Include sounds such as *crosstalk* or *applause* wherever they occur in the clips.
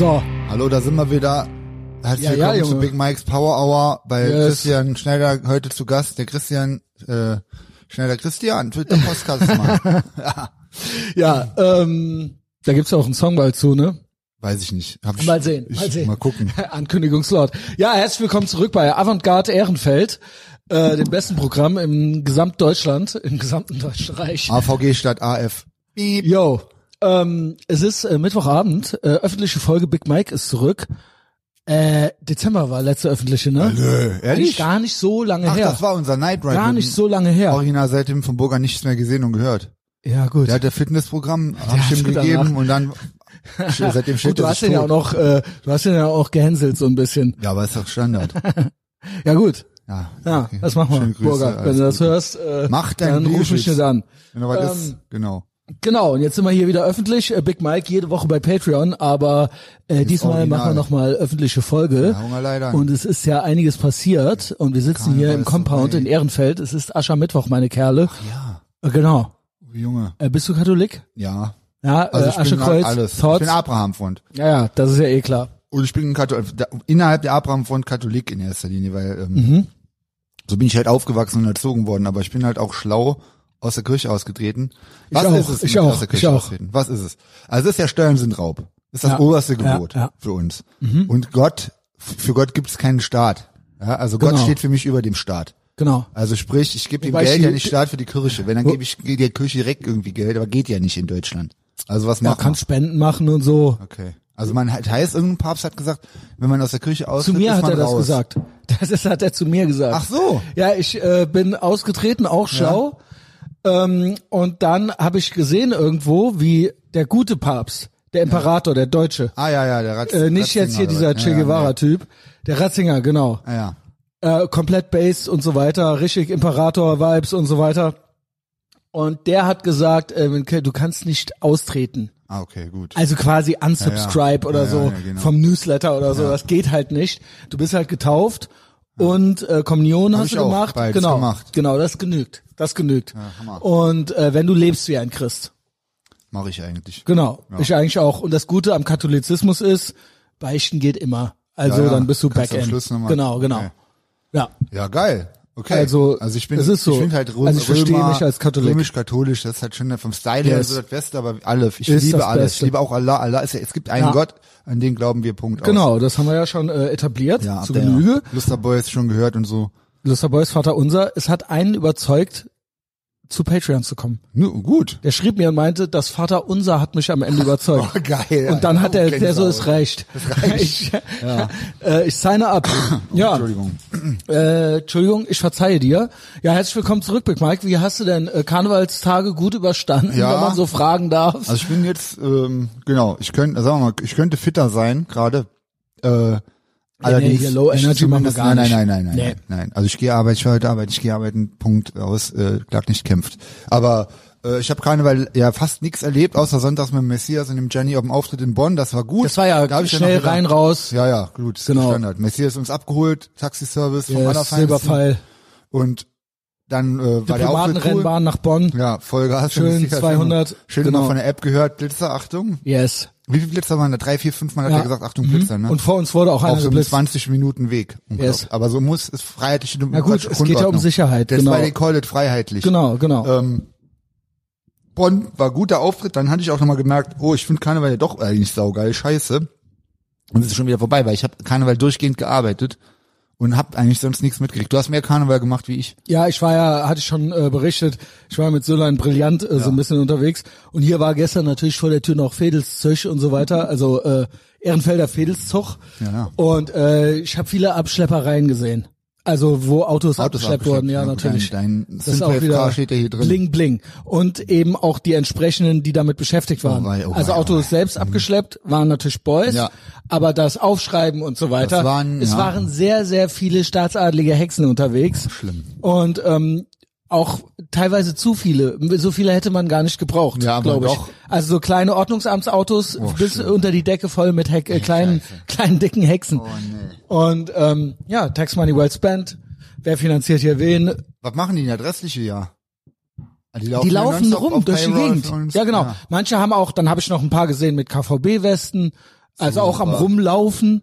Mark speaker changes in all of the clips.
Speaker 1: So,
Speaker 2: Hallo, da sind wir wieder. Herzlich
Speaker 1: Ja, ja,
Speaker 2: willkommen zu
Speaker 1: Junge.
Speaker 2: Big Mike's Power Hour bei
Speaker 1: Yes.
Speaker 2: Christian Schneider heute zu Gast. Der Christian, äh, Schneider Christian, Twitter Podcast mal. ja,
Speaker 1: ja, ähm, da gibt's ja auch einen Song bald zu, ne?
Speaker 2: weiß ich nicht. Hab ich,
Speaker 1: Mal sehen,
Speaker 2: ich,
Speaker 1: mal sehen.
Speaker 2: Mal gucken. *laughs*
Speaker 1: Ankündigungslord. Ja, herzlich willkommen zurück bei Avantgarde Ehrenfeld, äh, dem besten Programm im Gesamtdeutschland, im gesamten Deutschen Reich.
Speaker 2: AVG statt AF. Piep.
Speaker 1: Yo, ähm, es ist äh, Mittwochabend, äh, öffentliche Folge Big Mike ist zurück. Äh, Dezember war letzte öffentliche, ne?
Speaker 2: Nö,
Speaker 1: Eigentlich
Speaker 2: ehrlich?
Speaker 1: gar nicht so lange
Speaker 2: Ach,
Speaker 1: her.
Speaker 2: das war unser Night Ride.
Speaker 1: gar nicht so lange her.
Speaker 2: Original seitdem vom Burger nichts mehr gesehen und gehört.
Speaker 1: Ja, gut.
Speaker 2: Der hat der Fitnessprogramm, hab ich ihm *laughs*
Speaker 1: gut
Speaker 2: gegeben
Speaker 1: danach.
Speaker 2: und dann seitdem steht
Speaker 1: Gut, du hast den ja auch noch, äh, du hast den ja auch gehänselt so ein bisschen.
Speaker 2: Ja, aber ist doch Standard. *laughs*
Speaker 1: Ja gut.
Speaker 2: Ja,
Speaker 1: Ja,
Speaker 2: okay.
Speaker 1: das machen wir, Burger. Wenn du das
Speaker 2: Gute.
Speaker 1: hörst, äh,
Speaker 2: Mach dein
Speaker 1: dann ruf mich nicht an.
Speaker 2: Wenn was
Speaker 1: Ähm,
Speaker 2: ist, genau.
Speaker 1: Genau, und jetzt sind wir hier wieder öffentlich. Äh, Big Mike jede Woche bei Patreon, aber äh, diesmal
Speaker 2: original.
Speaker 1: machen wir nochmal öffentliche Folge.
Speaker 2: Ja.
Speaker 1: Und es ist ja einiges passiert und wir sitzen hier
Speaker 2: Karneval
Speaker 1: im
Speaker 2: ist
Speaker 1: Compound in Ehrenfeld. Es ist Aschermittwoch, meine Kerle.
Speaker 2: Ja,
Speaker 1: Äh, genau.
Speaker 2: Junge.
Speaker 1: Äh, bist du Katholik?
Speaker 2: Ja.
Speaker 1: Ja,
Speaker 2: Also
Speaker 1: äh,
Speaker 2: ich bin
Speaker 1: Aschekreuz,
Speaker 2: alles. Ich bin Abraham-Front.
Speaker 1: Ja, ja, das ist ja eh klar.
Speaker 2: Und ich bin ein Kathol innerhalb der Abraham-Front Katholik in erster Linie, weil ähm,
Speaker 1: Mhm.
Speaker 2: so bin ich halt aufgewachsen und erzogen worden. Aber ich bin halt auch schlau aus der Kirche ausgetreten. Was
Speaker 1: auch,
Speaker 2: ist es
Speaker 1: ich auch,
Speaker 2: aus der
Speaker 1: ich
Speaker 2: Kirche
Speaker 1: auch.
Speaker 2: austreten? Was ist es? Also das ist ja Steuern sind Raub. Das ist das
Speaker 1: Ja,
Speaker 2: oberste
Speaker 1: ja,
Speaker 2: Gebot
Speaker 1: ja. Mhm.
Speaker 2: für uns. Und Gott, für Gott gibt es keinen Staat. Ja, also Gott
Speaker 1: Genau.
Speaker 2: steht für mich über dem Staat.
Speaker 1: Genau.
Speaker 2: Also sprich, ich gebe dem Geld
Speaker 1: ich
Speaker 2: ja
Speaker 1: die-
Speaker 2: nicht Staat für die Kirche. Wenn, dann gebe ich der Kirche direkt irgendwie Geld, aber geht ja nicht in Deutschland. Also was
Speaker 1: Man
Speaker 2: macht
Speaker 1: kann
Speaker 2: man?
Speaker 1: Spenden machen und so.
Speaker 2: Okay. Also man hat, heißt, irgendein Papst hat gesagt, wenn man aus der Kirche
Speaker 1: Zu
Speaker 2: austritt,
Speaker 1: mir
Speaker 2: ist
Speaker 1: hat er das
Speaker 2: raus.
Speaker 1: gesagt. Das ist, hat er zu mir gesagt.
Speaker 2: Ach so.
Speaker 1: Ja, ich äh, bin ausgetreten, auch schlau. Ähm, und dann habe ich gesehen irgendwo, wie der gute Papst, der Imperator, der Deutsche,
Speaker 2: Ah ja, ja, der Ratz,
Speaker 1: äh, nicht jetzt hier dieser Che Guevara-Typ, der Ratzinger, genau,
Speaker 2: Ja, ja.
Speaker 1: äh, komplett based und so weiter, richtig Imperator-Vibes und so weiter. Und der hat gesagt, äh, du kannst nicht austreten.
Speaker 2: Ah, okay, gut.
Speaker 1: Also quasi unsubscribe
Speaker 2: Ja, ja.
Speaker 1: oder
Speaker 2: Ja,
Speaker 1: so
Speaker 2: genau.
Speaker 1: vom Newsletter oder so. Das geht halt nicht. Du bist halt getauft und äh, Kommunion hast
Speaker 2: ich
Speaker 1: du gemacht. genau,
Speaker 2: gemacht.
Speaker 1: genau, das genügt. Das genügt.
Speaker 2: Hammer.
Speaker 1: und äh, wenn du lebst wie ein Christ.
Speaker 2: Mache ich eigentlich.
Speaker 1: Genau, ich eigentlich auch. Und das Gute am Katholizismus ist, Beichten geht immer. Also
Speaker 2: Ja, ja.
Speaker 1: dann bist du
Speaker 2: Kannst
Speaker 1: Backend. Genau, genau.
Speaker 2: Okay.
Speaker 1: Ja.
Speaker 2: Ja, geil. Okay.
Speaker 1: Also,
Speaker 2: also ich bin,
Speaker 1: es ist so.
Speaker 2: ich finde halt Röm,
Speaker 1: Also ich verstehe mich als Katholik.
Speaker 2: römisch-katholisch, das ist halt schon vom Style her
Speaker 1: Yes.
Speaker 2: so das Beste, aber alle, ich
Speaker 1: Ist
Speaker 2: liebe alles. Ich liebe auch Allah. Allah ist ja, es gibt einen
Speaker 1: Ja.
Speaker 2: Gott, an den glauben wir, Punkt aus.
Speaker 1: Genau, das haben wir ja schon äh, etabliert,
Speaker 2: Ja,
Speaker 1: zu Genüge.
Speaker 2: Ja. Lusterboys schon gehört und so.
Speaker 1: Lusterboys Vater Unser, es hat einen überzeugt, zu Patreon zu kommen.
Speaker 2: Nu, gut.
Speaker 1: Der schrieb mir und meinte, das Vater Unser hat mich am Ende überzeugt.
Speaker 2: Oh, geil.
Speaker 1: Und dann hat
Speaker 2: Oh,
Speaker 1: er, der so, es reicht.
Speaker 2: Es reicht. *laughs*
Speaker 1: Ich, äh, ich signe ab. *coughs* ja,
Speaker 2: Entschuldigung.
Speaker 1: äh, Entschuldigung, ich verzeihe dir. Ja, herzlich willkommen zurück, Big Mike. Wie hast du denn äh, Karnevalstage gut überstanden,
Speaker 2: Ja.
Speaker 1: wenn man so fragen darf?
Speaker 2: Also ich bin jetzt, ähm, genau, ich könnte, sagen wir mal, ich könnte fitter sein, gerade. Äh, allerdings.
Speaker 1: hier Low Energy machen wir gar
Speaker 2: nein,
Speaker 1: nicht.
Speaker 2: Nein, nein, nein, nein, nein, nein. Also ich gehe arbeiten, ich heute arbeiten, ich gehe arbeiten, Punkt aus, äh, Clark nicht kämpft. Aber äh, ich habe Karneval ja fast nichts erlebt, außer sonntags mit dem Messias und dem Jenny auf dem Auftritt in Bonn. Das war gut.
Speaker 1: Das war ja
Speaker 2: Da
Speaker 1: schnell
Speaker 2: gedacht-
Speaker 1: rein, raus.
Speaker 2: Ja, ja, gut,
Speaker 1: Genau.
Speaker 2: Standard. Messias uns abgeholt, Taxiservice vom
Speaker 1: Yes,
Speaker 2: Allerfeinsten.
Speaker 1: Silberpfeil.
Speaker 2: Und dann äh, war der Auftritt cool.
Speaker 1: Diplomatenrennbahn nach Bonn.
Speaker 2: Ja, Vollgas.
Speaker 1: Schön,
Speaker 2: Messias,
Speaker 1: 200,
Speaker 2: Schön
Speaker 1: genau.
Speaker 2: immer von der App gehört, Blitzer, Achtung.
Speaker 1: Yes.
Speaker 2: Wie viele Blitzer waren da? Drei, vier, fünf Mal hat
Speaker 1: Ja.
Speaker 2: er gesagt, Achtung, Blitzer, ne?
Speaker 1: Und vor uns wurde auch einer
Speaker 2: auf so einem
Speaker 1: geblitzt.
Speaker 2: 20 Minuten Weg.
Speaker 1: Yes.
Speaker 2: Aber so muss es freiheitliche
Speaker 1: Na gut, es geht ja um. Sicherheit,
Speaker 2: Das
Speaker 1: genau.
Speaker 2: war they call it freiheitlich.
Speaker 1: Genau, genau.
Speaker 2: Ähm, Bonn war guter Auftritt, dann hatte ich auch nochmal gemerkt, oh, ich finde Karneval ja doch eigentlich saugeil, scheiße. Und es ist schon wieder vorbei, weil ich habe Karneval durchgehend gearbeitet und habe eigentlich sonst nichts mitgekriegt. Du hast mehr Karneval gemacht wie ich.
Speaker 1: Ja, ich war ja, hatte ich schon äh, berichtet, ich war mit Sölein brillant äh, so ein bisschen unterwegs und hier war gestern natürlich vor der Tür noch Fedelszöch und so weiter, also äh, Ehrenfelder Fedelszug
Speaker 2: Ja, ja.
Speaker 1: und äh, ich habe viele Abschleppereien gesehen. Also wo Autos,
Speaker 2: Autos
Speaker 1: abgeschleppt
Speaker 2: abgeschleppt,
Speaker 1: wurden, ja,
Speaker 2: ja,
Speaker 1: natürlich.
Speaker 2: dein- dein
Speaker 1: das ist auch wieder
Speaker 2: steht ja hier drin.
Speaker 1: Bling Bling und eben auch die entsprechenden, die damit beschäftigt waren.
Speaker 2: Oh wei, oh
Speaker 1: also
Speaker 2: wei, oh
Speaker 1: Autos
Speaker 2: wei.
Speaker 1: selbst abgeschleppt waren natürlich Boys,
Speaker 2: Ja.
Speaker 1: aber das Aufschreiben und so weiter.
Speaker 2: Das waren,
Speaker 1: es
Speaker 2: ja.
Speaker 1: waren sehr sehr viele staatsadlige Hexen unterwegs.
Speaker 2: Schlimm.
Speaker 1: Und ähm, auch teilweise zu viele. So viele hätte man gar nicht gebraucht,
Speaker 2: Ja,
Speaker 1: glaube ich.
Speaker 2: doch.
Speaker 1: Also so kleine Ordnungsamtsautos
Speaker 2: Oh,
Speaker 1: bis
Speaker 2: schlimm.
Speaker 1: unter die Decke voll mit Heck, äh, kleinen,
Speaker 2: Scheiße. *laughs*
Speaker 1: kleinen dicken Hexen.
Speaker 2: Oh nee.
Speaker 1: Und ähm, ja, Tax Money Well Spent. Wer finanziert hier wen?
Speaker 2: Was machen die denn das restliche Jahr? Ah, Die
Speaker 1: Die
Speaker 2: ja
Speaker 1: laufen rum durch die Gegend. Ja, genau. Manche haben auch, dann habe ich noch ein paar gesehen mit KVB-Westen. Also auch am Rumlaufen.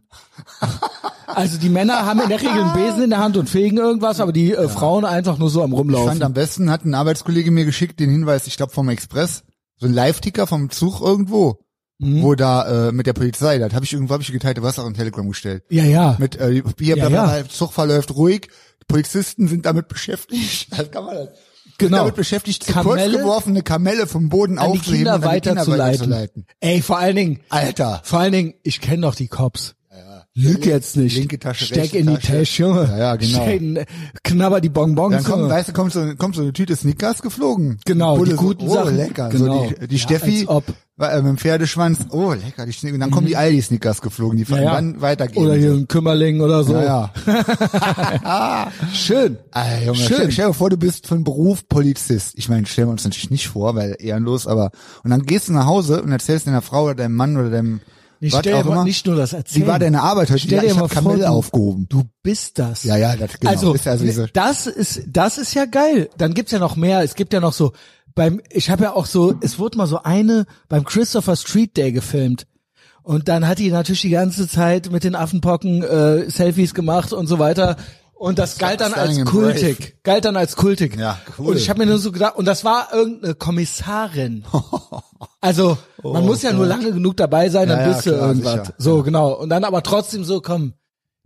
Speaker 1: Also die Männer haben in der Regel einen Besen in der Hand und fegen irgendwas, aber die äh, Frauen einfach nur so am
Speaker 2: Ich fand
Speaker 1: Rumlaufen.
Speaker 2: am besten, hat ein Arbeitskollege mir geschickt, den Hinweis, ich glaube vom Express, so ein Live-Ticker vom Zug irgendwo,
Speaker 1: Mhm.
Speaker 2: wo da äh, mit der Polizei, das habe ich irgendwo hab ich geteilt, was auch in Telegram gestellt.
Speaker 1: Ja, ja.
Speaker 2: Mit äh, hier,
Speaker 1: Ja, ja.
Speaker 2: Zug verläuft ruhig, Polizisten sind damit beschäftigt. *laughs* Das kann man das.
Speaker 1: Genau.
Speaker 2: damit beschäftigt, zu kurz
Speaker 1: Kamelle
Speaker 2: geworfene Kamelle vom Boden aufzuheben
Speaker 1: Kinder
Speaker 2: und
Speaker 1: weiterzuleiten.
Speaker 2: weiterzuleiten.
Speaker 1: Ey, vor allen Dingen,
Speaker 2: Alter.
Speaker 1: vor allen Dingen, ich kenne doch die Cops. Lüg jetzt nicht.
Speaker 2: Linke Tasche,
Speaker 1: Steck in die
Speaker 2: Tasche. Ja, ja, genau.
Speaker 1: Steck, knabber die Bonbons.
Speaker 2: Dann kommt,
Speaker 1: Junge.
Speaker 2: weißt du, kommt so, kommt so eine Tüte Snickers geflogen.
Speaker 1: Genau, die guten
Speaker 2: so, oh,
Speaker 1: Sachen.
Speaker 2: lecker.
Speaker 1: Genau.
Speaker 2: So die, die
Speaker 1: Ja,
Speaker 2: Steffi äh, mit dem Pferdeschwanz, oh, lecker, die Snickers. Und dann kommen die Aldi Snickers geflogen, die
Speaker 1: Mhm. Ja, ja.
Speaker 2: dann weitergehen.
Speaker 1: Oder hier ein Kümmerling oder so.
Speaker 2: ja, ja. *laughs*
Speaker 1: Schön.
Speaker 2: Alter, Junge,
Speaker 1: Schön.
Speaker 2: Stell, stell dir vor, du bist von Beruf Polizist. Ich meine, stellen wir uns natürlich nicht vor, weil ehrenlos, aber und dann gehst du nach Hause und erzählst deiner Frau oder deinem Mann oder deinem
Speaker 1: Ich
Speaker 2: was
Speaker 1: stell dir
Speaker 2: auch
Speaker 1: mal
Speaker 2: immer,
Speaker 1: nicht nur das erzählen.
Speaker 2: wie war deine Arbeit heute?
Speaker 1: Stell
Speaker 2: ja,
Speaker 1: dir
Speaker 2: ich
Speaker 1: mal
Speaker 2: hab
Speaker 1: vor,
Speaker 2: Kamelle
Speaker 1: du-
Speaker 2: aufgehoben.
Speaker 1: Du bist das.
Speaker 2: Ja, ja, das genau.
Speaker 1: Also,
Speaker 2: ist ja also diese,
Speaker 1: das ist, das ist ja geil. Dann gibt's ja noch mehr. Es gibt ja noch so, beim, ich habe ja auch so, es wurde mal so eine beim Christopher Street Day gefilmt. Und dann hat die natürlich die ganze Zeit mit den Affenpocken äh, Selfies gemacht und so weiter. Und das galt dann als kultig. Galt dann als kultig.
Speaker 2: Ja, cool.
Speaker 1: Und ich habe mir nur so gedacht, und das war irgendeine Kommissarin. *laughs* Also, man muss ja nur lange genug dabei sein, dann
Speaker 2: Oh, Ja, ja,
Speaker 1: bist du
Speaker 2: klar,
Speaker 1: irgendwas.
Speaker 2: sicher.
Speaker 1: So, genau. Und dann aber trotzdem so, komm,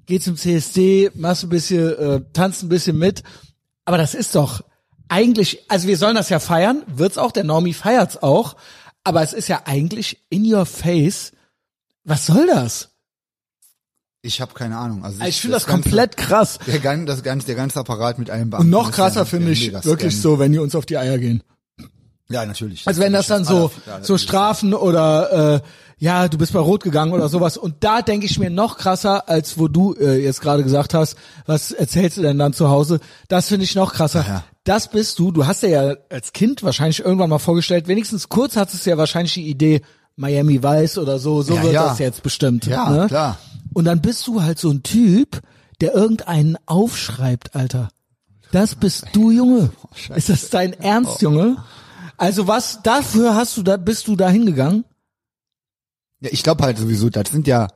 Speaker 1: geh zum CSD, machst ein bisschen, äh, tanzt ein bisschen mit. Aber das ist doch eigentlich, also wir sollen das ja feiern, wird's auch, der Normie feiert's auch. Aber es ist ja eigentlich in your face. Was soll das?
Speaker 2: Ich habe keine Ahnung. Also
Speaker 1: Also ich finde das,
Speaker 2: Ganze-
Speaker 1: komplett krass.
Speaker 2: Der ganze, das ganze, der ganze Apparat mit einem
Speaker 1: Und
Speaker 2: Beamten.
Speaker 1: noch
Speaker 2: ist
Speaker 1: krasser
Speaker 2: ja
Speaker 1: finde ich wirklich so, wenn die uns auf die Eier gehen.
Speaker 2: Ja, natürlich.
Speaker 1: Also wenn das dann so so Strafen oder äh, ja, du bist bei Rot gegangen oder sowas und da denke ich mir noch krasser als wo du äh, jetzt gerade gesagt hast, was erzählst du denn dann zu Hause? Das finde ich noch krasser.
Speaker 2: Ja.
Speaker 1: Das bist du, du hast dir ja als Kind wahrscheinlich irgendwann mal vorgestellt, wenigstens kurz hattest du ja wahrscheinlich die Idee Miami Weiß oder so, so
Speaker 2: Ja,
Speaker 1: wird
Speaker 2: ja.
Speaker 1: das jetzt bestimmt,
Speaker 2: Ja,
Speaker 1: ne?
Speaker 2: klar.
Speaker 1: Und dann bist du halt so ein Typ, der irgendeinen aufschreibt, Alter. Das bist du, Junge.
Speaker 2: Oh,
Speaker 1: Ist das dein Ernst, Junge? Also was, dafür hast du da, bist du da hingegangen?
Speaker 2: Ja, ich glaube halt sowieso, das sind ja,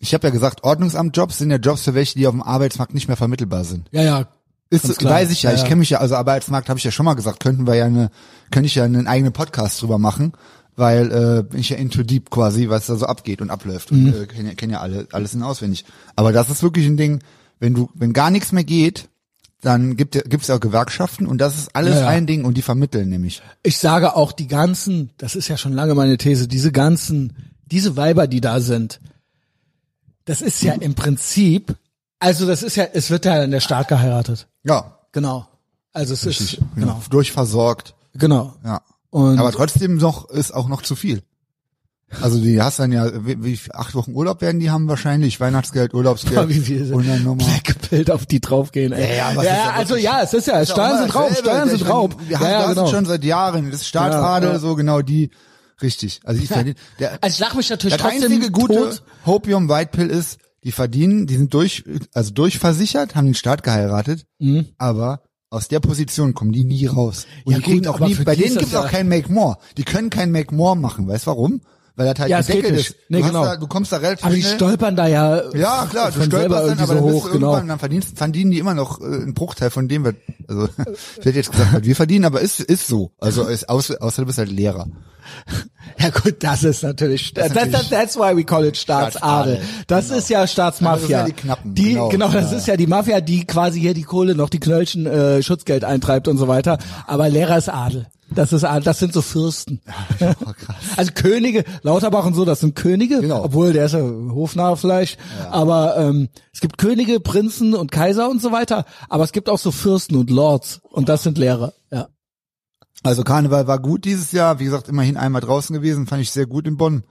Speaker 2: ich habe ja gesagt, Ordnungsamtjobs sind ja Jobs für welche, die auf dem Arbeitsmarkt nicht mehr vermittelbar sind.
Speaker 1: Ja, ja.
Speaker 2: Ist,
Speaker 1: klar.
Speaker 2: weiß ich ja,
Speaker 1: Ja,
Speaker 2: ich kenne mich ja, also Arbeitsmarkt habe ich ja schon mal gesagt, könnten wir ja eine, könnte ich ja einen eigenen Podcast drüber machen, weil äh, bin ich ja into deep quasi, was da so abgeht und abläuft
Speaker 1: Mhm.
Speaker 2: und äh, kenne ja, kenn ja alle, alles in auswendig. Aber das ist wirklich ein Ding, wenn du, wenn gar nichts mehr geht, dann gibt es ja auch Gewerkschaften und das ist alles
Speaker 1: Ja, ja.
Speaker 2: ein Ding und die vermitteln nämlich.
Speaker 1: Ich sage auch die ganzen, das ist ja schon lange meine These, diese ganzen, diese Weiber, die da sind, das ist ja im Prinzip, also das ist ja, es wird ja in der Staat geheiratet.
Speaker 2: Ja,
Speaker 1: Genau. Also es ist,
Speaker 2: richtig,
Speaker 1: genau,
Speaker 2: durchversorgt.
Speaker 1: genau.
Speaker 2: Ja.
Speaker 1: Und
Speaker 2: Aber trotzdem noch ist auch noch zu viel. Also die hast dann ja, wie, wie acht Wochen Urlaub werden die haben wahrscheinlich, Weihnachtsgeld, Urlaubsgeld *laughs*
Speaker 1: wie viel
Speaker 2: und dann nochmal.
Speaker 1: Blackbild auf die draufgehen. Ey.
Speaker 2: Ja, ja, ja
Speaker 1: also
Speaker 2: wirklich-
Speaker 1: ja, es ist ja, Steuern sind
Speaker 2: dasselbe.
Speaker 1: Steuern
Speaker 2: Ich
Speaker 1: sind Raub.
Speaker 2: Wir haben
Speaker 1: ja,
Speaker 2: das
Speaker 1: genau.
Speaker 2: schon seit Jahren. Das ist Staatsadel,
Speaker 1: Ja,
Speaker 2: so genau die. Richtig. Also die verdienen. Der,
Speaker 1: Also ich lach mich natürlich trotzdem
Speaker 2: einzige gute
Speaker 1: tot.
Speaker 2: Hopium White Pill ist, die verdienen, die sind durch, also durchversichert, haben den Staat geheiratet, aber aus der Position kommen die nie raus. Und.
Speaker 1: Ja,
Speaker 2: die kriegen
Speaker 1: gut,
Speaker 2: auch
Speaker 1: aber
Speaker 2: nie, bei denen gibt's
Speaker 1: das
Speaker 2: auch kein Make More. Die können kein Make More machen. Weißt warum? Weil das halt
Speaker 1: Ja,
Speaker 2: gedeckelt ist.
Speaker 1: Nee,
Speaker 2: du,
Speaker 1: genau.
Speaker 2: da, du kommst da relativ
Speaker 1: Aber die
Speaker 2: schnell.
Speaker 1: stolpern da ja.
Speaker 2: Ja, klar, du stolperst dann, aber
Speaker 1: so
Speaker 2: dann
Speaker 1: hoch, genau.
Speaker 2: dann verdienst, verdienen die immer noch äh, einen Bruchteil von dem, was, also, *laughs* ich hätte jetzt gesagt, was wir verdienen, aber ist, ist so. Also, ist, außer, außer du bist halt Lehrer. *laughs*
Speaker 1: Ja gut, das ist natürlich,
Speaker 2: Das ist
Speaker 1: that,
Speaker 2: natürlich-
Speaker 1: that, that's why we call it Staatsadel.
Speaker 2: Staatsadel,
Speaker 1: Das
Speaker 2: genau.
Speaker 1: ist ja Staatsmafia.
Speaker 2: Das ist ja die Knappen,
Speaker 1: Die,
Speaker 2: genau.
Speaker 1: genau, das
Speaker 2: Ja,
Speaker 1: ist ja die Mafia, die quasi hier die Kohle noch die Knöllchen äh, Schutzgeld eintreibt und so weiter. Aber Lehrer ist Adel. Das ist Adel, das sind so Fürsten.
Speaker 2: Krass. *laughs*
Speaker 1: Also Könige, Lauterbach und so, das sind Könige,
Speaker 2: Genau.
Speaker 1: obwohl der ist ja hofnah vielleicht. Aber ähm, es gibt Könige, Prinzen und Kaiser und so weiter. Aber es gibt auch so Fürsten und Lords und das sind Lehrer. Ja.
Speaker 2: Also Karneval war gut dieses Jahr, wie gesagt, immerhin einmal draußen gewesen, fand ich sehr gut in Bonn.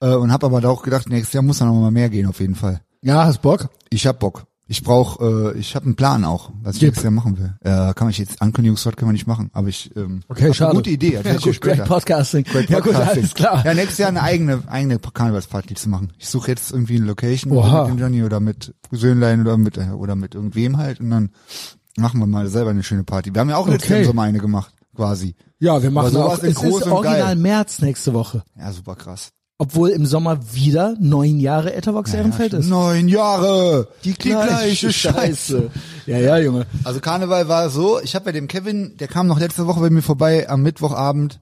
Speaker 2: Äh, und habe aber da auch gedacht, nächstes Jahr muss dann noch mal mehr gehen auf jeden Fall.
Speaker 1: Ja, hast Bock?
Speaker 2: Ich hab Bock. Ich brauch, äh, ich habe einen Plan auch, was ich
Speaker 1: Gib.
Speaker 2: nächstes Jahr machen will. Äh, kann ich jetzt Ankündigungswort kann man nicht machen, aber ich ähm,
Speaker 1: Okay, schade.
Speaker 2: eine gute Idee.
Speaker 1: Ja, gut, great Podcasting.
Speaker 2: Great
Speaker 1: ja gut,
Speaker 2: Podcasting.
Speaker 1: alles klar.
Speaker 2: Ja, nächstes Jahr eine eigene, eigene Karnevalsparty zu machen. Ich suche jetzt irgendwie eine Location
Speaker 1: Oha.
Speaker 2: mit dem Johnny oder mit Söhnlein oder mit, äh, oder mit irgendwem halt und dann machen wir mal selber eine schöne Party. Wir haben ja auch letztes
Speaker 1: Okay.
Speaker 2: Jahr eine gemacht, quasi.
Speaker 1: Ja, wir machen auch, es ist original
Speaker 2: geil.
Speaker 1: März nächste Woche.
Speaker 2: Ja, super krass.
Speaker 1: Obwohl im Sommer wieder neun Jahre Etavox Ehrenfeld ist.
Speaker 2: Neun Jahre. Die, gleiche Scheiße.
Speaker 1: Ja, ja, Junge.
Speaker 2: Also Karneval war so, ich habe bei dem Kevin, der kam noch letzte Woche bei mir vorbei am Mittwochabend.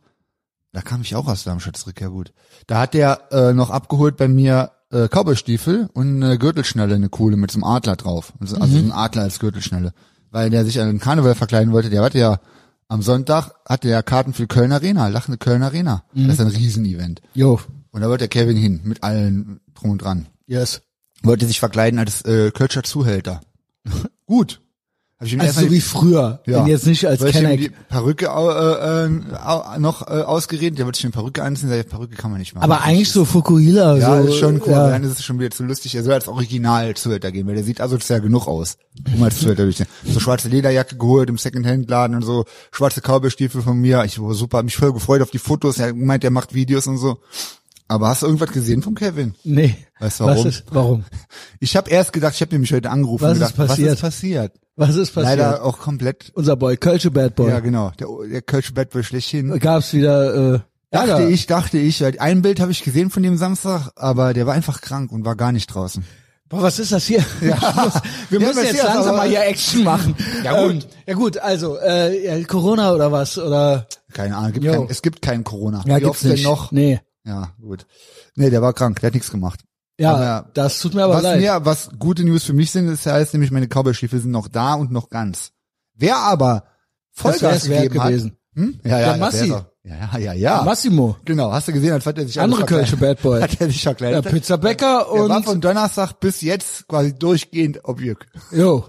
Speaker 2: Da kam ich auch aus Darmstadt zurück, ja gut. Da hat der äh, noch abgeholt bei mir äh, Cowboystiefel und eine Gürtelschnelle, eine coole mit so einem Adler drauf. Also, also ein Adler als Gürtelschnelle. Weil der sich an den Karneval verkleiden wollte, der hatte ja am Sonntag hatte er Karten für Köln Arena, lachende Köln Arena. Das ist ein Riesenevent.
Speaker 1: Jo.
Speaker 2: Und da wollte der Kevin hin, mit allen drum und dran.
Speaker 1: Yes.
Speaker 2: Wollte sich verkleiden als äh, Kölscher Zuhälter. *laughs* Gut. Hab ich ihm
Speaker 1: Also so wie früher. Wenn jetzt nicht als
Speaker 2: ihm die
Speaker 1: Kenner.
Speaker 2: Perücke äh, äh, noch äh, ausgeredet, der wollte sich eine Perücke anziehen, ich, Perücke kann man nicht machen.
Speaker 1: Aber eigentlich so Fukuhila.
Speaker 2: ja,
Speaker 1: so,
Speaker 2: ist schon cool,
Speaker 1: Ja.
Speaker 2: dann ist es schon wieder zu lustig. Er soll als Original Zuhälter gehen, weil der sieht asozial genug aus, um als Zuhälter durchzusehen. So schwarze Lederjacke geholt im Secondhand-Laden und so, schwarze Cowboystiefel von mir. Ich war super, hab mich voll gefreut auf die Fotos. Er meint, er macht Videos und so. Aber hast du irgendwas gesehen von Kevin?
Speaker 1: Nee.
Speaker 2: Weißt du warum?
Speaker 1: Was ist, warum? *laughs*
Speaker 2: Ich habe erst gedacht, ich habe nämlich heute angerufen
Speaker 1: Was
Speaker 2: und
Speaker 1: ist
Speaker 2: gedacht,
Speaker 1: passiert?
Speaker 2: was ist passiert?
Speaker 1: Was ist passiert?
Speaker 2: Leider auch komplett.
Speaker 1: Unser Boy, Kölsche Bad Boy.
Speaker 2: Ja, genau. Der, der Kölsche Bad Boy schlechthin.
Speaker 1: Gab's wieder, äh,
Speaker 2: Dachte
Speaker 1: Ärger.
Speaker 2: ich, dachte ich. Ein Bild habe ich gesehen von dem Samstag, aber der war einfach krank und war gar nicht draußen.
Speaker 1: Boah, was ist das hier? *laughs* Ja. *laughs* Wir
Speaker 2: Ja,
Speaker 1: müssen jetzt langsam mal hier Action machen.
Speaker 2: Ja, gut.
Speaker 1: Ähm, ja gut, also, äh, Corona oder was? Oder
Speaker 2: Keine Ahnung, gibt kein, es gibt keinen Corona.
Speaker 1: ja,
Speaker 2: Wie
Speaker 1: gibt's
Speaker 2: denn noch?
Speaker 1: Nee.
Speaker 2: Ja, gut. Nee, der war krank, der hat nichts gemacht.
Speaker 1: Ja,
Speaker 2: Aber
Speaker 1: das tut mir aber
Speaker 2: was
Speaker 1: leid.
Speaker 2: mir, was gute News für mich sind, ist heißt nämlich, meine Cowboy-Stiefel sind noch da und noch ganz. Wer aber Vollgas gegeben
Speaker 1: gewesen.
Speaker 2: hat. Hm? Ja, ja,
Speaker 1: Der Massi.
Speaker 2: Ja, ja, ja, ja.
Speaker 1: Massimo.
Speaker 2: Genau, hast du gesehen, als hat er sich
Speaker 1: Andere. Kölsche Bad Boy. *laughs*
Speaker 2: Hat er sich
Speaker 1: Ja,
Speaker 2: verkleidet.
Speaker 1: Pizzabäcker
Speaker 2: Der war
Speaker 1: und,
Speaker 2: von Donnerstag bis jetzt quasi durchgehend Objekt.
Speaker 1: jo.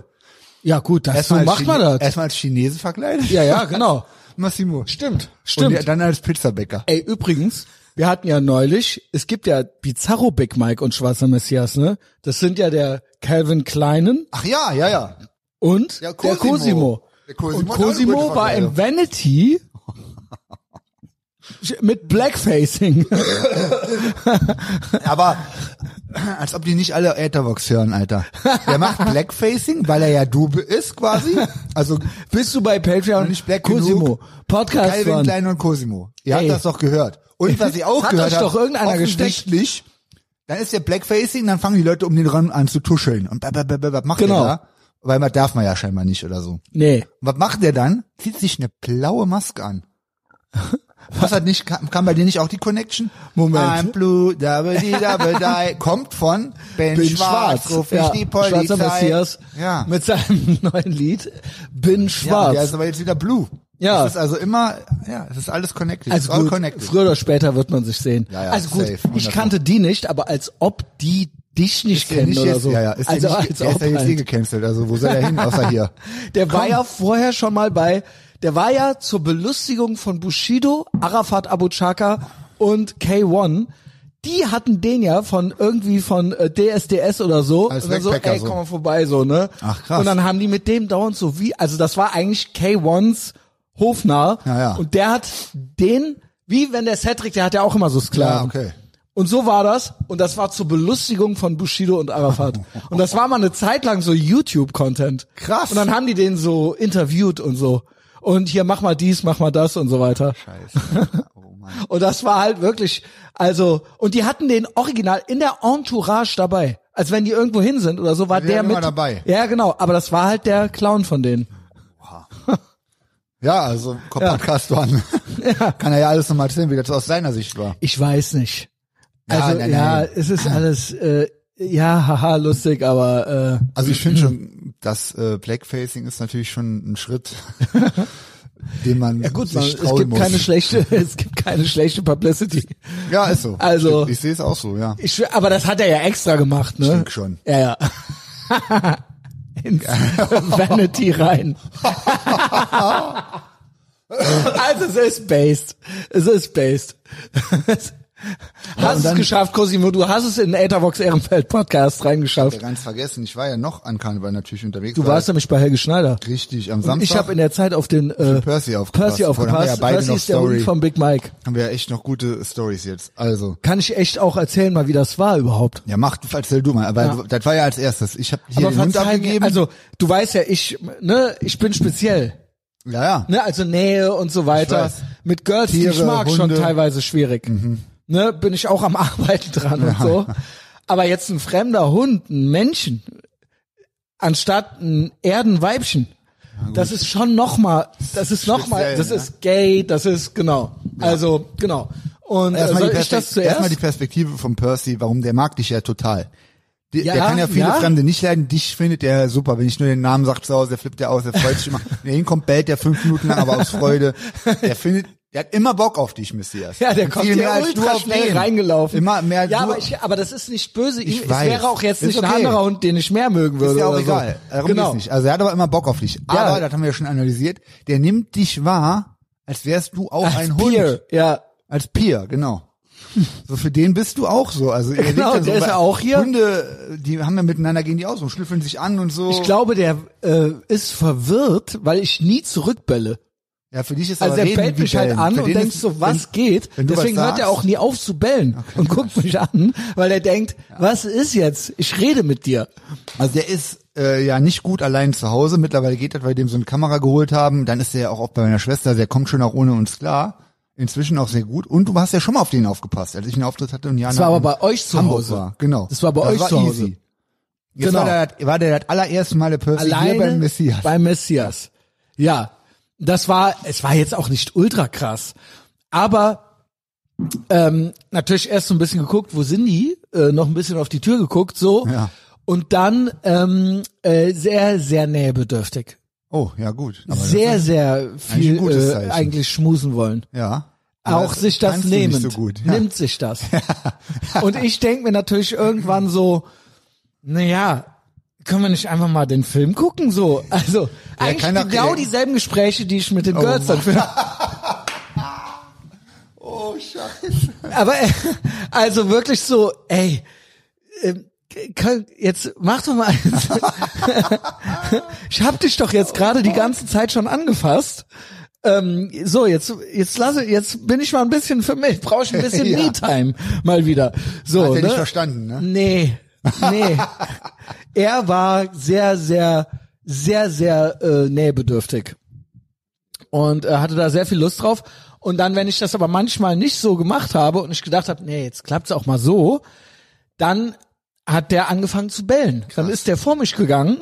Speaker 1: Ja gut, das, so macht man das.
Speaker 2: Erstmal als Chinese verkleidet.
Speaker 1: Ja, ja, genau. *laughs*
Speaker 2: Massimo.
Speaker 1: Stimmt,
Speaker 2: Und
Speaker 1: stimmt.
Speaker 2: ja, dann als Pizzabäcker.
Speaker 1: Ey, übrigens, wir hatten ja neulich, es gibt ja Bizarro Big Mike und Schwarzer Messias, ne? Das sind ja der Calvin Kleinen
Speaker 2: Ach ja, ja, ja.
Speaker 1: und
Speaker 2: Ja,
Speaker 1: der
Speaker 2: Cosimo.
Speaker 1: Cosimo.
Speaker 2: Der Cosimo
Speaker 1: Und Cosimo war im. Vanity *laughs* mit Blackfacing. *laughs*
Speaker 2: Aber als ob die nicht alle Ethervox hören, Alter. Der macht Blackfacing, weil er ja Dube ist quasi. Also
Speaker 1: Bist du bei Patreon?
Speaker 2: Und nicht Black
Speaker 1: Cosimo.
Speaker 2: genug.
Speaker 1: Podcast
Speaker 2: Calvin. Klein und Cosimo. Ihr
Speaker 1: Ey.
Speaker 2: habt das doch gehört. Und was ich auch
Speaker 1: Hat
Speaker 2: gehört
Speaker 1: euch
Speaker 2: habe,
Speaker 1: doch irgendeiner
Speaker 2: offensichtlich, dann ist der Blackfacing, dann fangen die Leute um den ran an zu tuscheln. Und bap, bap, bap, bap, was macht
Speaker 1: Genau.
Speaker 2: der da? Weil man darf man ja scheinbar nicht oder so.
Speaker 1: Nee.
Speaker 2: Und was macht der dann? Zieht sich eine blaue Maske an. *laughs* Was hat nicht, kam, kam bei dir nicht auch die Connection?
Speaker 1: Moment.
Speaker 2: I'm blue, double die, double *laughs* die. Kommt von Ben,
Speaker 1: Bin
Speaker 2: Schwarz,
Speaker 1: schwarz.
Speaker 2: ruf ich
Speaker 1: Ja,
Speaker 2: die Polizei.
Speaker 1: Schwarzer Messias.
Speaker 2: Ja.
Speaker 1: Mit seinem *laughs* neuen Lied. Bin
Speaker 2: ja,
Speaker 1: schwarz.
Speaker 2: der ist aber jetzt wieder blue.
Speaker 1: Ja.
Speaker 2: Es ist also immer, ja, es ist alles connected.
Speaker 1: Also gut,
Speaker 2: connected.
Speaker 1: früher oder später wird man sich sehen.
Speaker 2: Ja, ja,
Speaker 1: also gut,
Speaker 2: safe,
Speaker 1: ich kannte die nicht, aber als ob die dich nicht
Speaker 2: Ist
Speaker 1: kennen
Speaker 2: nicht
Speaker 1: oder
Speaker 2: jetzt,
Speaker 1: so.
Speaker 2: Ja, ja, ist
Speaker 1: also
Speaker 2: der, nicht,
Speaker 1: als
Speaker 2: der ist
Speaker 1: ob
Speaker 2: ja jetzt eh
Speaker 1: halt.
Speaker 2: gecancelt, also wo soll er hin, außer hier? *laughs*
Speaker 1: Der war ja vorher schon mal bei, der war ja zur Belustigung von Bushido, Arafat Abu Chaka und K1. Die hatten den ja von irgendwie von äh, DSDS oder so.
Speaker 2: Als
Speaker 1: und dann so, ey, komm mal vorbei, so, ne?
Speaker 2: Ach, krass.
Speaker 1: Und dann haben die mit dem dauernd so wie, also das war eigentlich K1s Hofnarr.
Speaker 2: Ja, ja.
Speaker 1: Und der hat den, wie wenn der Cedric, der hat ja auch immer so Sklaven.
Speaker 2: Ja, okay.
Speaker 1: Und so war das. Und das war zur Belustigung von Bushido und Arafat. Und das war mal eine Zeit lang so YouTube-Content.
Speaker 2: Krass.
Speaker 1: Und dann haben die den so interviewt und so. Und hier mach mal dies, mach mal das und so weiter.
Speaker 2: Scheiße. *laughs* Oh Mann.
Speaker 1: Und das war halt wirklich, also, und die hatten den original in der Entourage dabei. Als wenn die irgendwo hin sind oder so, war
Speaker 2: Die
Speaker 1: der mit.
Speaker 2: dabei.
Speaker 1: Ja, genau. Aber das war halt der Clown von denen.
Speaker 2: Ja, also Podcast waren. *laughs* Kann er ja alles nochmal erzählen, wie das aus seiner Sicht war.
Speaker 1: Ich weiß nicht.
Speaker 2: Ja,
Speaker 1: Also,
Speaker 2: nein,
Speaker 1: ja,
Speaker 2: nein.
Speaker 1: es ist alles, äh, ja, haha, lustig, aber, äh,
Speaker 2: Also ich *clears throat* finde schon, das äh, Blackfacing ist natürlich schon ein Schritt, *laughs* den man
Speaker 1: ja gut, man, es gibt
Speaker 2: muss.
Speaker 1: keine schlechte, *laughs* es gibt keine schlechte Publicity.
Speaker 2: ja, ist so.
Speaker 1: Also-
Speaker 2: ich sehe es auch so, ja.
Speaker 1: Ich, aber das hat er ja extra gemacht, ne?
Speaker 2: Ich schon.
Speaker 1: Ja, ja. Ins *laughs* Vanity rein. *laughs* also es ist based. Es ist based. *laughs* hast es
Speaker 2: dann-
Speaker 1: geschafft, Cosimo. Du hast es in den Ethervox Ehrenfeld Podcast
Speaker 2: Ja,
Speaker 1: reingeschafft.
Speaker 2: ganz vergessen, ich war ja noch an Karneval natürlich unterwegs.
Speaker 1: Du warst nämlich bei Helge Schneider.
Speaker 2: richtig am
Speaker 1: Und
Speaker 2: Samstag.
Speaker 1: ich habe in der Zeit auf den äh,
Speaker 2: Percy aufgepasst.
Speaker 1: Percy aufgepasst.
Speaker 2: ja
Speaker 1: Percy ist der
Speaker 2: Story.
Speaker 1: Hund von Big Mike.
Speaker 2: haben wir ja echt noch gute Stories jetzt. Also,
Speaker 1: Kann ich echt auch erzählen, mal wie das war überhaupt.
Speaker 2: ja, mach, erzähl du mal. Aber
Speaker 1: Ja.
Speaker 2: das war ja als erstes. Ich habe hier
Speaker 1: Aber
Speaker 2: den Hund abgegeben.
Speaker 1: also du weißt ja, ich, ne, ich bin speziell.
Speaker 2: ja, ja.
Speaker 1: ne, also Nähe und so weiter. Mit Girls, die ich
Speaker 2: Tiere,
Speaker 1: mag, schon
Speaker 2: Hunde. Mhm.
Speaker 1: teilweise schwierig. Ne, bin ich auch am *laughs* Arbeiten dran und so. Aber jetzt ein fremder Hund, ein Menschen, anstatt ein Erdenweibchen, das ist schon noch mal, das ist noch mal,
Speaker 2: Speziell,
Speaker 1: das
Speaker 2: ne?
Speaker 1: ist gay, das ist genau. Also genau. Und äh,
Speaker 2: Erstmal
Speaker 1: soll
Speaker 2: die,
Speaker 1: ich das zuerst?
Speaker 2: erstmal die Perspektive von Percy, warum der mag dich ja total. Die,
Speaker 1: Ja,
Speaker 2: der kann ja viele
Speaker 1: ja.
Speaker 2: Fremde nicht leiden, dich findet der super. Wenn ich nur den Namen sage zu Hause, der flippt der aus, der freut sich immer. *laughs* Wenn er hinkommt, bellt der fünf Minuten lang, aber aus Freude. Der findet, der hat immer Bock auf dich, Messias.
Speaker 1: Ja, der kommt
Speaker 2: viel
Speaker 1: hier
Speaker 2: mehr als
Speaker 1: ultra
Speaker 2: du auf
Speaker 1: schnell
Speaker 2: den.
Speaker 1: reingelaufen.
Speaker 2: Immer mehr als
Speaker 1: Ja,
Speaker 2: du.
Speaker 1: aber, ich, aber das ist nicht böse.
Speaker 2: Ich
Speaker 1: es
Speaker 2: weiß.
Speaker 1: wäre auch jetzt
Speaker 2: Ist
Speaker 1: nicht ein
Speaker 2: okay.
Speaker 1: anderer Hund, den ich mehr mögen würde.
Speaker 2: Ist ja auch
Speaker 1: oder
Speaker 2: egal.
Speaker 1: So.
Speaker 2: Darum
Speaker 1: genau.
Speaker 2: geht's nicht. Also er hat aber immer Bock auf dich. Aber,
Speaker 1: Ja.
Speaker 2: das haben wir ja schon analysiert, der nimmt dich wahr, als wärst du auch
Speaker 1: Als
Speaker 2: ein
Speaker 1: Peer,
Speaker 2: Hund.
Speaker 1: ja.
Speaker 2: Als Peer, genau. So für den bist du auch so. Also er
Speaker 1: Genau,
Speaker 2: liegt dann
Speaker 1: der
Speaker 2: so
Speaker 1: ist
Speaker 2: bei-
Speaker 1: ja auch hier.
Speaker 2: Hunde, die haben ja miteinander gehen die aus und schnüffeln sich an und so.
Speaker 1: Ich glaube, der äh, ist verwirrt, weil ich nie zurückbelle.
Speaker 2: Ja, für dich ist
Speaker 1: Also
Speaker 2: aber
Speaker 1: er
Speaker 2: reden
Speaker 1: bellt mich halt an und
Speaker 2: den
Speaker 1: denkt so, was
Speaker 2: wenn,
Speaker 1: geht?
Speaker 2: wenn
Speaker 1: Deswegen hört er auch nie auf zu bellen und guckt mich an, weil er denkt, was ist jetzt? Ich rede mit dir.
Speaker 2: Also der ist äh, ja nicht gut allein zu Hause. Mittlerweile geht das, weil wir dem so eine Kamera geholt haben. Dann ist er ja auch oft bei meiner Schwester. Der kommt schon auch ohne uns klar. Inzwischen auch sehr gut. Und du hast ja schon mal auf den aufgepasst, als ich einen Auftritt hatte und Jana
Speaker 1: Das war aber bei euch zu
Speaker 2: Hamburg
Speaker 1: Hause.
Speaker 2: war. Genau.
Speaker 1: Das war bei euch zu Hause.
Speaker 2: Easy. Jetzt
Speaker 1: Genau.
Speaker 2: war, der, war der das allererste Mal der Percy
Speaker 1: Alleine
Speaker 2: beim Messias.
Speaker 1: Beim Messias. Ja. Das war, es war jetzt auch nicht ultra krass. Aber ähm, natürlich erst so ein bisschen geguckt, wo sind die? Äh, noch ein bisschen auf die Tür geguckt, so.
Speaker 2: Ja.
Speaker 1: Und dann ähm, äh, sehr, sehr nähebedürftig.
Speaker 2: Oh, ja gut. Aber
Speaker 1: sehr, sehr viel
Speaker 2: gutes
Speaker 1: äh, eigentlich schmusen wollen.
Speaker 2: Ja.
Speaker 1: Auch sich das nehmen.
Speaker 2: So gut. Ja.
Speaker 1: Nimmt sich das. *laughs* Und ich denk mir natürlich irgendwann so, naja, können wir nicht einfach mal den Film gucken so? Also eigentlich
Speaker 2: kann doch-
Speaker 1: genau
Speaker 2: ja.
Speaker 1: dieselben Gespräche, die ich mit den
Speaker 2: Oh
Speaker 1: Girls dann führe. *laughs*
Speaker 2: Oh, scheiße.
Speaker 1: Aber äh, also wirklich so, ey, ähm, jetzt mach doch mal eins. *laughs* ich hab dich doch jetzt gerade die ganze Zeit schon angefasst. Ähm, so, jetzt, jetzt lasse, jetzt bin ich mal ein bisschen für mich, brauche ich ein bisschen *laughs*
Speaker 2: Ja.
Speaker 1: Me-Time mal wieder. So,
Speaker 2: Hat er
Speaker 1: ne?
Speaker 2: nicht verstanden, ne?
Speaker 1: Nee, nee. er war sehr, sehr, sehr, sehr äh, nähebedürftig. Und äh, hatte da sehr viel Lust drauf. Und dann, wenn ich das aber manchmal nicht so gemacht habe und ich gedacht habe, nee, jetzt klappt's auch mal so, dann hat der angefangen zu bellen. Dann ist der vor mich gegangen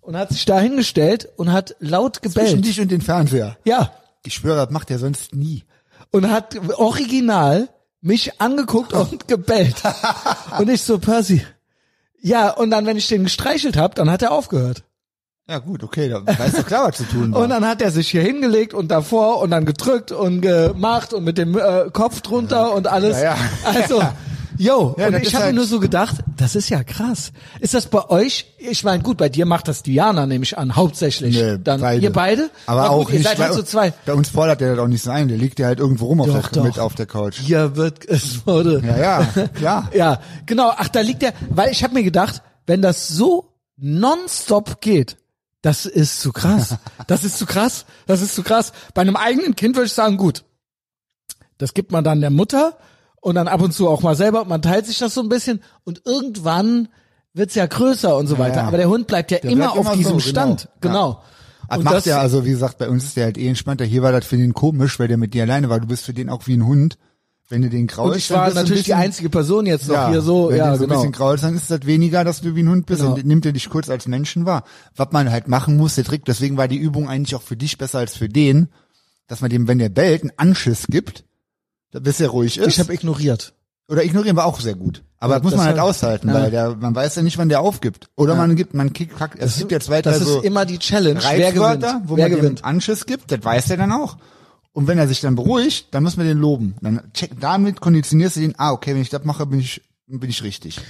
Speaker 1: und hat sich da hingestellt und hat laut
Speaker 2: Zwischen
Speaker 1: gebellt.
Speaker 2: dich und den Fernseher.
Speaker 1: Ja.
Speaker 2: Ich schwöre, das macht er sonst nie.
Speaker 1: und hat original mich angeguckt *laughs* und gebellt. Und ich so, Percy. Ja, und dann, wenn ich den gestreichelt habe, dann hat er aufgehört.
Speaker 2: Ja gut, okay, da weißt du klar, was zu tun war.
Speaker 1: Und dann hat er sich hier hingelegt und davor und dann gedrückt und gemacht und mit dem äh, Kopf drunter und alles.
Speaker 2: Ja, ja.
Speaker 1: Also, yo,
Speaker 2: Ja,
Speaker 1: und ich habe
Speaker 2: halt-
Speaker 1: mir nur so gedacht, das ist ja krass. Ist das bei euch? Ich meine, gut, bei dir macht das Diana, nehme ich an, hauptsächlich.
Speaker 2: Nee,
Speaker 1: dann
Speaker 2: beide.
Speaker 1: ihr beide?
Speaker 2: Aber
Speaker 1: Na
Speaker 2: auch
Speaker 1: gut, ihr
Speaker 2: nicht
Speaker 1: seid
Speaker 2: bei,
Speaker 1: halt so zwei.
Speaker 2: bei uns fordert der das auch nicht sein. Der liegt ja halt irgendwo rum auf
Speaker 1: Doch,
Speaker 2: der,
Speaker 1: doch.
Speaker 2: mit auf der Couch.
Speaker 1: Hier wird es wurde.
Speaker 2: Ja, ja, klar. *laughs*
Speaker 1: Ja, genau. Ach, da liegt der, weil ich habe mir gedacht, wenn das so nonstop geht, das ist zu krass. *laughs* Das ist zu krass. Das ist zu krass. Bei einem eigenen Kind würde ich sagen, gut. Das gibt man dann der Mutter und dann ab und zu auch mal selber. Man teilt sich das so ein bisschen und irgendwann wird's ja größer und so weiter.
Speaker 2: ja.
Speaker 1: Aber der Hund bleibt ja
Speaker 2: Der
Speaker 1: immer
Speaker 2: bleibt
Speaker 1: auf
Speaker 2: immer
Speaker 1: diesem
Speaker 2: so,
Speaker 1: Stand.
Speaker 2: genau.
Speaker 1: Genau.
Speaker 2: Das
Speaker 1: Und
Speaker 2: macht
Speaker 1: das-
Speaker 2: ja, also wie gesagt, bei uns ist der halt eh entspannter. Hier war das für den komisch, weil der mit dir alleine war. Du bist für den auch wie ein Hund. Wenn du den kraulst,
Speaker 1: Und ich
Speaker 2: dann
Speaker 1: war
Speaker 2: ein
Speaker 1: natürlich die
Speaker 2: bisschen-
Speaker 1: einzige Person jetzt noch hier so.
Speaker 2: wenn
Speaker 1: Ja,
Speaker 2: du so ein
Speaker 1: genau.
Speaker 2: bisschen kraulst, dann ist das weniger, dass du wie ein Hund bist.
Speaker 1: Genau.
Speaker 2: Und nimmt er dich kurz als Menschen wahr. Was man halt machen muss, der Trick, deswegen war die Übung eigentlich auch für dich besser als für den, dass man dem, wenn der bellt, einen Anschiss gibt, bis er ruhig ist.
Speaker 1: Ich habe ignoriert.
Speaker 2: Oder ignorieren war auch sehr gut. Aber
Speaker 1: Ja,
Speaker 2: das muss man halt aushalten,
Speaker 1: ja.
Speaker 2: weil der, man weiß ja nicht, wann der aufgibt. Oder man gibt, man kickt, es gibt ja zwei, drei
Speaker 1: Das ist
Speaker 2: so
Speaker 1: immer die Challenge. Wer gewinnt?
Speaker 2: Wo
Speaker 1: Wer
Speaker 2: man
Speaker 1: gewinnt?
Speaker 2: Anschiss gibt, das weiß er dann auch. Und wenn er sich dann beruhigt, dann muss man den loben. Dann check, damit konditionierst du den, ah, okay, wenn ich das mache, bin ich, bin ich richtig.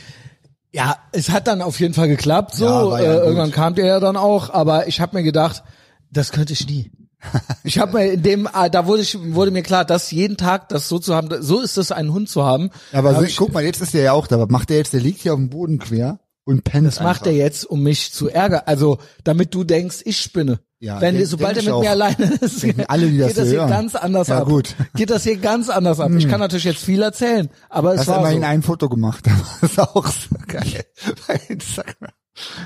Speaker 1: Ja, es hat dann auf jeden Fall geklappt. So,
Speaker 2: Ja, ja
Speaker 1: äh, irgendwann kam der ja dann auch, aber ich habe mir gedacht, das könnte ich nie. *laughs* Ich habe mir in dem, ah, da wurde ich, wurde mir klar, dass jeden Tag das so zu haben, so ist es, einen Hund zu haben.
Speaker 2: Aber
Speaker 1: Da
Speaker 2: so,
Speaker 1: ich,
Speaker 2: guck mal, jetzt ist der ja auch da. Was macht der jetzt? Der liegt hier auf dem Boden quer und pennt
Speaker 1: das macht er jetzt, um mich zu ärgern. Also, damit du denkst, ich spinne.
Speaker 2: Ja,
Speaker 1: Wenn,
Speaker 2: denk-
Speaker 1: sobald er
Speaker 2: denk
Speaker 1: mit
Speaker 2: ich
Speaker 1: mir alleine *laughs* ist,
Speaker 2: Denken alle, die das
Speaker 1: geht das hier
Speaker 2: hören.
Speaker 1: ganz anders
Speaker 2: Ja,
Speaker 1: ab.
Speaker 2: gut. Hm.
Speaker 1: Geht das hier ganz anders ab. Ich kann natürlich jetzt viel erzählen, aber es
Speaker 2: Hast
Speaker 1: war
Speaker 2: immerhin
Speaker 1: so.
Speaker 2: ein Foto gemacht. *laughs* Das ist auch so geil. Bei Instagram.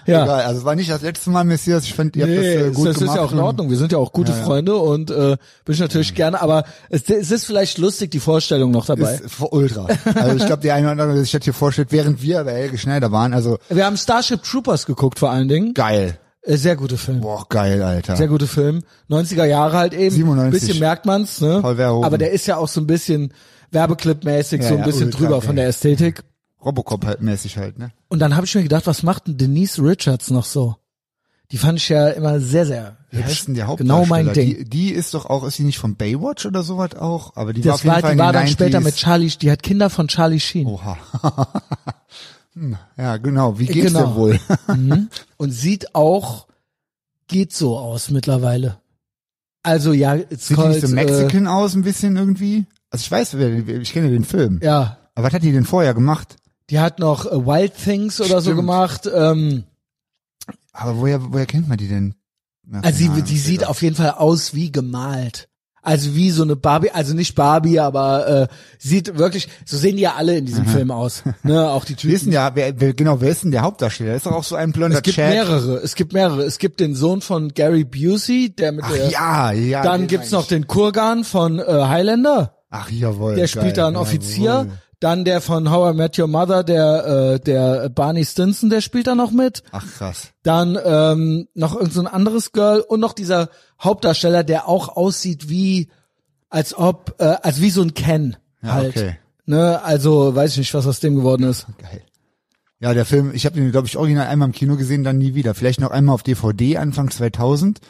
Speaker 1: Ja.
Speaker 2: Egal, also es war nicht das letzte Mal Messias. Ich fand, ihr habt
Speaker 1: Nee,
Speaker 2: das äh,
Speaker 1: das,
Speaker 2: gut
Speaker 1: das ist
Speaker 2: gemacht.
Speaker 1: ja auch in Ordnung. Wir sind ja auch gute Freunde und äh, bin ich natürlich gerne, aber es, es ist vielleicht lustig, die Vorstellung noch dabei.
Speaker 2: Ist ultra. Also ich glaube, die eine oder andere, der sich das hier vorstellt, während wir bei Helge Schneider waren, also
Speaker 1: Wir haben Starship Troopers geguckt vor allen Dingen.
Speaker 2: geil.
Speaker 1: Äh, sehr gute Film.
Speaker 2: Boah, geil, Alter.
Speaker 1: Sehr gute Film. 90er Jahre halt eben.
Speaker 2: 97.
Speaker 1: Bisschen merkt man's, ne?
Speaker 2: Paul Verhoeven.
Speaker 1: Aber der ist ja auch so ein bisschen Werbeclip-mäßig,
Speaker 2: Ja,
Speaker 1: so ein
Speaker 2: ja,
Speaker 1: bisschen
Speaker 2: ultra
Speaker 1: drüber
Speaker 2: geil.
Speaker 1: von der Ästhetik.
Speaker 2: Robocop halt mäßig halt, ne?
Speaker 1: Und dann habe ich mir gedacht, was macht denn Denise Richards noch so? Die fand ich ja immer sehr, sehr
Speaker 2: Wie heißt denn der
Speaker 1: Genau mein? Ding.
Speaker 2: Die, die ist doch auch, ist die nicht von Baywatch oder sowas auch? Aber die war auf
Speaker 1: das
Speaker 2: jeden
Speaker 1: war,
Speaker 2: Fall
Speaker 1: die war dann später
Speaker 2: 90s.
Speaker 1: mit Charlie, die hat Kinder von Charlie Sheen.
Speaker 2: Oha. *laughs* Hm, ja, genau. Wie geht's
Speaker 1: Genau.
Speaker 2: denn wohl? *laughs*
Speaker 1: Und sieht auch, geht so aus mittlerweile. Also ja, it's
Speaker 2: Sieht die nicht so
Speaker 1: called,
Speaker 2: Mexican aus ein bisschen irgendwie? Also ich weiß, wer- ich kenne den Film.
Speaker 1: Äh, ja,
Speaker 2: Aber was hat die denn vorher gemacht?
Speaker 1: Die hat noch äh, Wild Things oder so
Speaker 2: Stimmt.
Speaker 1: gemacht. Ähm,
Speaker 2: Aber woher, woher kennt man die denn? Ach,
Speaker 1: Also sie, die sieht auf jeden Fall aus wie gemalt. Also wie so eine Barbie, also nicht Barbie, aber äh, sieht wirklich, so sehen die ja alle in diesem Film aus. Ne, auch die *laughs* Typen.
Speaker 2: der, wer, wer, genau, wer ist denn der Hauptdarsteller? Ist doch auch so ein blonder
Speaker 1: Es gibt
Speaker 2: Chad.
Speaker 1: mehrere, es gibt mehrere. Es gibt den Sohn von Gary Busey, der mit
Speaker 2: Ach
Speaker 1: der,
Speaker 2: ja, ja.
Speaker 1: dann gibt's noch den Kurgan von äh, Highlander.
Speaker 2: Ach jawohl.
Speaker 1: der
Speaker 2: geil,
Speaker 1: spielt da einen Offizier.
Speaker 2: jawohl.
Speaker 1: Dann der von How I Met Your Mother, der äh, der Barney Stinson, der spielt da noch mit.
Speaker 2: Ach krass.
Speaker 1: Dann ähm, noch irgend so ein anderes Girl und noch dieser Hauptdarsteller, der auch aussieht wie, als ob, äh, als wie so ein Ken
Speaker 2: Ja,
Speaker 1: halt.
Speaker 2: okay.
Speaker 1: Ne, also weiß ich nicht, was aus dem geworden ist.
Speaker 2: Geil. Ja, der Film, ich habe den, glaube ich, original einmal im Kino gesehen, dann nie wieder. Vielleicht noch einmal auf DVD Anfang 2000.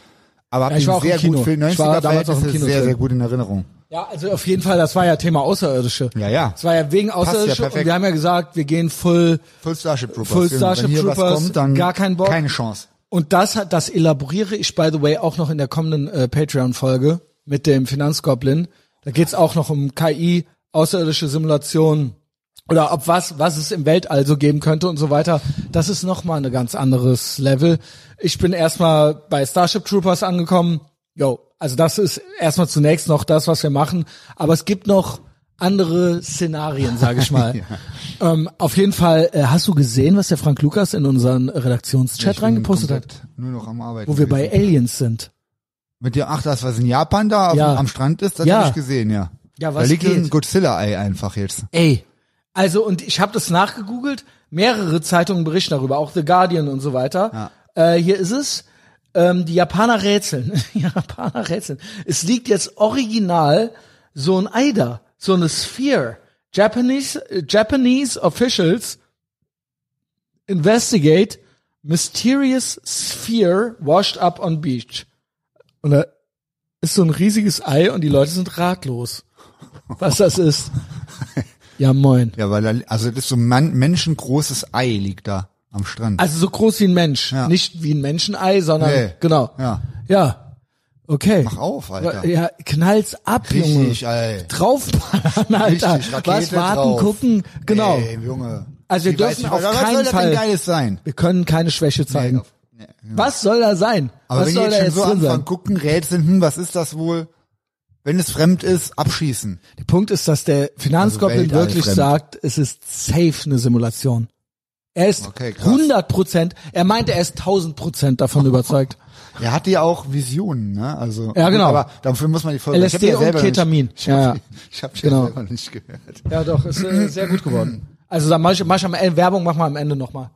Speaker 2: Aber hab
Speaker 1: Ja, ich
Speaker 2: den
Speaker 1: war auch im
Speaker 2: sehr
Speaker 1: Kino.
Speaker 2: gut für
Speaker 1: Ich war
Speaker 2: 90er
Speaker 1: damals auch im Kino
Speaker 2: sehr, sehr gut in Erinnerung.
Speaker 1: Ja, also auf jeden Fall, das war ja Thema Außerirdische.
Speaker 2: Ja, ja.
Speaker 1: Es war ja wegen
Speaker 2: ja
Speaker 1: Außerirdische und
Speaker 2: perfekt.
Speaker 1: wir haben ja gesagt, wir gehen full
Speaker 2: Full Starship Troopers.
Speaker 1: Full. Starship
Speaker 2: Wenn hier
Speaker 1: Troopers,
Speaker 2: was kommt, dann
Speaker 1: gar kein Bock.
Speaker 2: Keine Chance.
Speaker 1: Und das hat, das elaboriere ich by the way auch noch in der kommenden äh, Patreon-Folge mit dem Finanzgoblin. Da geht's auch noch um KI, außerirdische Simulationen oder ob was, was es im Weltall so geben könnte und so weiter. Das ist nochmal ein ganz anderes Level. Ich bin erstmal bei Starship Troopers angekommen. Jo, also das ist erstmal zunächst noch das, was wir machen. Aber es gibt noch andere Szenarien, sage ich mal. *laughs* ähm, auf jeden Fall, äh, hast du gesehen, was der Frank Lukas in unseren Redaktionschat
Speaker 2: bin
Speaker 1: reingepostet hat?
Speaker 2: Nur noch am Arbeiten.
Speaker 1: Wo wir bei. Aliens sind.
Speaker 2: Mit dir, ach, das, was in Japan da auf,
Speaker 1: Ja.
Speaker 2: am Strand ist, das
Speaker 1: Ja.
Speaker 2: habe ich gesehen, ja.
Speaker 1: Ja,
Speaker 2: Da
Speaker 1: was
Speaker 2: liegt
Speaker 1: geht?
Speaker 2: ein Godzilla-Ei einfach jetzt.
Speaker 1: Ey, also und ich habe das nachgegoogelt, mehrere Zeitungen berichten darüber, auch The Guardian und so weiter. Äh, hier ist es, ähm, die Japaner rätseln, *laughs* Japaner rätseln. Es liegt jetzt original so ein Ei da, so eine Sphere. Japanese, äh, Japanese officials investigate mysterious sphere washed up on beach. Und da ist so ein riesiges Ei und die Leute sind ratlos, was das ist. *laughs* Ja, moin.
Speaker 2: Ja, weil da, also das ist so ein menschengroßes Ei liegt da am Strand.
Speaker 1: Also so groß wie ein Mensch.
Speaker 2: Ja.
Speaker 1: Nicht wie ein Menschenei, sondern
Speaker 2: Nee.
Speaker 1: genau.
Speaker 2: Ja.
Speaker 1: Ja. Okay.
Speaker 2: Mach auf, Alter.
Speaker 1: Ja, knallt's ab, Junge.
Speaker 2: Richtig, ey.
Speaker 1: Draufballern, *laughs* Alter.
Speaker 2: Richtig, Rakete
Speaker 1: Was warten,
Speaker 2: drauf.
Speaker 1: gucken. Genau.
Speaker 2: Ey, Junge.
Speaker 1: Also wir
Speaker 2: weiß
Speaker 1: dürfen
Speaker 2: nicht,
Speaker 1: auf keinen Fall-
Speaker 2: Geiles sein?
Speaker 1: Wir können keine Schwäche zeigen.
Speaker 2: auf- nee,
Speaker 1: Was soll da sein?
Speaker 2: Aber
Speaker 1: Was
Speaker 2: wenn
Speaker 1: soll
Speaker 2: ihr
Speaker 1: da
Speaker 2: jetzt schon
Speaker 1: jetzt
Speaker 2: so anfangen,
Speaker 1: sein?
Speaker 2: gucken, rätseln, hm, was ist das wohl? Wenn es fremd ist, abschießen.
Speaker 1: Der Punkt ist, dass der Finanzgoblin
Speaker 2: Also
Speaker 1: wirklich
Speaker 2: fremd.
Speaker 1: sagt, es ist safe eine Simulation. Er ist
Speaker 2: Okay, krass.
Speaker 1: 100 Prozent, er meinte, er ist 1000 Prozent davon überzeugt. *laughs*
Speaker 2: Er hatte ja auch Visionen, ne? Also
Speaker 1: Ja, genau.
Speaker 2: Aber dafür muss man die Folge.
Speaker 1: LSD
Speaker 2: ich hab die ja
Speaker 1: und Ketamin.
Speaker 2: Nicht, *laughs* ich hab,
Speaker 1: Ja, ja.
Speaker 2: ich hab die
Speaker 1: Genau.
Speaker 2: selber nicht gehört.
Speaker 1: Ja, doch, ist äh, sehr gut geworden. Also da mach ich, mach ich am Ende, Werbung mach mal am Ende nochmal.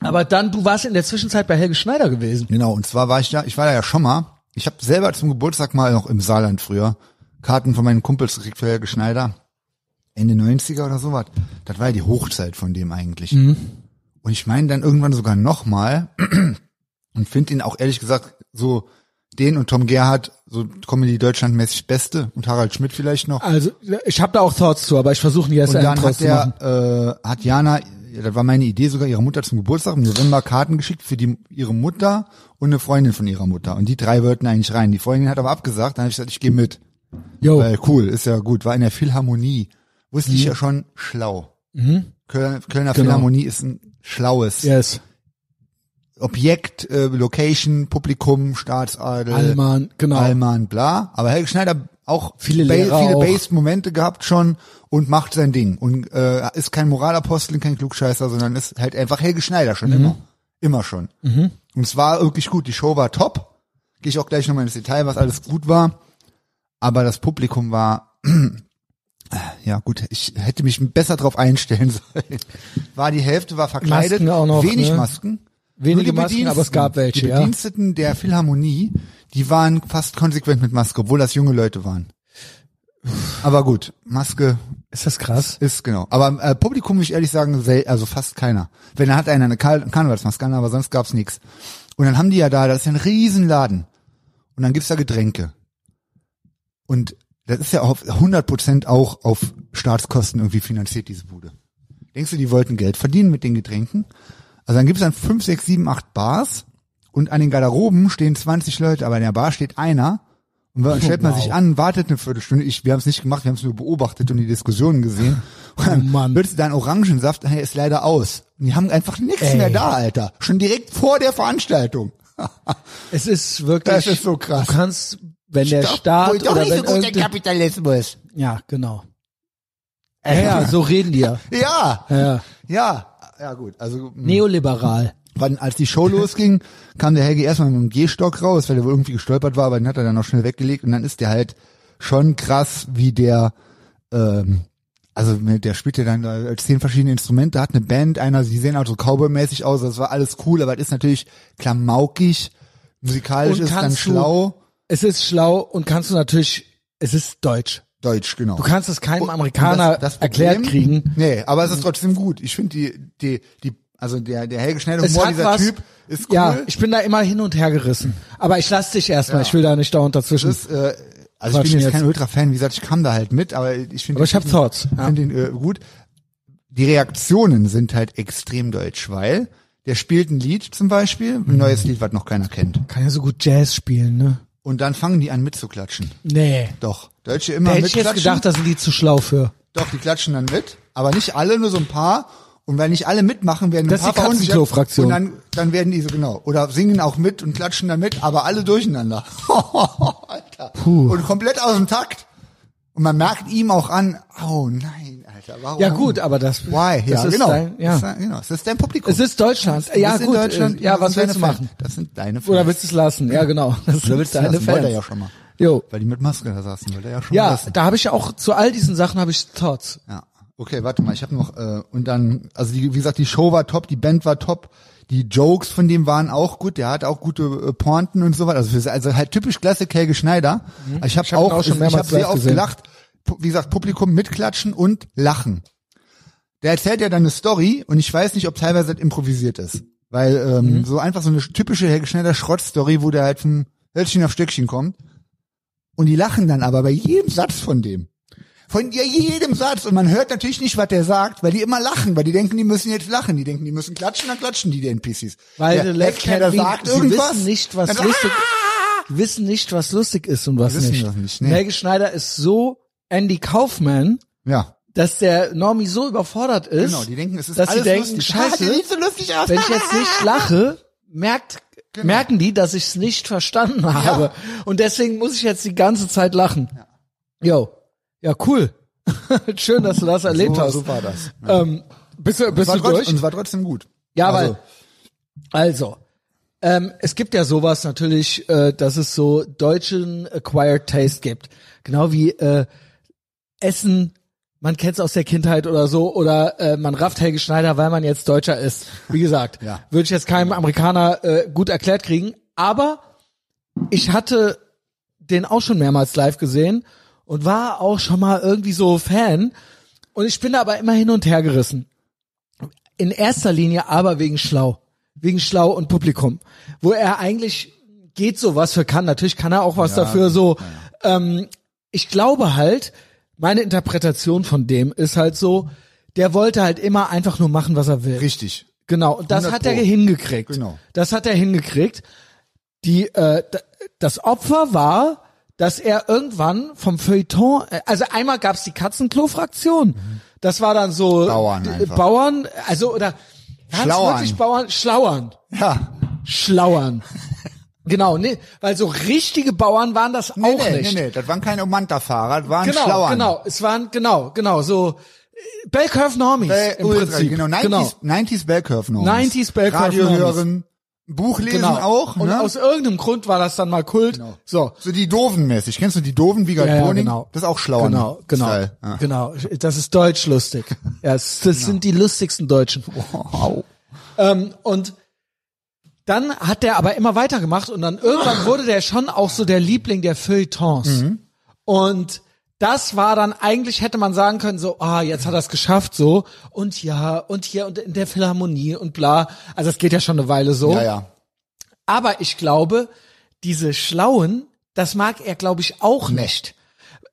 Speaker 1: Aber dann, du warst in der Zwischenzeit bei Helge Schneider gewesen.
Speaker 2: Genau. Und zwar war ich da, ich war da ja schon mal. Ich habe selber zum Geburtstag mal noch im Saarland früher Karten von meinen Kumpels gekriegt für Helge Schneider. Ende 90er oder sowas. Das war ja die Hochzeit von dem eigentlich.
Speaker 1: Mhm.
Speaker 2: Und ich meine dann irgendwann sogar nochmal *clears throat* und finde ihn auch ehrlich gesagt so den und Tom Gerhardt so Comedy Deutschlandmäßig Beste und Harald Schmidt vielleicht noch.
Speaker 1: Also ich habe da auch Thoughts zu, aber ich versuche nie erst
Speaker 2: Und dann
Speaker 1: draus
Speaker 2: hat
Speaker 1: zu machen.
Speaker 2: der, äh, hat Jana, ja, das war meine Idee, sogar ihrer Mutter zum Geburtstag im November Karten geschickt für die, ihre Mutter und eine Freundin von ihrer Mutter. Und die drei wollten eigentlich rein. Die Freundin hat aber abgesagt, dann habe ich gesagt, ich gehe mit.
Speaker 1: Jo,
Speaker 2: Weil cool, ist ja gut. War in der Philharmonie. Wusste
Speaker 1: Mhm.
Speaker 2: ich ja schon, schlau. Kölner, Kölner
Speaker 1: Genau.
Speaker 2: Philharmonie ist ein schlaues
Speaker 1: yes.
Speaker 2: Objekt, äh, Location, Publikum, Staatsadel,
Speaker 1: Allmann, genau.
Speaker 2: Allmann, bla. Aber Helge Schneider auch
Speaker 1: Viele
Speaker 2: ba
Speaker 1: Lehrer
Speaker 2: viele
Speaker 1: auch.
Speaker 2: based Momente gehabt schon und macht sein Ding und äh, ist kein Moralapostel, kein Klugscheißer, sondern ist halt einfach Helge Schneider schon immer, immer schon. Und es war wirklich gut. Die Show war top. Gehe ich auch gleich nochmal ins Detail, was alles gut war. Aber das Publikum war ja gut, ich hätte mich besser drauf einstellen *laughs* sollen. War die Hälfte war verkleidet,
Speaker 1: Masken auch noch,
Speaker 2: wenig
Speaker 1: ne?
Speaker 2: Masken.
Speaker 1: Wenige Masken, aber es gab welche,
Speaker 2: Die
Speaker 1: ja.
Speaker 2: Bediensteten der Philharmonie, die waren fast konsequent mit Maske, obwohl das junge Leute waren. Aber gut, Maske
Speaker 1: Ist das krass?
Speaker 2: ist genau. Aber äh, Publikum, muss ich ehrlich sagen, sel also fast keiner. Wenn er hat einer eine Kar Karnevalsmaske an, aber sonst gab's nichts. Und dann haben die ja da, das ist ja ein Riesenladen. Und dann gibt's da Getränke. Und das ist ja auf 100 Prozent auch auf Staatskosten irgendwie finanziert, diese Bude. Denkst du, die wollten Geld verdienen mit den Getränken? Also dann gibt's dann fünf, sechs, sieben, acht Bars und an den Garderoben stehen 20 Leute, aber in der Bar steht einer und dann stellt man
Speaker 1: Wow.
Speaker 2: sich an, wartet eine Viertelstunde. Ich, wir haben es nicht gemacht, wir haben es nur beobachtet und die Diskussionen gesehen. Und dann
Speaker 1: Oh Mann. *laughs*
Speaker 2: willst du deinen Orangensaft, hey, ist leider aus. Und die haben einfach nichts mehr da, Alter. Schon direkt vor der Veranstaltung. *laughs*
Speaker 1: Es ist wirklich.
Speaker 2: Das ist so krass.
Speaker 1: Du kannst, wenn der
Speaker 2: Stopp,
Speaker 1: Staat
Speaker 2: doch
Speaker 1: oder
Speaker 2: nicht
Speaker 1: wenn
Speaker 2: so gut der Kapitalismus.
Speaker 1: ja, genau. Ja, ja, so reden die *laughs* ja.
Speaker 2: Ja,
Speaker 1: ja.
Speaker 2: ja, ja gut. Also mh.
Speaker 1: Neoliberal.
Speaker 2: wann, als die Show *laughs* losging, kam der Helge erstmal mit dem Gehstock raus, weil er wohl irgendwie gestolpert war, aber den hat er dann noch schnell weggelegt und dann ist der halt schon krass, wie der, ähm, also der spielt ja dann äh, zehn verschiedene Instrumente, hat eine Band, einer, die sehen also Cowboy-mäßig aus, das war alles cool, aber es ist natürlich klamaukig, musikalisch ist dann schlau,
Speaker 1: Es ist schlau und kannst du natürlich, es ist Deutsch.
Speaker 2: deutsch, genau.
Speaker 1: Du kannst es keinem Amerikaner
Speaker 2: das- das
Speaker 1: erklärt
Speaker 2: Problem-
Speaker 1: kriegen.
Speaker 2: Nee, aber es ist trotzdem gut. Ich finde die, die, die, also der, der Helge
Speaker 1: Es
Speaker 2: Humor, dieser
Speaker 1: was,
Speaker 2: Typ, ist cool.
Speaker 1: ja, ich bin da immer hin und her gerissen. Aber ich lass dich erstmal,
Speaker 2: Ja.
Speaker 1: ich will da nicht dauernd dazwischen.
Speaker 2: Das, äh, also ich bin jetzt
Speaker 1: jetzt.
Speaker 2: kein Ultra-Fan, wie gesagt, ich kam da halt mit, aber ich finde
Speaker 1: ich hab
Speaker 2: den-
Speaker 1: Thoughts,
Speaker 2: Ich
Speaker 1: ja.
Speaker 2: finde den äh, gut. Die Reaktionen sind halt extrem deutsch, weil der spielt ein Lied zum Beispiel, ein neues Lied, was noch keiner kennt.
Speaker 1: Kann ja so gut Jazz spielen, ne?
Speaker 2: Und dann fangen die an mitzuklatschen.
Speaker 1: Nee.
Speaker 2: Doch. Deutsche immer
Speaker 1: Da hätte ich
Speaker 2: mitklatschen.
Speaker 1: jetzt gedacht, da sind die zu schlau für.
Speaker 2: Doch, die klatschen dann mit, aber nicht alle, nur so ein paar. Und wenn nicht alle mitmachen, werden
Speaker 1: Das
Speaker 2: ein
Speaker 1: ist
Speaker 2: paar
Speaker 1: die
Speaker 2: verunsichert.
Speaker 1: Katzenklo-Fraktion.
Speaker 2: Und dann, dann werden die so genau. Oder singen auch mit und klatschen dann mit, aber alle durcheinander. *laughs* Alter. Und komplett aus dem Takt. Und man merkt ihm auch an, oh nein, Alter, warum?
Speaker 1: Ja gut, aber das,
Speaker 2: Why?
Speaker 1: das
Speaker 2: Ja,
Speaker 1: ist
Speaker 2: genau.
Speaker 1: Dein, ja.
Speaker 2: Das ist, genau. Das ist dein Publikum.
Speaker 1: Es ist Deutschland.
Speaker 2: Du
Speaker 1: Ja
Speaker 2: bist in
Speaker 1: gut,
Speaker 2: Deutschland,
Speaker 1: ja, was willst du machen?
Speaker 2: Das sind deine Fans.
Speaker 1: Oder willst du es lassen? Ja, genau. Das
Speaker 2: Oder willst du
Speaker 1: deine
Speaker 2: lassen? Wollte
Speaker 1: Fans.
Speaker 2: ja schon mal.
Speaker 1: Jo.
Speaker 2: Weil die mit Maske da saßen, wollte er ja schon mal
Speaker 1: Ja,
Speaker 2: lassen.
Speaker 1: da habe ich ja auch zu all diesen Sachen habe ich Thoughts.
Speaker 2: Ja. Okay, warte mal, ich habe noch äh, und dann also die, wie gesagt, die Show war top, die Band war top, die Jokes von dem waren auch gut, der hat auch gute äh, Pointen und so weiter. Also, also halt typisch klasse Helge Schneider. Also ich habe
Speaker 1: Mhm. Ich hab
Speaker 2: auch,
Speaker 1: auch schon
Speaker 2: ich
Speaker 1: mehrmals
Speaker 2: habe sehr
Speaker 1: live
Speaker 2: oft
Speaker 1: gesehen.
Speaker 2: gelacht. Wie gesagt, Publikum mitklatschen und lachen. Der erzählt ja dann eine Story und ich weiß nicht, ob teilweise das improvisiert ist. Weil ähm,
Speaker 1: Mhm.
Speaker 2: so einfach so eine typische Helge Schneider Schrottstory, wo der halt vom Hölzchen auf Stöckchen kommt. Und die lachen dann aber bei jedem Satz von dem. Von ja, jedem Satz. Und man hört natürlich nicht, was der sagt, weil die immer lachen, weil die denken, die müssen jetzt lachen. Die denken, die müssen klatschen, dann klatschen die, die NPCs.
Speaker 1: Weil
Speaker 2: der Headcatter
Speaker 1: hand
Speaker 2: sagt irgendwas.
Speaker 1: wissen nicht, was lustig die wissen nicht, was lustig ist und was nicht.
Speaker 2: nicht, nee.
Speaker 1: Helge Schneider ist so Andy Kaufman,
Speaker 2: Ja,
Speaker 1: dass der Normie so überfordert ist,
Speaker 2: genau. Die denken, es ist
Speaker 1: dass sie
Speaker 2: alles
Speaker 1: denken,
Speaker 2: lustig.
Speaker 1: scheiße,
Speaker 2: Ah, so lustig aus.
Speaker 1: wenn ich jetzt nicht lache, merkt,
Speaker 2: Genau.
Speaker 1: merken die, dass ich es nicht verstanden habe. Und deswegen muss ich jetzt die ganze Zeit lachen. Jo. Ja, cool. *laughs* Schön, dass du das erlebt
Speaker 2: so,
Speaker 1: hast.
Speaker 2: so war das.
Speaker 1: Ähm, bist du, bist du durch?
Speaker 2: Und es war trotzdem gut.
Speaker 1: Ja,
Speaker 2: also,
Speaker 1: weil, also, ähm, es gibt ja sowas natürlich, äh, dass es so deutschen Acquired Taste gibt. Genau wie äh, Essen, man kennt es aus der Kindheit oder so, oder äh, man rafft Helge Schneider, weil man jetzt Deutscher ist. Wie gesagt,
Speaker 2: Ja.
Speaker 1: würde ich jetzt keinem Amerikaner äh, gut erklärt kriegen. Aber ich hatte den auch schon mehrmals live gesehen und war auch schon mal irgendwie so Fan. Und ich bin da aber immer hin und her gerissen in erster Linie aber wegen Schlau. Wegen Schlau und Publikum. Wo er eigentlich geht so was für kann. Natürlich kann er auch was dafür so. Ähm, ich glaube halt, meine Interpretation von dem ist halt so, der wollte halt immer einfach nur machen, was er will.
Speaker 2: richtig.
Speaker 1: Genau. Und das
Speaker 2: 100
Speaker 1: hat er hingekriegt.
Speaker 2: Genau.
Speaker 1: Das hat er hingekriegt. Die, äh, das Opfer war, dass er irgendwann vom Feuilleton, äh, also einmal gab's die Katzenklo-Fraktion. Das war dann so
Speaker 2: Bauern einfach.
Speaker 1: Bauern, also oder
Speaker 2: Schlauern.
Speaker 1: wirklich Bauern, Schlauern,
Speaker 2: Ja,
Speaker 1: Schlauern. Genau, nee, weil so richtige Bauern waren das
Speaker 2: Nee,
Speaker 1: auch
Speaker 2: nee,
Speaker 1: nicht.
Speaker 2: nee, nee, das waren keine Manta-Fahrer, das waren
Speaker 1: Genau,
Speaker 2: Schlauern.
Speaker 1: genau, es waren genau, genau so äh, Bell Curve Normies
Speaker 2: Äh,
Speaker 1: im
Speaker 2: ultra,
Speaker 1: Prinzip.
Speaker 2: Genau, 90s,
Speaker 1: genau.
Speaker 2: 90s Bell Curve noch.
Speaker 1: 90s Bell Curve
Speaker 2: Radio
Speaker 1: Normies.
Speaker 2: hören, Buch lesen
Speaker 1: Genau.
Speaker 2: auch,
Speaker 1: Und
Speaker 2: ne?
Speaker 1: aus irgendeinem Grund war das dann mal Kult. So.
Speaker 2: so die Doofen mäßig. Kennst du die Doofen wie
Speaker 1: Ja, ja, genau.
Speaker 2: Das ist auch schlauer
Speaker 1: Genau, genau,
Speaker 2: Style. Ja.
Speaker 1: genau. Das ist deutsch lustig. *laughs* Ja, es- das
Speaker 2: Genau.
Speaker 1: sind die lustigsten Deutschen.
Speaker 2: Wow.
Speaker 1: Ähm, und dann hat der aber immer weitergemacht und dann irgendwann wurde der schon auch so der Liebling der Feuilletons.
Speaker 2: Mhm.
Speaker 1: Und das war dann eigentlich hätte man sagen können so, ah, jetzt hat er es geschafft so und ja und hier und in der Philharmonie und bla. Also es geht ja schon eine Weile so.
Speaker 2: Ja, ja.
Speaker 1: Aber ich glaube, diese Schlauen, das mag er, glaube ich, auch nicht.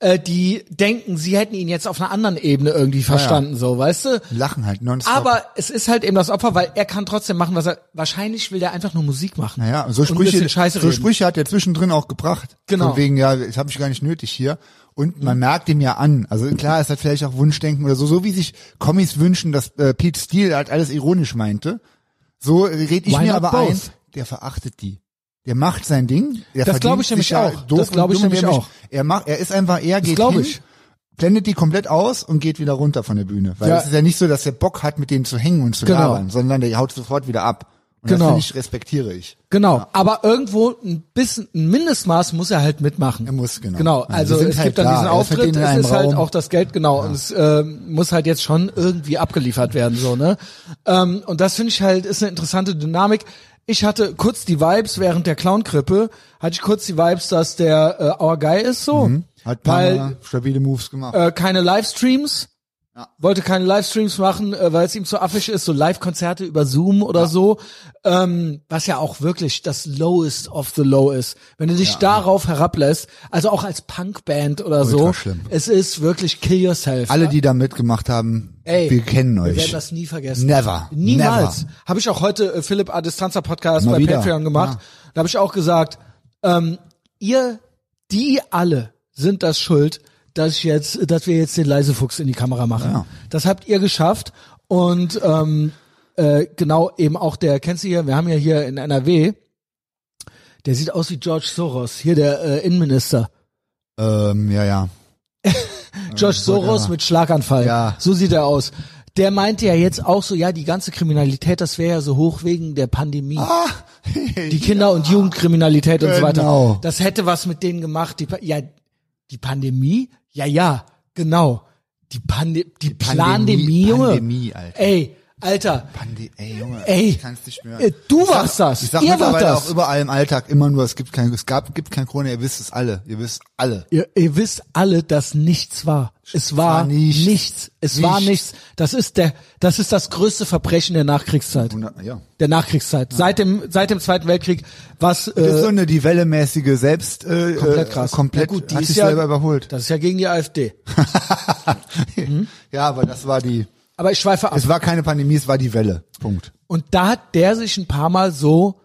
Speaker 1: Äh, die denken, sie hätten ihn jetzt auf einer anderen Ebene irgendwie verstanden, so, weißt du?
Speaker 2: Lachen halt nonstop.
Speaker 1: Aber es ist halt eben das Opfer, weil er kann trotzdem machen, was er. Wahrscheinlich will der einfach nur Musik machen.
Speaker 2: Naja, so
Speaker 1: ein
Speaker 2: Sprüche, so. Sprüche hat er zwischendrin auch gebracht.
Speaker 1: Genau.
Speaker 2: Von wegen, ja, das habe ich gar nicht nötig hier. Und man merkt ihm ja an. Also klar, es hat vielleicht auch Wunschdenken oder so, so wie sich Kommis wünschen, dass äh, Pete Steele halt alles ironisch meinte. So red ich
Speaker 1: Why
Speaker 2: mir aber ein,
Speaker 1: both?
Speaker 2: der verachtet die. Der macht sein Ding. Der
Speaker 1: Das
Speaker 2: verdient
Speaker 1: glaub ich nämlich
Speaker 2: ja
Speaker 1: auch. Das
Speaker 2: und
Speaker 1: glaub ich nämlich auch.
Speaker 2: Er macht, er ist einfach, er geht
Speaker 1: glaub
Speaker 2: hin,
Speaker 1: ich.
Speaker 2: blendet die komplett aus und geht wieder runter von der Bühne. Weil
Speaker 1: Ja.
Speaker 2: es ist ja nicht so, dass der Bock hat, mit denen zu hängen und zu
Speaker 1: Genau.
Speaker 2: labern, sondern der haut sofort wieder ab. Und
Speaker 1: Genau.
Speaker 2: das finde ich, respektiere ich.
Speaker 1: Genau. Aber irgendwo ein bisschen, ein Mindestmaß muss er halt mitmachen.
Speaker 2: Er muss, genau.
Speaker 1: Genau.
Speaker 2: Ja,
Speaker 1: Also
Speaker 2: sind
Speaker 1: es
Speaker 2: halt
Speaker 1: gibt dann
Speaker 2: da.
Speaker 1: diesen
Speaker 2: Er
Speaker 1: Auftritt, es ist halt
Speaker 2: Raum.
Speaker 1: auch das Geld, genau. Und es äh, muss halt jetzt schon irgendwie abgeliefert werden, so, ne? Ähm, und das finde ich halt, ist eine interessante Dynamik. Ich hatte kurz die Vibes während der Clown-Krippe, hatte ich kurz die Vibes, dass der äh, Our Guy ist so.
Speaker 2: Hat ein paar
Speaker 1: weil
Speaker 2: stabile Moves gemacht.
Speaker 1: äh, keine Livestreams.
Speaker 2: Ja.
Speaker 1: Wollte keine Livestreams machen, äh, weil es ihm zu affig ist, so Live-Konzerte über Zoom oder so. Ähm, was ja auch wirklich das Lowest of the Low ist. Wenn du dich darauf herablässt, also auch als Punkband oder so,
Speaker 2: schlimm.
Speaker 1: es ist wirklich kill yourself.
Speaker 2: Alle,
Speaker 1: ja?
Speaker 2: die da mitgemacht haben,
Speaker 1: Ey,
Speaker 2: wir kennen
Speaker 1: Wir
Speaker 2: euch.
Speaker 1: werden das nie vergessen.
Speaker 2: Never.
Speaker 1: Niemals. Habe ich auch heute äh, Philipp A. Distanza Podcast
Speaker 2: Mal
Speaker 1: bei
Speaker 2: wieder.
Speaker 1: Patreon gemacht. Da habe ich auch gesagt, ähm, ihr, die alle sind das schuld, dass ich jetzt, dass wir jetzt den Leisefuchs in die Kamera machen.
Speaker 2: Ja.
Speaker 1: Das habt ihr geschafft und ähm, äh, genau eben auch der, kennst du hier, wir haben ja hier in NRW, der sieht aus wie George Soros, hier der äh, Innenminister.
Speaker 2: ähm, ja, ja. *laughs*
Speaker 1: George Soros mit Schlaganfall.
Speaker 2: Ja.
Speaker 1: So sieht er aus. Der meinte ja jetzt auch so, ja, die ganze Kriminalität, das wäre ja so hoch wegen der Pandemie. die Kinder- und Jugendkriminalität und so weiter.
Speaker 2: Genau.
Speaker 1: Das hätte was mit denen gemacht. Die, Pa- ja, die Pandemie? Ja, ja, genau. Die, Pande die, Pandemie, Junge.
Speaker 2: Pandemie, Alter.
Speaker 1: Ey, Alter.
Speaker 2: Pandi ey, Junge,
Speaker 1: Ey,
Speaker 2: ich kann's nicht mehr.
Speaker 1: äh, du
Speaker 2: Ich sag-
Speaker 1: warst das.
Speaker 2: Ich sag
Speaker 1: Ihr wart
Speaker 2: mittlerweile
Speaker 1: das.
Speaker 2: auch überall im Alltag immer nur, es gibt kein, es gab, gibt kein Corona, ihr wisst es alle. Ihr wisst alle.
Speaker 1: Ihr, ihr wisst alle, dass nichts war. Es war,
Speaker 2: war nichts.
Speaker 1: nichts. Es war
Speaker 2: Nichts.
Speaker 1: nichts. Das ist der, das ist das größte Verbrechen der Nachkriegszeit.
Speaker 2: Ja.
Speaker 1: Der Nachkriegszeit. Seit dem, seit dem Zweiten Weltkrieg, was,
Speaker 2: Das ist so
Speaker 1: äh,
Speaker 2: eine die Wellemäßige selbst äh,
Speaker 1: komplett
Speaker 2: äh,
Speaker 1: krass.
Speaker 2: komplett
Speaker 1: ja, gut, die
Speaker 2: hat sich
Speaker 1: ja,
Speaker 2: selber überholt.
Speaker 1: Das ist ja gegen die AfD. *laughs*
Speaker 2: Ja, aber das war die.
Speaker 1: Aber ich schweife ab.
Speaker 2: Es war keine Pandemie, es war die Welle. Punkt.
Speaker 1: Und da hat der sich ein paar Mal so,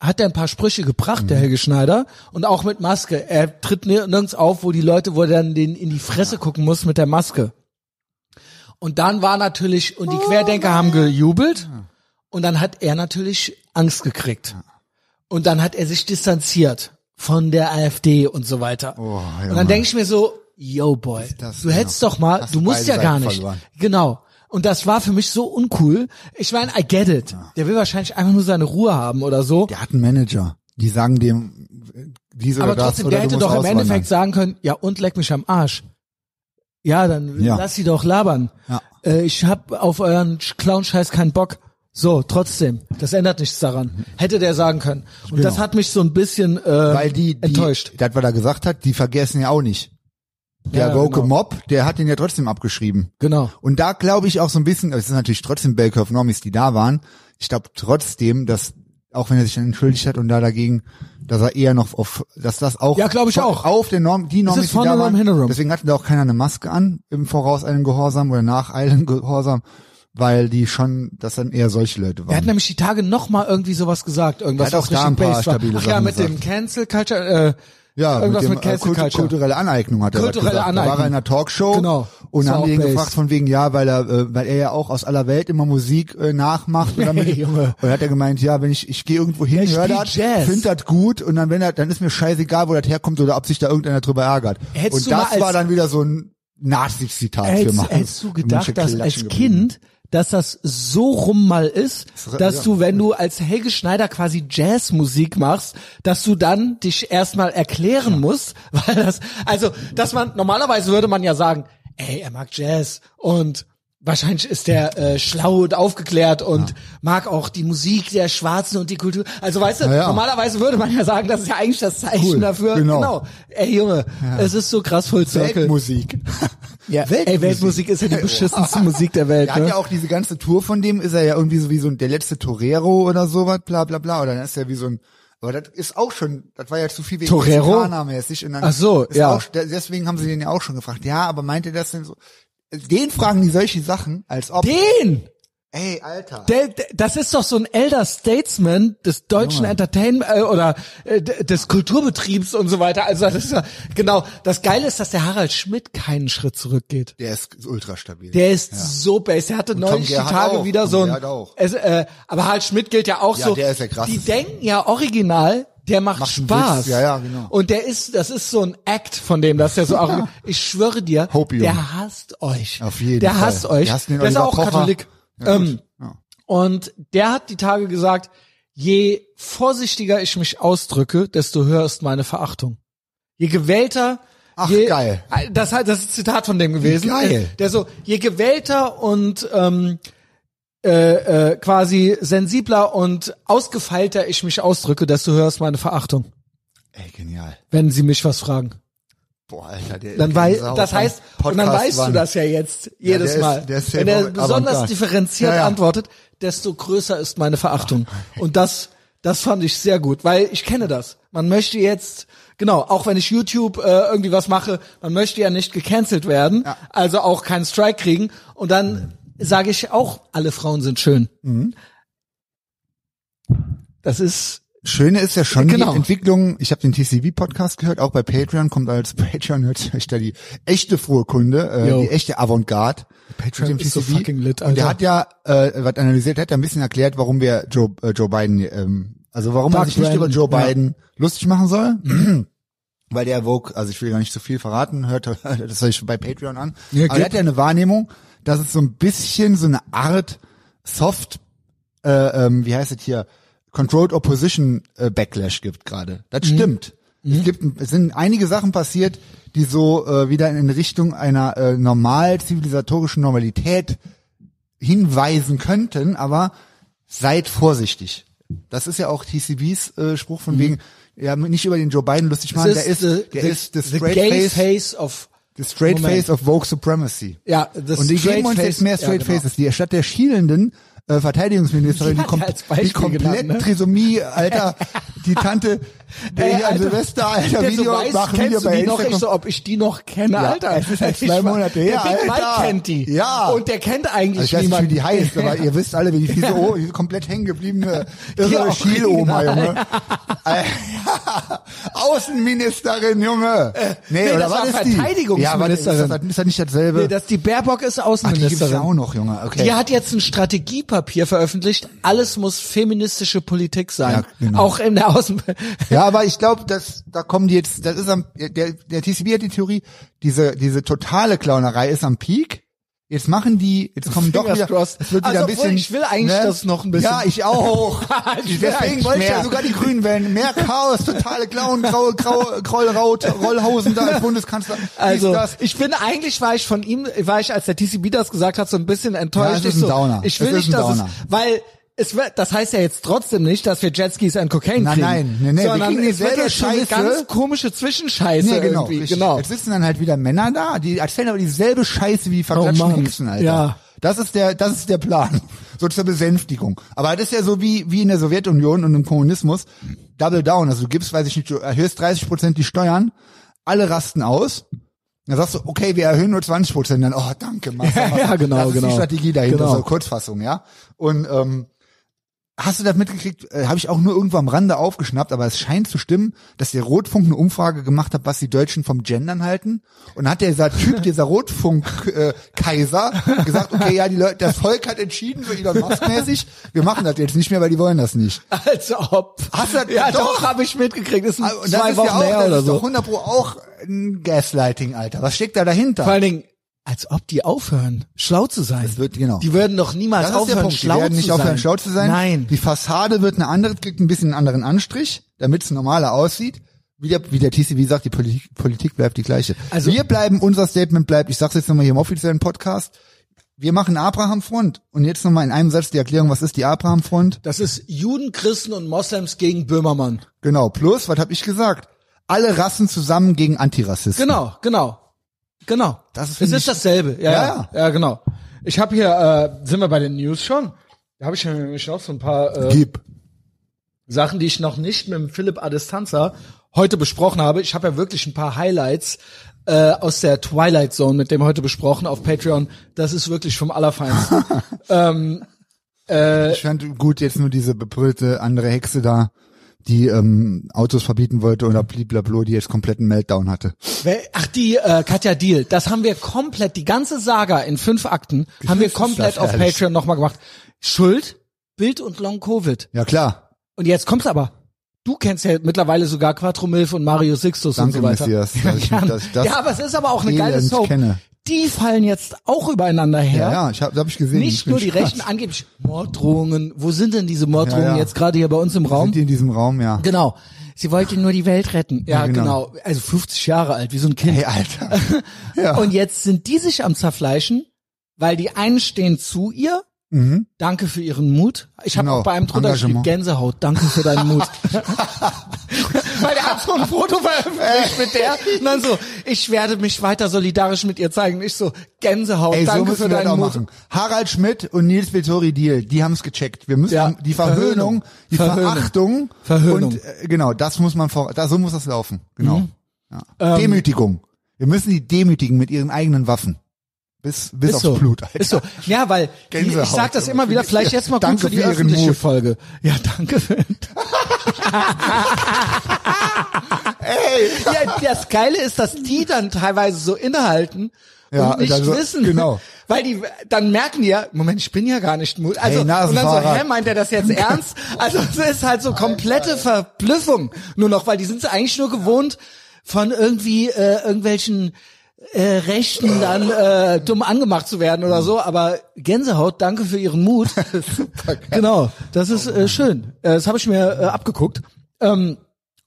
Speaker 1: hat er ein paar Sprüche gebracht,
Speaker 2: Mhm.
Speaker 1: der Helge Schneider. Und auch mit Maske. Er tritt nir- nirgends auf, wo die Leute, wo er dann den in die Fresse gucken muss mit der Maske. Und dann war natürlich, und die Querdenker haben gejubelt. Und dann hat er natürlich Angst gekriegt. Und dann hat er sich distanziert von der AfD und so weiter.
Speaker 2: Oh,
Speaker 1: und dann denke ich mir so, yo boy, du hättest doch mal, du musst ja gar nicht.
Speaker 2: verloren.
Speaker 1: Genau. Und das war für mich so uncool. Ich meine, I get it. Der will wahrscheinlich einfach nur seine Ruhe haben oder so.
Speaker 2: Der hat einen Manager. Die sagen dem diese
Speaker 1: Aber
Speaker 2: oder das
Speaker 1: trotzdem, der hätte doch im. Endeffekt sagen können, ja und leck mich am Arsch. Ja, dann
Speaker 2: Ja.
Speaker 1: lass sie doch labern.
Speaker 2: Ja.
Speaker 1: Äh, ich hab auf euren Clown-Scheiß keinen Bock. So, trotzdem. Das ändert nichts daran. Hätte der sagen können. Und das
Speaker 2: Genau.
Speaker 1: hat mich so ein bisschen äh,
Speaker 2: Weil die, die
Speaker 1: enttäuscht.
Speaker 2: das, was er gesagt hat, die vergessen ja auch nicht. Der
Speaker 1: Ja,
Speaker 2: Woke
Speaker 1: genau.
Speaker 2: Mob, der hat den ja trotzdem abgeschrieben.
Speaker 1: Genau.
Speaker 2: Und da glaube ich auch so ein bisschen, es sind natürlich trotzdem Bellcurve Normis, die da waren. Ich glaube trotzdem, dass, auch wenn er sich dann entschuldigt hat und da dagegen, dass er eher noch auf, dass das auch,
Speaker 1: Ja, ich auch.
Speaker 2: auf der Norm, die Normis,
Speaker 1: ist
Speaker 2: die da waren. Deswegen hatte da auch keiner eine Maske an, im Voraus einen Gehorsam oder nach einen *laughs* Gehorsam, weil die schon, das dann eher solche Leute
Speaker 1: Er hat
Speaker 2: waren.
Speaker 1: nämlich die Tage noch mal irgendwie sowas gesagt, irgendwas
Speaker 2: Er hat auch da ein paar stabile
Speaker 1: Ach ja,
Speaker 2: Sachen
Speaker 1: mit dem
Speaker 2: gesagt.
Speaker 1: Cancel Culture, äh,
Speaker 2: Ja,
Speaker 1: irgendwas
Speaker 2: mit, dem,
Speaker 1: mit Cancel
Speaker 2: äh, Kult,
Speaker 1: Culture.
Speaker 2: kulturelle Aneignung hat er
Speaker 1: Kulturelle
Speaker 2: gesagt. Da war
Speaker 1: Aneignung.
Speaker 2: er in einer Talkshow
Speaker 1: Genau.
Speaker 2: Und haben ihn gefragt von wegen, ja, weil er, äh, weil er ja auch aus aller Welt immer Musik äh, nachmacht. Und *laughs*
Speaker 1: Junge.
Speaker 2: und hat er gemeint, ja, wenn ich, ich gehe irgendwo hin,
Speaker 1: ich
Speaker 2: hör
Speaker 1: spiel
Speaker 2: das,
Speaker 1: Jazz.
Speaker 2: find das gut und dann, wenn er, dann ist mir scheißegal, wo das herkommt oder ob sich da irgendeiner drüber ärgert.
Speaker 1: Hättest
Speaker 2: und das war dann wieder so ein Nazi-Zitat für mal.
Speaker 1: hättest du gedacht, dass als. Kind, dass das so rum mal ist, dass du, wenn du als Helge Schneider quasi Jazzmusik machst, dass du dann dich erstmal erklären musst, weil das, also, dass man, normalerweise würde man ja sagen, ey, er mag Jazz und wahrscheinlich ist der äh, schlau und aufgeklärt und mag auch die Musik der Schwarzen und die Kultur. Also weißt du,
Speaker 2: Ja, ja.
Speaker 1: normalerweise würde man ja sagen, das ist ja eigentlich das Zeichen
Speaker 2: Cool,
Speaker 1: dafür.
Speaker 2: genau.
Speaker 1: Ey Junge, es ist so krass voll Circle.
Speaker 2: Weltmusik. *laughs*
Speaker 1: Ja, ey, Weltmusik ist ja die beschissenste Musik der Welt.
Speaker 2: Er hat
Speaker 1: ne?
Speaker 2: ja auch diese ganze Tour von dem, ist er ja irgendwie so wie so ein, der letzte Torero oder sowas, bla bla bla. Oder dann ist er wie so ein, aber das ist auch schon, das war ja zu viel wegen
Speaker 1: Torero?
Speaker 2: Mexikaner-mäßig. Und dann
Speaker 1: Ach so,
Speaker 2: ist
Speaker 1: ja.
Speaker 2: Auch, deswegen haben sie den ja auch schon gefragt. Ja, aber meint ihr das denn so? Den fragen die solche Sachen, als ob,
Speaker 1: Den!
Speaker 2: ey, Alter.
Speaker 1: Der, der, das ist doch so ein Elder Statesman des deutschen Entertainment äh, oder äh, des Kulturbetriebs und so weiter. Also das ist ja, genau. Das Geile ist, dass der Harald Schmidt keinen Schritt zurückgeht.
Speaker 2: der ist ultra stabil.
Speaker 1: Der ist so bass. Der hatte neulich die Tage
Speaker 2: auch.
Speaker 1: wieder
Speaker 2: Tom
Speaker 1: so ein.
Speaker 2: Auch.
Speaker 1: Es, äh, aber Harald Schmidt gilt ja auch
Speaker 2: Ja,
Speaker 1: so.
Speaker 2: der ist der krasseste.
Speaker 1: Die denken ja original. Der macht,
Speaker 2: Macht
Speaker 1: Spaß.
Speaker 2: Ja, ja, genau.
Speaker 1: Und der ist, das ist so ein Act von dem, dass der so *laughs* auch, ich schwöre dir,
Speaker 2: Hopium.
Speaker 1: der hasst euch.
Speaker 2: Auf jeden
Speaker 1: der
Speaker 2: Fall.
Speaker 1: Der hasst euch.
Speaker 2: Der hasst den
Speaker 1: der ist auch
Speaker 2: Pocher.
Speaker 1: Katholik.
Speaker 2: Ja,
Speaker 1: ähm,
Speaker 2: Ja.
Speaker 1: und der hat die Tage gesagt, je vorsichtiger ich mich ausdrücke, desto höher ist meine Verachtung. Je gewählter,
Speaker 2: Ach,
Speaker 1: je,
Speaker 2: geil.
Speaker 1: Das, hat- das ist Zitat von dem gewesen.
Speaker 2: Geil.
Speaker 1: Der so, je gewählter und ähm, äh, äh, quasi sensibler und ausgefeilter ich mich ausdrücke, desto höher ist meine Verachtung,
Speaker 2: Ey, genial.
Speaker 1: wenn sie mich was fragen.
Speaker 2: Boah, Alter, der
Speaker 1: Dann wei
Speaker 2: Gänsehaut
Speaker 1: das heißt, und dann
Speaker 2: Podcast
Speaker 1: weißt du
Speaker 2: waren-
Speaker 1: das ja jetzt jedes
Speaker 2: ist-
Speaker 1: Mal.
Speaker 2: der ist
Speaker 1: Wenn er besonders differenziert
Speaker 2: Ja, ja.
Speaker 1: antwortet, desto größer ist meine Verachtung. *laughs* Und das, das fand ich sehr gut, weil ich kenne das. Man möchte jetzt, genau, auch wenn ich YouTube äh, irgendwie was mache, man möchte ja nicht gecancelt werden,
Speaker 2: Ja.
Speaker 1: also auch keinen Strike kriegen. Und dann sage ich auch, alle Frauen sind schön.
Speaker 2: Mhm.
Speaker 1: Das ist
Speaker 2: Schöne ist ja schon
Speaker 1: Genau.
Speaker 2: die Entwicklung. Ich habe den TCV-Podcast gehört, auch bei Patreon kommt als *laughs* Patreon hört euch da die echte frohe Kunde, äh,
Speaker 1: Yo.
Speaker 2: die echte Avantgarde.
Speaker 1: Patreon
Speaker 2: mit dem
Speaker 1: ist so
Speaker 2: TCV.
Speaker 1: fucking lit,
Speaker 2: Und der
Speaker 1: Alter.
Speaker 2: hat ja äh, was analysiert, hat ja ein bisschen erklärt, warum wir Joe, äh, Joe Biden, ähm, also warum man
Speaker 1: Doug
Speaker 2: sich nicht über Joe
Speaker 1: ja.
Speaker 2: Biden lustig machen soll. *clears throat* Weil der Vogue, also ich will gar nicht zu viel verraten, hört *laughs* das euch bei Patreon an.
Speaker 1: Ja,
Speaker 2: Aber
Speaker 1: geht.
Speaker 2: er hat ja eine Wahrnehmung, dass es so ein bisschen so eine Art Soft äh, ähm, wie heißt es hier, Controlled Opposition äh, Backlash gibt gerade. Das stimmt. Es gibt, es sind einige Sachen passiert, die so äh, wieder in Richtung einer äh, normal zivilisatorischen Normalität hinweisen könnten, aber seid vorsichtig. Das ist ja auch TCBs äh, Spruch von wegen, ja, nicht über den Joe Biden lustig machen, der ist,
Speaker 1: the,
Speaker 2: der
Speaker 1: the,
Speaker 2: ist the
Speaker 1: the
Speaker 2: straight face
Speaker 1: of
Speaker 2: the straight
Speaker 1: Moment.
Speaker 2: face of Vogue Supremacy.
Speaker 1: ja, the
Speaker 2: Und die
Speaker 1: straight
Speaker 2: geben uns
Speaker 1: face,
Speaker 2: jetzt mehr Straight
Speaker 1: ja, genau.
Speaker 2: Faces. Die statt der schielenden äh, Verteidigungsministerin,
Speaker 1: Die
Speaker 2: kom die komplett
Speaker 1: ne?
Speaker 2: Trisomie, Alter, die Tante, *laughs* der hier an Silvester, Alter,
Speaker 1: der
Speaker 2: Video
Speaker 1: so weiß,
Speaker 2: machen, Video
Speaker 1: du
Speaker 2: bei
Speaker 1: die noch? Ich so, ob ich die noch kenne,
Speaker 2: Ja,
Speaker 1: Alter.
Speaker 2: es ist halt zwei Monate
Speaker 1: der
Speaker 2: her,
Speaker 1: Big Mike
Speaker 2: Alter.
Speaker 1: kennt die.
Speaker 2: Ja.
Speaker 1: Und der kennt eigentlich
Speaker 2: Also ich weiß nicht, wie die heißt, aber ihr wisst alle, wie die fiese *laughs* O, die komplett hängen gebliebene irre Schieloma. *laughs* Junge. Außenministerin, Junge. Nee,
Speaker 1: Nee,
Speaker 2: oder
Speaker 1: das
Speaker 2: was
Speaker 1: war
Speaker 2: ist die?
Speaker 1: Verteidigungsministerin.
Speaker 2: Ja, ist, das, ist das nicht dasselbe?
Speaker 1: Nee, das, die Baerbock ist
Speaker 2: Ach, die gibt's
Speaker 1: Außenministerin.
Speaker 2: auch noch, Junge. Okay.
Speaker 1: Die hat jetzt ein Strategiepapier veröffentlicht. Alles muss feministische Politik sein.
Speaker 2: Ja, genau.
Speaker 1: Auch in der Außen. *laughs*
Speaker 2: Ja, aber ich glaube, dass da kommen die jetzt, das ist am, der, der TCB hat die Theorie, diese, diese totale Clownerei ist am Peak. Jetzt machen die, jetzt kommen doch wieder,
Speaker 1: crossed.
Speaker 2: es wird wieder
Speaker 1: Also,
Speaker 2: ein
Speaker 1: obwohl,
Speaker 2: bisschen. ne?
Speaker 1: ich will eigentlich, dass noch ein bisschen-
Speaker 2: Ja, ich auch. *laughs*
Speaker 1: Ich will
Speaker 2: Deswegen wollte ich ja sogar die Grünen wählen. Mehr Chaos, totale Clown, graue, graue, Grollraut, Rollhausen da als Bundeskanzler.
Speaker 1: Also,
Speaker 2: das.
Speaker 1: ich bin eigentlich war ich von ihm, war ich als der TCB das gesagt hat, so ein bisschen enttäuscht.
Speaker 2: Ja,
Speaker 1: ich
Speaker 2: ein
Speaker 1: so,
Speaker 2: Downer.
Speaker 1: Ich will nicht, dass es, weil es wird, das heißt ja jetzt trotzdem nicht, dass wir Jetskis und Cocaine
Speaker 2: Nein,
Speaker 1: kriegen.
Speaker 2: nein, nee, wir
Speaker 1: sondern
Speaker 2: kriegen
Speaker 1: es wird eine
Speaker 2: Scheiße.
Speaker 1: ganz komische Zwischenscheiße
Speaker 2: Nee, genau,
Speaker 1: irgendwie.
Speaker 2: richtig.
Speaker 1: Genau.
Speaker 2: Jetzt sitzen dann halt wieder Männer da, die erzählen aber dieselbe Scheiße wie die verklatschten
Speaker 1: Oh.
Speaker 2: Hexen, Alter.
Speaker 1: Ja.
Speaker 2: Das ist der, das ist der Plan. *laughs* So zur Besänftigung. Aber das ist ja so wie, wie in der Sowjetunion und im Kommunismus. Double down. Also du gibst, weiß ich nicht, du erhöhst 30 Prozent die Steuern, alle rasten aus. Dann sagst du, okay, wir erhöhen nur 20 Prozent. Dann, oh, danke, Master, *laughs* Master.
Speaker 1: Ja, genau,
Speaker 2: Das ist
Speaker 1: genau.
Speaker 2: die Strategie dahinter,
Speaker 1: Genau.
Speaker 2: so Kurzfassung, ja. Und, ähm, Hast du das mitgekriegt? Äh, Habe ich auch nur irgendwo am Rande aufgeschnappt, aber es scheint zu stimmen, dass der Rotfunk eine Umfrage gemacht hat, was die Deutschen vom Gendern halten. Und dann hat dieser Typ, *laughs* dieser Rotfunk-Kaiser, gesagt, okay, ja, die Leute, das Volk hat entschieden, so Elon Musk-mäßig, wir machen das jetzt nicht mehr, weil die wollen das nicht.
Speaker 1: Als ob.
Speaker 2: Hast du das-
Speaker 1: ja, doch,
Speaker 2: doch.
Speaker 1: habe ich mitgekriegt. Das sind
Speaker 2: Und das
Speaker 1: zwei
Speaker 2: ist
Speaker 1: Wochen
Speaker 2: ja auch,
Speaker 1: her
Speaker 2: das
Speaker 1: oder
Speaker 2: ist doch
Speaker 1: so.
Speaker 2: 100 Pro auch ein Gaslighting, Alter. Was steckt da dahinter?
Speaker 1: Vor allen Dingen, als ob die aufhören, schlau zu sein.
Speaker 2: Das wird- genau.
Speaker 1: Die würden doch niemals
Speaker 2: Das ist der
Speaker 1: aufhören,
Speaker 2: Punkt. Die
Speaker 1: schlau
Speaker 2: werden
Speaker 1: zu
Speaker 2: nicht
Speaker 1: sein.
Speaker 2: aufhören, schlau zu sein.
Speaker 1: Nein.
Speaker 2: Die Fassade wird eine andere, kriegt ein bisschen einen anderen Anstrich, damit es normaler aussieht. Wie der, wie der TCV sagt, die Politik, Politik bleibt die gleiche.
Speaker 1: Also-
Speaker 2: wir bleiben, unser Statement bleibt, ich sag's jetzt nochmal hier im offiziellen Podcast, wir machen Abraham-Front. Und jetzt nochmal in einem Satz die Erklärung, was ist die Abraham-Front?
Speaker 1: Das ist Juden, Christen und Moslems gegen Böhmermann.
Speaker 2: Genau, plus, was habe ich gesagt? Alle Rassen zusammen gegen Antirassisten.
Speaker 1: Genau, genau. Genau.
Speaker 2: Das ist,
Speaker 1: es ist dasselbe. Ja,
Speaker 2: Ja,
Speaker 1: ja, ja, genau. Ich habe hier, äh, sind wir bei den News schon? Da habe ich nämlich noch so ein paar äh,
Speaker 2: Gib.
Speaker 1: Sachen, die ich noch nicht mit dem Philipp Adistanza heute besprochen habe. Ich habe ja wirklich ein paar Highlights äh, aus der Twilight Zone mit dem heute besprochen auf Patreon. Das ist wirklich vom Allerfeinsten. *laughs*
Speaker 2: Ich fand gut jetzt nur diese bebrüllte andere Hexe da, die ähm, Autos verbieten wollte oder bliblablo, die jetzt kompletten Meltdown hatte.
Speaker 1: Ach, die äh, Katja Deal, das haben wir komplett, die ganze Saga in fünf Akten, haben wir komplett
Speaker 2: das
Speaker 1: auf
Speaker 2: herrlich.
Speaker 1: Patreon nochmal gemacht. Schuld, Bild und Long Covid.
Speaker 2: Ja klar.
Speaker 1: Und jetzt kommt's aber. Du kennst ja mittlerweile sogar Quattro Milf und Mario Sixtus
Speaker 2: Danke,
Speaker 1: und so weiter.
Speaker 2: Messias, dass *laughs* ich- ich das
Speaker 1: ja, aber es ist aber auch eine geile Soap.
Speaker 2: kenne.
Speaker 1: Die fallen jetzt auch übereinander her.
Speaker 2: Ja, ja, ich hab, hab ich gesehen. Ich
Speaker 1: Nicht
Speaker 2: bin
Speaker 1: nur die
Speaker 2: gespannt.
Speaker 1: Rechten, angeblich Morddrohungen. Wo sind denn diese Morddrohungen
Speaker 2: Ja, ja.
Speaker 1: jetzt gerade hier bei uns im Raum?
Speaker 2: Sind die in diesem Raum, ja.
Speaker 1: Genau. Sie wollte nur die Welt retten. Ja,
Speaker 2: Ja,
Speaker 1: genau.
Speaker 2: genau.
Speaker 1: Also 50 Jahre alt, wie so ein Kind.
Speaker 2: Hey, Alter. *laughs* Ja.
Speaker 1: Und jetzt sind die sich am zerfleischen, weil die einen stehen zu ihr.
Speaker 2: Mhm.
Speaker 1: Danke für ihren Mut. Ich habe
Speaker 2: Genau.
Speaker 1: auch bei einem drunter geschrieben. Gänsehaut, danke für deinen Mut. *laughs* weil der hat so ein Foto veröffentlicht mit der und dann so, ich werde mich weiter solidarisch mit ihr zeigen. Ich so, Gänsehaut,
Speaker 2: Ey, so
Speaker 1: danke
Speaker 2: müssen
Speaker 1: für deinen Mut.
Speaker 2: machen. Harald Schmidt und Nils Vittori Deal, die haben es gecheckt. Wir müssen
Speaker 1: Ja.
Speaker 2: die Verhöhnung, die
Speaker 1: Verhöhnung.
Speaker 2: Verachtung
Speaker 1: Verhöhnung.
Speaker 2: und äh, genau, das muss man vor, da so muss das laufen. Genau.
Speaker 1: Mhm.
Speaker 2: Ja.
Speaker 1: Ähm,
Speaker 2: Demütigung. Wir müssen die demütigen mit ihren eigenen Waffen. Bis bis
Speaker 1: Ist
Speaker 2: aufs
Speaker 1: so.
Speaker 2: Blut, Alter.
Speaker 1: Ist so. Ja, weil die, ich
Speaker 2: Gänsehaut,
Speaker 1: sag das immer wieder, vielleicht jetzt mal gut
Speaker 2: Danke
Speaker 1: für die
Speaker 2: für
Speaker 1: öffentliche
Speaker 2: Mut.
Speaker 1: Folge. Ja, danke.
Speaker 2: Ey,
Speaker 1: ja, das Geile ist, dass die dann teilweise so innehalten
Speaker 2: Ja,
Speaker 1: und nicht
Speaker 2: also,
Speaker 1: wissen.
Speaker 2: genau.
Speaker 1: Weil die, dann merken die ja, Moment, ich bin ja gar nicht Mut. Also,
Speaker 2: Hey,
Speaker 1: und dann so, hä, meint er das jetzt *laughs* ernst? Also, es ist halt so komplette Verblüffung. Nur noch, weil die sind eigentlich nur gewohnt, von irgendwie, äh, irgendwelchen, äh, Rechten dann äh, dumm angemacht zu werden oder so, aber Gänsehaut, danke für Ihren Mut. *laughs* genau, das ist äh, schön. Äh, das habe ich mir äh, abgeguckt. Ähm,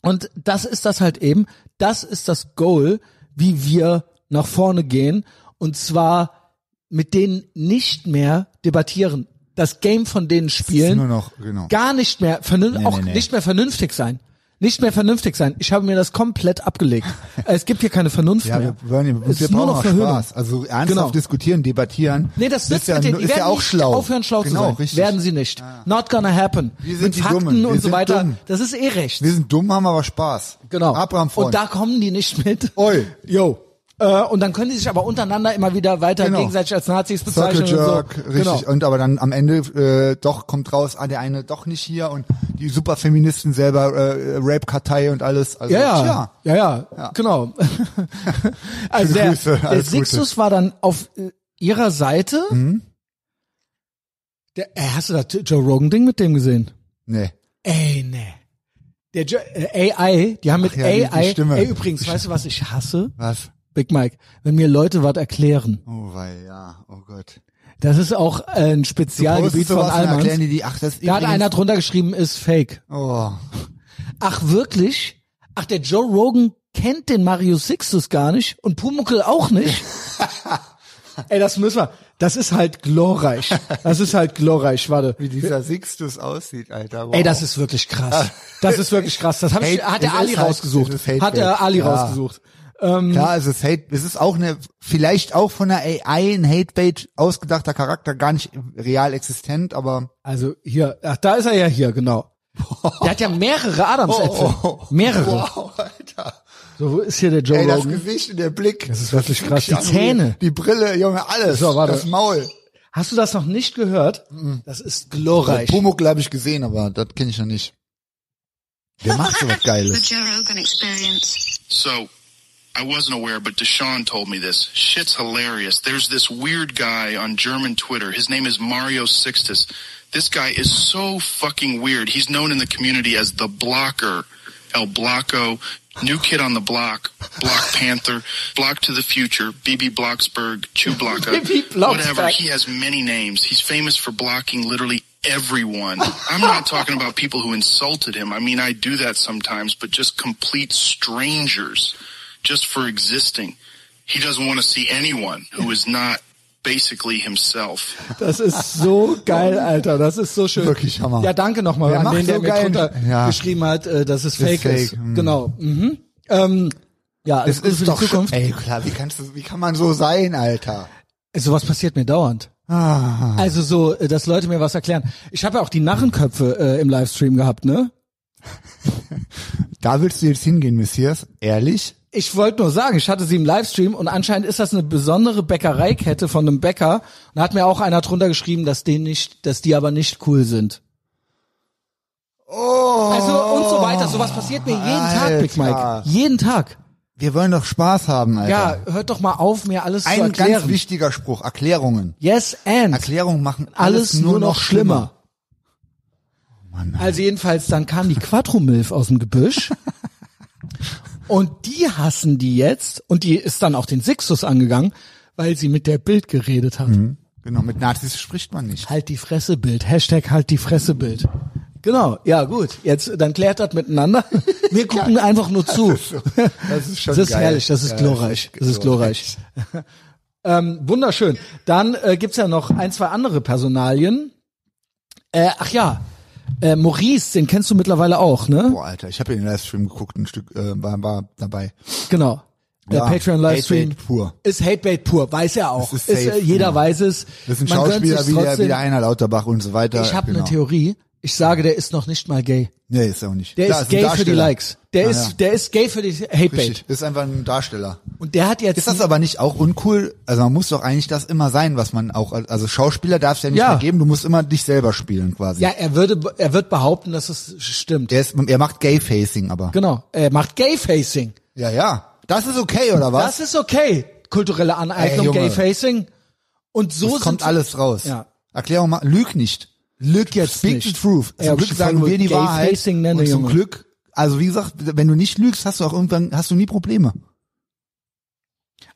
Speaker 1: und das ist das halt eben. Das ist das Goal, wie wir nach vorne gehen. Und zwar mit denen nicht mehr debattieren. Das Game von denen spielen.
Speaker 2: nur noch, genau.
Speaker 1: Gar nicht mehr,
Speaker 2: Nee,
Speaker 1: auch
Speaker 2: nee, nee.
Speaker 1: nicht mehr vernünftig sein. Nicht mehr vernünftig sein. Ich habe mir das komplett abgelegt. *laughs* es gibt hier keine Vernunft
Speaker 2: Ja,
Speaker 1: mehr.
Speaker 2: wir, wir
Speaker 1: ist nur
Speaker 2: brauchen
Speaker 1: noch
Speaker 2: auch. Spaß. Also ernsthaft
Speaker 1: Genau.
Speaker 2: diskutieren, debattieren.
Speaker 1: Nee, das
Speaker 2: ist ja,
Speaker 1: mit
Speaker 2: ist ja auch
Speaker 1: nicht
Speaker 2: schlau.
Speaker 1: aufhören, schlau
Speaker 2: genau,
Speaker 1: zu sein.
Speaker 2: Richtig.
Speaker 1: Werden sie nicht. Not gonna happen.
Speaker 2: Wir sind
Speaker 1: mit
Speaker 2: die
Speaker 1: Fakten
Speaker 2: Dummen. Wir
Speaker 1: und so weiter.
Speaker 2: dumm.
Speaker 1: Das ist eh recht.
Speaker 2: Wir sind dumm, haben aber Spaß.
Speaker 1: Genau.
Speaker 2: Abraham
Speaker 1: und da kommen die nicht mit.
Speaker 2: Oi.
Speaker 1: Yo. Äh, und dann können die sich aber untereinander immer wieder weiter
Speaker 2: Genau.
Speaker 1: gegenseitig als Nazis
Speaker 2: Circle
Speaker 1: bezeichnen
Speaker 2: Jerk,
Speaker 1: und so.
Speaker 2: richtig.
Speaker 1: Genau.
Speaker 2: Und aber dann am Ende äh, doch kommt raus, ah, der eine doch nicht hier und die Superfeministen selber äh, Rape-Kartei und alles. Also,
Speaker 1: Ja, ja, ja, ja,
Speaker 2: Ja.
Speaker 1: genau. *laughs* *laughs* also der,
Speaker 2: Grüße,
Speaker 1: der
Speaker 2: Gute.
Speaker 1: Sixtus war dann auf äh, ihrer Seite.
Speaker 2: Mhm.
Speaker 1: Der, äh, hast du das Joe Rogan Ding mit dem gesehen?
Speaker 2: Nee.
Speaker 1: Ey, nee. Der jo äh, AI, die haben mit
Speaker 2: Ach ja,
Speaker 1: AI. Ey, übrigens, weißt du, was ich hasse?
Speaker 2: Was?
Speaker 1: Big Mike, wenn mir Leute was erklären.
Speaker 2: Oh, weil, ja, oh Gott.
Speaker 1: Das ist auch ein Spezialgebiet von Almans.
Speaker 2: die, die, ach,
Speaker 1: Da hat einer drunter geschrieben, ist fake.
Speaker 2: Oh.
Speaker 1: Ach, wirklich? Ach, der Joe Rogan kennt den Mario Sixtus gar nicht und Pumuckl auch nicht. *laughs* Ey, das müssen wir. Das ist halt glorreich. Das ist halt glorreich. Warte.
Speaker 2: Wie dieser Sixtus aussieht, Alter. Wow.
Speaker 1: Ey, das ist wirklich krass. Das ist wirklich krass. Das hab ich, hat der Ali
Speaker 2: halt-
Speaker 1: rausgesucht. Hat der. Ali
Speaker 2: Ja.
Speaker 1: Rausgesucht.
Speaker 2: Klar, es ist Hate, es ist auch eine, vielleicht auch von der AI ein Hate-Bait ausgedachter Charakter, gar nicht real existent, aber
Speaker 1: Also hier, ach, da ist er ja hier, genau. Der hat ja mehrere Adamsäpfel.
Speaker 2: Oh,
Speaker 1: Mehrere.
Speaker 2: Wow, Alter.
Speaker 1: So, wo ist hier der Joe
Speaker 2: Ey, das
Speaker 1: Rogan?
Speaker 2: Gesicht und der Blick. Das
Speaker 1: ist wirklich krass. Die Zähne.
Speaker 2: Die Brille, Junge, alles.
Speaker 1: So, warte.
Speaker 2: Das Maul.
Speaker 1: Hast du das noch nicht gehört? Das ist glorreich.
Speaker 2: Pumuckl habe ich gesehen, aber das kenne ich noch nicht. Wer macht sowas
Speaker 3: The
Speaker 2: Geiles?
Speaker 3: Joe Rogan Experience.
Speaker 4: So, I wasn't aware, but Deshaun told me this. Shit's hilarious. There's this weird guy on German Twitter. His name is Mario Sixtus. This guy is so fucking weird. He's known in the community as the Blocker, El Blocko, New Kid on the Block, Block *laughs* Panther, Block to the Future, BB Blocksberg, Chew *laughs* Blocka, whatever. He has many names. He's famous for blocking literally everyone. I'm not talking about people who insulted him. I mean, I do that sometimes, but just complete strangers just for existing. He doesn't want to see anyone who is not basically himself.
Speaker 1: Das ist so geil, Alter. Das ist so schön.
Speaker 2: Wirklich Hammer.
Speaker 1: Ja, danke nochmal an den, der
Speaker 2: so
Speaker 1: mir
Speaker 2: geil-
Speaker 1: drunter
Speaker 2: Ja.
Speaker 1: geschrieben hat, äh, dass es
Speaker 2: Das
Speaker 1: fake,
Speaker 2: ist fake, hm.
Speaker 1: Genau. Mhm. Ähm, ja, Gute
Speaker 2: ist
Speaker 1: für die
Speaker 2: doch
Speaker 1: Zukunft.
Speaker 2: Ey, klar, wie kannst du, wie kann man so sein, Alter?
Speaker 1: Sowas passiert mir dauernd.
Speaker 2: Ah.
Speaker 1: Also so, äh, dass Leute mir was erklären. Ich habe ja auch die Narrenköpfe äh, im Livestream gehabt, ne? *laughs*
Speaker 2: Da willst du jetzt hingehen, Messias? Ehrlich?
Speaker 1: Ich wollte nur sagen, ich hatte sie im Livestream und anscheinend ist das eine besondere Bäckereikette von einem Bäcker. Und da hat mir auch einer drunter geschrieben, dass die nicht, dass die aber nicht cool sind.
Speaker 2: Oh.
Speaker 1: Also und so weiter. Sowas passiert mir jeden Tag, Big Mike.
Speaker 2: Alter.
Speaker 1: Jeden Tag.
Speaker 2: Wir wollen doch Spaß haben, Alter.
Speaker 1: Ja, hört doch mal auf, mir alles zu
Speaker 2: Ein
Speaker 1: erklären.
Speaker 2: ganz wichtiger Spruch, Erklärungen.
Speaker 1: yes and.
Speaker 2: Erklärungen machen
Speaker 1: alles nur noch schlimmer. Also jedenfalls, dann kam die Quattro-Milf aus dem Gebüsch. *laughs* und die hassen die jetzt. Und die ist dann auch den Sixtus angegangen, weil sie mit der Bild geredet hat.
Speaker 2: Genau, mit Nazis spricht man nicht.
Speaker 1: Halt die Fresse Bild. Hashtag halt die Fresse Bild. Genau, ja gut. Jetzt, dann klärt das miteinander. *laughs* Wir gucken einfach nur zu.
Speaker 2: Das ist schon
Speaker 1: Das ist
Speaker 2: geil.
Speaker 1: herrlich, das ist
Speaker 2: Ja,
Speaker 1: glorreich. Das ist glorreich. ähm, wunderschön. Dann äh, gibt's ja noch ein, zwei andere Personalien. Äh, ach ja, äh, Maurice, den kennst du mittlerweile auch, ne?
Speaker 2: Boah, Alter, ich habe den Livestream geguckt, ein Stück, äh, war, war dabei.
Speaker 1: Genau. Der
Speaker 2: Ja,
Speaker 1: Patreon-Livestream
Speaker 2: pur.
Speaker 1: ist Hatebait pur, weiß er auch.
Speaker 2: Ist
Speaker 1: ist, äh, jeder
Speaker 2: genau.
Speaker 1: weiß es.
Speaker 2: Das sind
Speaker 1: Man gönnt
Speaker 2: Schauspieler wie der, wie der Einer Lauterbach und so weiter.
Speaker 1: Ich habe
Speaker 2: genau.
Speaker 1: eine Theorie. Ich sage, der ist noch nicht mal gay.
Speaker 2: Nee, ist er auch nicht.
Speaker 1: Der
Speaker 2: Klar,
Speaker 1: ist
Speaker 2: ein
Speaker 1: gay für die. Likes. Der
Speaker 2: Ah,
Speaker 1: ist,
Speaker 2: ja.
Speaker 1: der ist gay für die Hatebait.
Speaker 2: Richtig, ist einfach ein Darsteller.
Speaker 1: Und der hat jetzt
Speaker 2: Ist das aber nicht auch uncool? Also man muss doch eigentlich das immer sein, was man auch, also Schauspieler darf es ja nicht
Speaker 1: Ja.
Speaker 2: mehr geben, du musst immer dich selber spielen quasi.
Speaker 1: Ja, er würde, er wird behaupten, dass es stimmt.
Speaker 2: Der ist, er macht Gay-Facing aber.
Speaker 1: Genau. Er macht Gay-Facing.
Speaker 2: Ja, ja. Das ist okay, oder was?
Speaker 1: Das ist okay. Kulturelle Aneignung. Gay-Facing. Und so
Speaker 2: Das kommt alles raus.
Speaker 1: Ja.
Speaker 2: Erklärung mal, lüg nicht.
Speaker 1: Lüg jetzt
Speaker 2: Speak
Speaker 1: nicht.
Speaker 2: the truth.
Speaker 1: Ja,
Speaker 2: Zum Glück
Speaker 1: ich
Speaker 2: sagen wir die Wahrheit.
Speaker 1: Facing nenne,
Speaker 2: und zum
Speaker 1: Junge.
Speaker 2: Glück, also wie gesagt, wenn du nicht lügst, hast du auch irgendwann, hast du nie Probleme.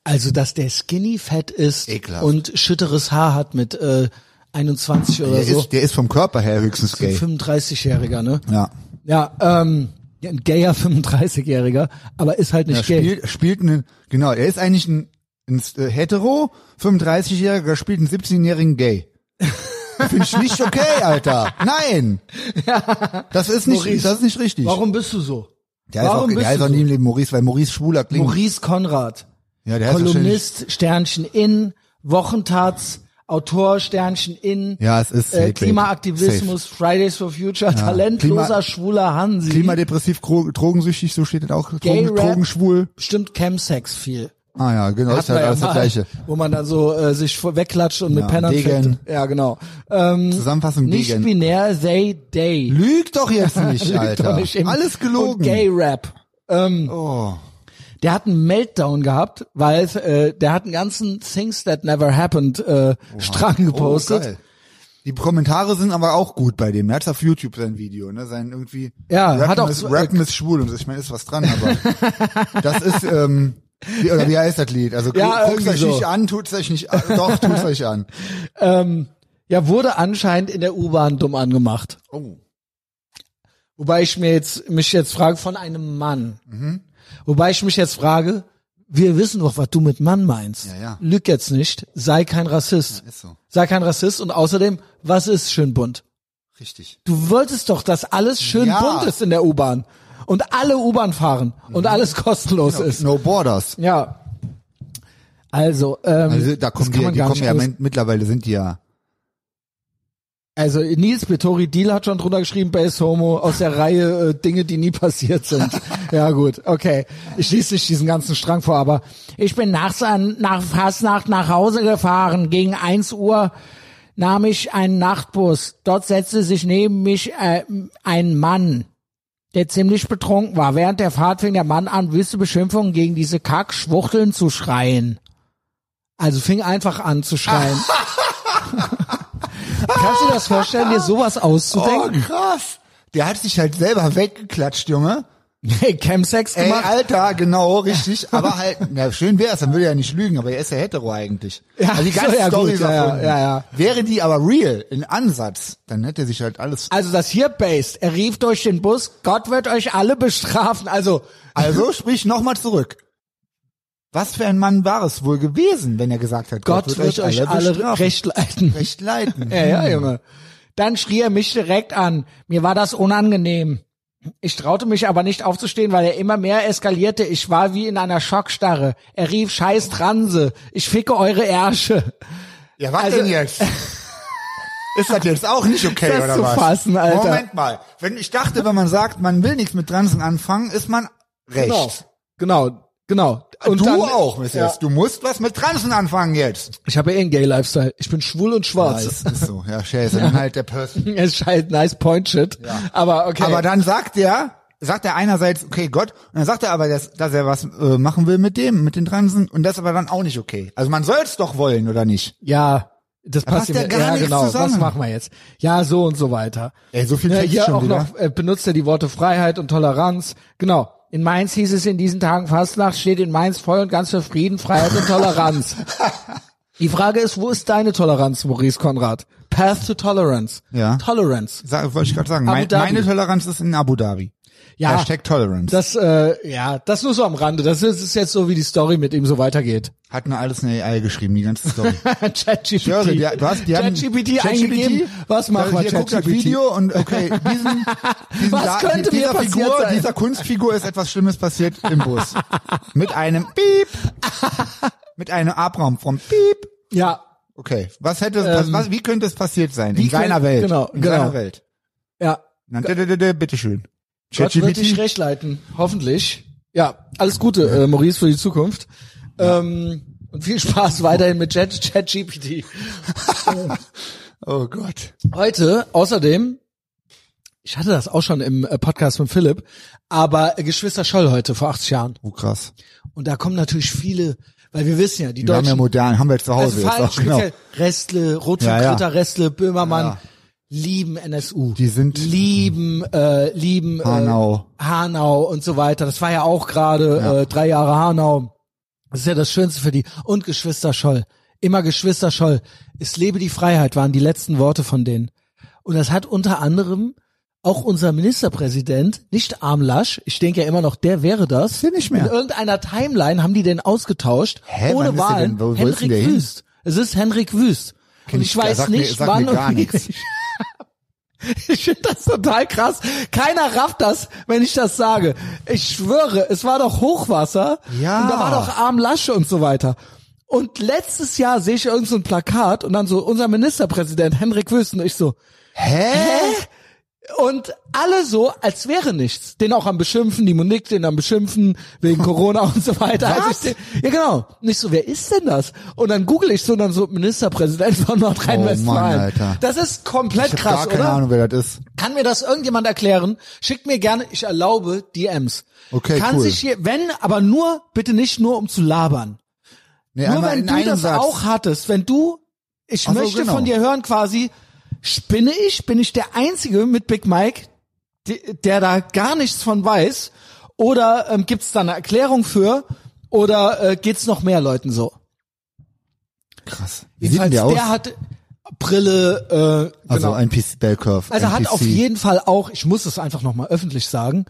Speaker 1: Also, dass der skinny fett ist
Speaker 2: Ekelhaft.
Speaker 1: und schütteres Haar hat mit äh, 21 oder
Speaker 2: Der
Speaker 1: so.
Speaker 2: ist, der ist vom Körper her höchstens gay.
Speaker 1: 35-Jähriger, ne?
Speaker 2: Ja.
Speaker 1: Ja, ähm, ja, ein gayer 35-Jähriger, aber ist halt nicht gay.
Speaker 2: spielt, spielt einen, genau, er ist eigentlich ein, ein äh, hetero, 35-Jähriger, spielt einen 17-jährigen Gay. *laughs* Finde ich nicht okay, Alter. Nein. Das ist nicht,
Speaker 1: Maurice,
Speaker 2: das ist nicht richtig.
Speaker 1: Warum bist du so?
Speaker 2: Der ist
Speaker 1: Warum
Speaker 2: auch,
Speaker 1: bist
Speaker 2: der heißt
Speaker 1: du
Speaker 2: auch nie im Leben Maurice, weil Maurice schwuler klingt.
Speaker 1: Maurice Konrad.
Speaker 2: ja, der
Speaker 1: Kolumnist, Sternchen in, Wochentats, Autor, Sternchen in,
Speaker 2: Ja, es ist
Speaker 1: äh. Klimaaktivismus, Fridays for Future, talentloser,
Speaker 2: Klima-
Speaker 1: schwuler Hansi.
Speaker 2: klimadepressiv, drogensüchtig, so steht das auch. Drogen. Drogenschwul.
Speaker 1: Bestimmt Chemsex viel.
Speaker 2: Ah ja, genau, ist halt alles
Speaker 1: ja
Speaker 2: das
Speaker 1: mal,
Speaker 2: Gleiche.
Speaker 1: Wo man dann so äh, sich wegklatscht und mit
Speaker 2: Ja,
Speaker 1: Pennern
Speaker 2: Degen.
Speaker 1: Ja, genau. Ähm,
Speaker 2: Zusammenfassung
Speaker 1: nicht
Speaker 2: Degen.
Speaker 1: binär, they, they.
Speaker 2: Lüg doch jetzt *laughs* nicht, Alter.
Speaker 1: nicht
Speaker 2: Alles gelogen.
Speaker 1: Und Gay Rap. Ähm,
Speaker 2: Oh.
Speaker 1: der hat einen Meltdown gehabt, weil äh, der hat einen ganzen Things That Never Happened äh, Strang gepostet.
Speaker 2: Oh, geil. Die Kommentare sind aber auch gut bei dem. Er hat auf YouTube sein Video, ne? Sein irgendwie.
Speaker 1: Ja,
Speaker 2: Rappen
Speaker 1: hat auch
Speaker 2: ist, Rappen ist schwul und. Ich meine, ist was dran, aber *laughs* das ist ähm, wie, oder wie heißt das Lied? Also
Speaker 1: Ja,
Speaker 2: guckt euch
Speaker 1: so.
Speaker 2: nicht an, tut's euch nicht an. Doch, tut's euch an. *laughs*
Speaker 1: Ja, wurde anscheinend in der U-Bahn dumm angemacht.
Speaker 2: Oh.
Speaker 1: Wobei ich mir jetzt mich jetzt frage von einem Mann.
Speaker 2: Mhm.
Speaker 1: Wobei ich mich jetzt frage, wir wissen doch, was du mit Mann meinst.
Speaker 2: Ja, ja.
Speaker 1: Lüg jetzt nicht, sei kein Rassist.
Speaker 2: Ist so.
Speaker 1: Sei kein Rassist und außerdem, was ist schön bunt?
Speaker 2: Richtig.
Speaker 1: Du wolltest doch, dass alles schön
Speaker 2: Ja.
Speaker 1: bunt ist in der U-Bahn und alle U-Bahn fahren und alles kostenlos ist.
Speaker 2: No Borders.
Speaker 1: Ja. Also, ähm,
Speaker 2: Also da kommen die, die kommen ja mit- mittlerweile sind die ja.
Speaker 1: Also Nils Betori Deal hat schon drunter geschrieben, Base Homo aus der Reihe äh, Dinge, die nie passiert sind. *laughs* ja gut, okay. Ich schließe nicht diesen ganzen Strang vor, aber ich bin nachts an, nach Fastnacht nach Hause gefahren gegen 1 Uhr nahm ich einen Nachtbus. Dort setzte sich neben mich äh, ein Mann, der ziemlich betrunken war. Während der Fahrt fing der Mann an, wüste Beschimpfungen gegen diese Kackschwuchteln zu schreien. Also fing einfach an zu schreien. *laughs* Kannst du dir das vorstellen, dir sowas
Speaker 2: Oh,
Speaker 1: auszudenken?
Speaker 2: krass. Der hat sich halt selber weggeklatscht, Junge.
Speaker 1: Hey, Chemsex
Speaker 2: Ey,
Speaker 1: gemacht?
Speaker 2: Alter, genau, richtig. Aber halt, na, schön wär's, dann würde er ja nicht lügen, aber er ist ja hetero eigentlich.
Speaker 1: Ja,
Speaker 2: also die
Speaker 1: so,
Speaker 2: ganze
Speaker 1: ja,
Speaker 2: Story
Speaker 1: gut, ja, ja, ja.
Speaker 2: Wäre die aber real, in Ansatz, dann hätte er sich halt alles.
Speaker 1: Also das hier based. Er rief durch den Bus, Gott wird euch alle bestrafen. Also,
Speaker 2: Also sprich nochmal zurück. Was für ein Mann war es wohl gewesen, wenn er gesagt hat,
Speaker 1: Gott, wird, euch alle
Speaker 2: bestrafen,
Speaker 1: recht leiten.
Speaker 2: recht leiten. *laughs*
Speaker 1: Ja, ja, Junge. Dann schrie er mich direkt an. Mir war das unangenehm. Ich traute mich aber nicht aufzustehen, weil er immer mehr eskalierte. Ich war wie in einer Schockstarre. Er rief, scheiß Transe. Ich ficke eure Ärsche.
Speaker 2: Ja, was
Speaker 1: Also-
Speaker 2: denn jetzt? *laughs* Ist das jetzt auch nicht okay,
Speaker 1: Das
Speaker 2: oder
Speaker 1: zu
Speaker 2: was?
Speaker 1: fassen, Alter.
Speaker 2: Moment mal. Wenn ich dachte, wenn man sagt, man will nichts mit Transen anfangen, ist man recht.
Speaker 1: Genau. Genau. Genau. Und
Speaker 2: du
Speaker 1: dann,
Speaker 2: auch, Messias.
Speaker 1: Ja.
Speaker 2: Du musst was mit Transen anfangen jetzt.
Speaker 1: Ich habe eh einen Gay-Lifestyle. Ich bin schwul und
Speaker 2: Ja,
Speaker 1: schwarz.
Speaker 2: ist, ist so. Ja, scheiße. Dann halt der Person. *laughs*
Speaker 1: Es ist halt nice point shit. Aber okay.
Speaker 2: Aber dann sagt er, sagt er einerseits, okay, Gott, und dann sagt er aber, dass, dass er was äh, machen will mit dem, mit den Transen, und das ist aber dann auch nicht okay. Also man soll es doch wollen, oder nicht?
Speaker 1: ja, das passt
Speaker 2: passt ja gar
Speaker 1: ja, genau.
Speaker 2: zusammen.
Speaker 1: Was machen wir jetzt? Ja, so und so weiter.
Speaker 2: Ey, so viel
Speaker 1: Ja, hier
Speaker 2: schon
Speaker 1: auch
Speaker 2: wieder.
Speaker 1: noch äh, benutzt er die Worte Freiheit und Toleranz. Genau. In Mainz hieß es in diesen Tagen Fastnacht steht in Mainz voll und ganz für Frieden, Freiheit und Toleranz. *laughs* Die Frage ist, wo ist deine Toleranz, Maurice Konrad? Path to Tolerance.
Speaker 2: Ja.
Speaker 1: Tolerance.
Speaker 2: Sag, wollte ich gerade sagen. Mein, meine Toleranz ist in Abu Dhabi.
Speaker 1: Ja.
Speaker 2: Hashtag Tolerance.
Speaker 1: Das, äh, ja, das nur so am Rande. Das ist, ist jetzt so, wie die Story mit ihm so weitergeht.
Speaker 2: Hat nur alles eine AI geschrieben, die ganze Story. *laughs*
Speaker 1: ChatGPT.
Speaker 2: höre, die, du hast, die haben
Speaker 1: ChatGPT eingegeben. Was machen wir,
Speaker 2: guckt das
Speaker 1: ChatGPT?
Speaker 2: Video und okay, diesen, *laughs* diesen
Speaker 1: Was
Speaker 2: da,
Speaker 1: könnte mir
Speaker 2: dieser
Speaker 1: passiert
Speaker 2: Figur,
Speaker 1: sein?
Speaker 2: dieser Kunstfigur ist etwas Schlimmes passiert im Bus. Mit einem Piep. *laughs* Mit einem Abraum vom Piep.
Speaker 1: Ja,
Speaker 2: Okay, was hätte, was, was, wie könnte es passiert sein? In
Speaker 1: Ähm,
Speaker 2: seiner Welt.
Speaker 1: genau,
Speaker 2: in
Speaker 1: genau.
Speaker 2: seiner Welt.
Speaker 1: ja.
Speaker 2: Na, Bitteschön.
Speaker 1: Gott wird dich recht leiten. Hoffentlich. Ja, alles Gute, äh, Maurice, für die Zukunft. Ähm, und viel Spaß weiterhin mit Chat- ChatGPT. *laughs*
Speaker 2: Oh Gott.
Speaker 1: Heute, außerdem, ich hatte das auch schon im äh, Podcast von Philipp, aber äh, Geschwister Scholl heute vor 80 Jahren.
Speaker 2: Oh krass.
Speaker 1: Und da kommen natürlich viele, weil wir wissen ja, die
Speaker 2: Wir haben ja
Speaker 1: Deutschen,
Speaker 2: modern, haben wir jetzt zu Hause
Speaker 1: also
Speaker 2: jetzt auch, genau.
Speaker 1: Restle, Rotfunkritter,
Speaker 2: Ja, ja.
Speaker 1: Restle, Böhmermann,
Speaker 2: Ja.
Speaker 1: Lieben NSU.
Speaker 2: Die sind-
Speaker 1: lieben, äh, lieben äh,
Speaker 2: Hanau.
Speaker 1: Hanau und so weiter. Das war ja auch gerade
Speaker 2: Ja.
Speaker 1: äh, drei Jahre Hanau. Das ist ja das Schönste für die. Und Geschwister Scholl. Immer Geschwister Scholl. Es lebe die Freiheit waren die letzten Worte von denen. Und das hat unter anderem auch unser Ministerpräsident, nicht Armlasch, ich denke ja immer noch, der wäre das.
Speaker 2: Der nicht mehr?
Speaker 1: In irgendeiner Timeline haben die den ausgetauscht,
Speaker 2: Hä, wann
Speaker 1: ohne Wahlen.
Speaker 2: Wo- wo
Speaker 1: Henrik? Wüst. Es ist Henrik Wüst.
Speaker 2: Kenn
Speaker 1: und
Speaker 2: ich
Speaker 1: ich weiß
Speaker 2: mir-
Speaker 1: nicht, wann
Speaker 2: mir gar
Speaker 1: und wie. *laughs* *laughs* Ich finde das total krass. Keiner rafft das, wenn ich das sage. Ich schwöre, es war doch Hochwasser.
Speaker 2: Ja.
Speaker 1: Und da war doch Arm Lasche und so weiter. Und letztes Jahr sehe ich irgend so ein Plakat und dann so unser Ministerpräsident Henrik Wüst und ich so,
Speaker 2: Hä?
Speaker 1: Und alle so, als wäre nichts. Den auch am Beschimpfen, die Monique den am Beschimpfen, wegen *laughs* Corona und so weiter.
Speaker 2: Was?
Speaker 1: Also ich, den- ja genau. Nicht so, wer ist denn das? Und dann google ich so und dann so Ministerpräsident von Nordrhein-Westfalen.
Speaker 2: Oh Mann, Alter.
Speaker 1: Das ist komplett
Speaker 2: Ich
Speaker 1: krass,
Speaker 2: habe gar keine
Speaker 1: oder?
Speaker 2: Ahnung, wer das ist.
Speaker 1: Kann mir das irgendjemand erklären? Schickt mir gerne, ich erlaube DMs.
Speaker 2: Okay,
Speaker 1: Kann
Speaker 2: cool.
Speaker 1: sich hier, wenn, aber nur, bitte nicht nur um zu labern.
Speaker 2: Nee,
Speaker 1: nur wenn du das
Speaker 2: Satz.
Speaker 1: auch hattest, wenn du, ich
Speaker 2: Ach so,
Speaker 1: möchte
Speaker 2: genau.
Speaker 1: von dir hören quasi, spinne ich, bin ich der Einzige mit Big Mike, der da gar nichts von weiß, oder ähm, gibt's da eine Erklärung für, oder äh, geht's noch mehr Leuten so?
Speaker 2: Krass. Wie sieht denn der aus?
Speaker 1: der hat Brille, äh,
Speaker 2: also
Speaker 1: genau.
Speaker 2: ein PC Bell Curve.
Speaker 1: Also hat
Speaker 2: NPC.
Speaker 1: auf jeden Fall auch, ich muss es einfach nochmal öffentlich sagen,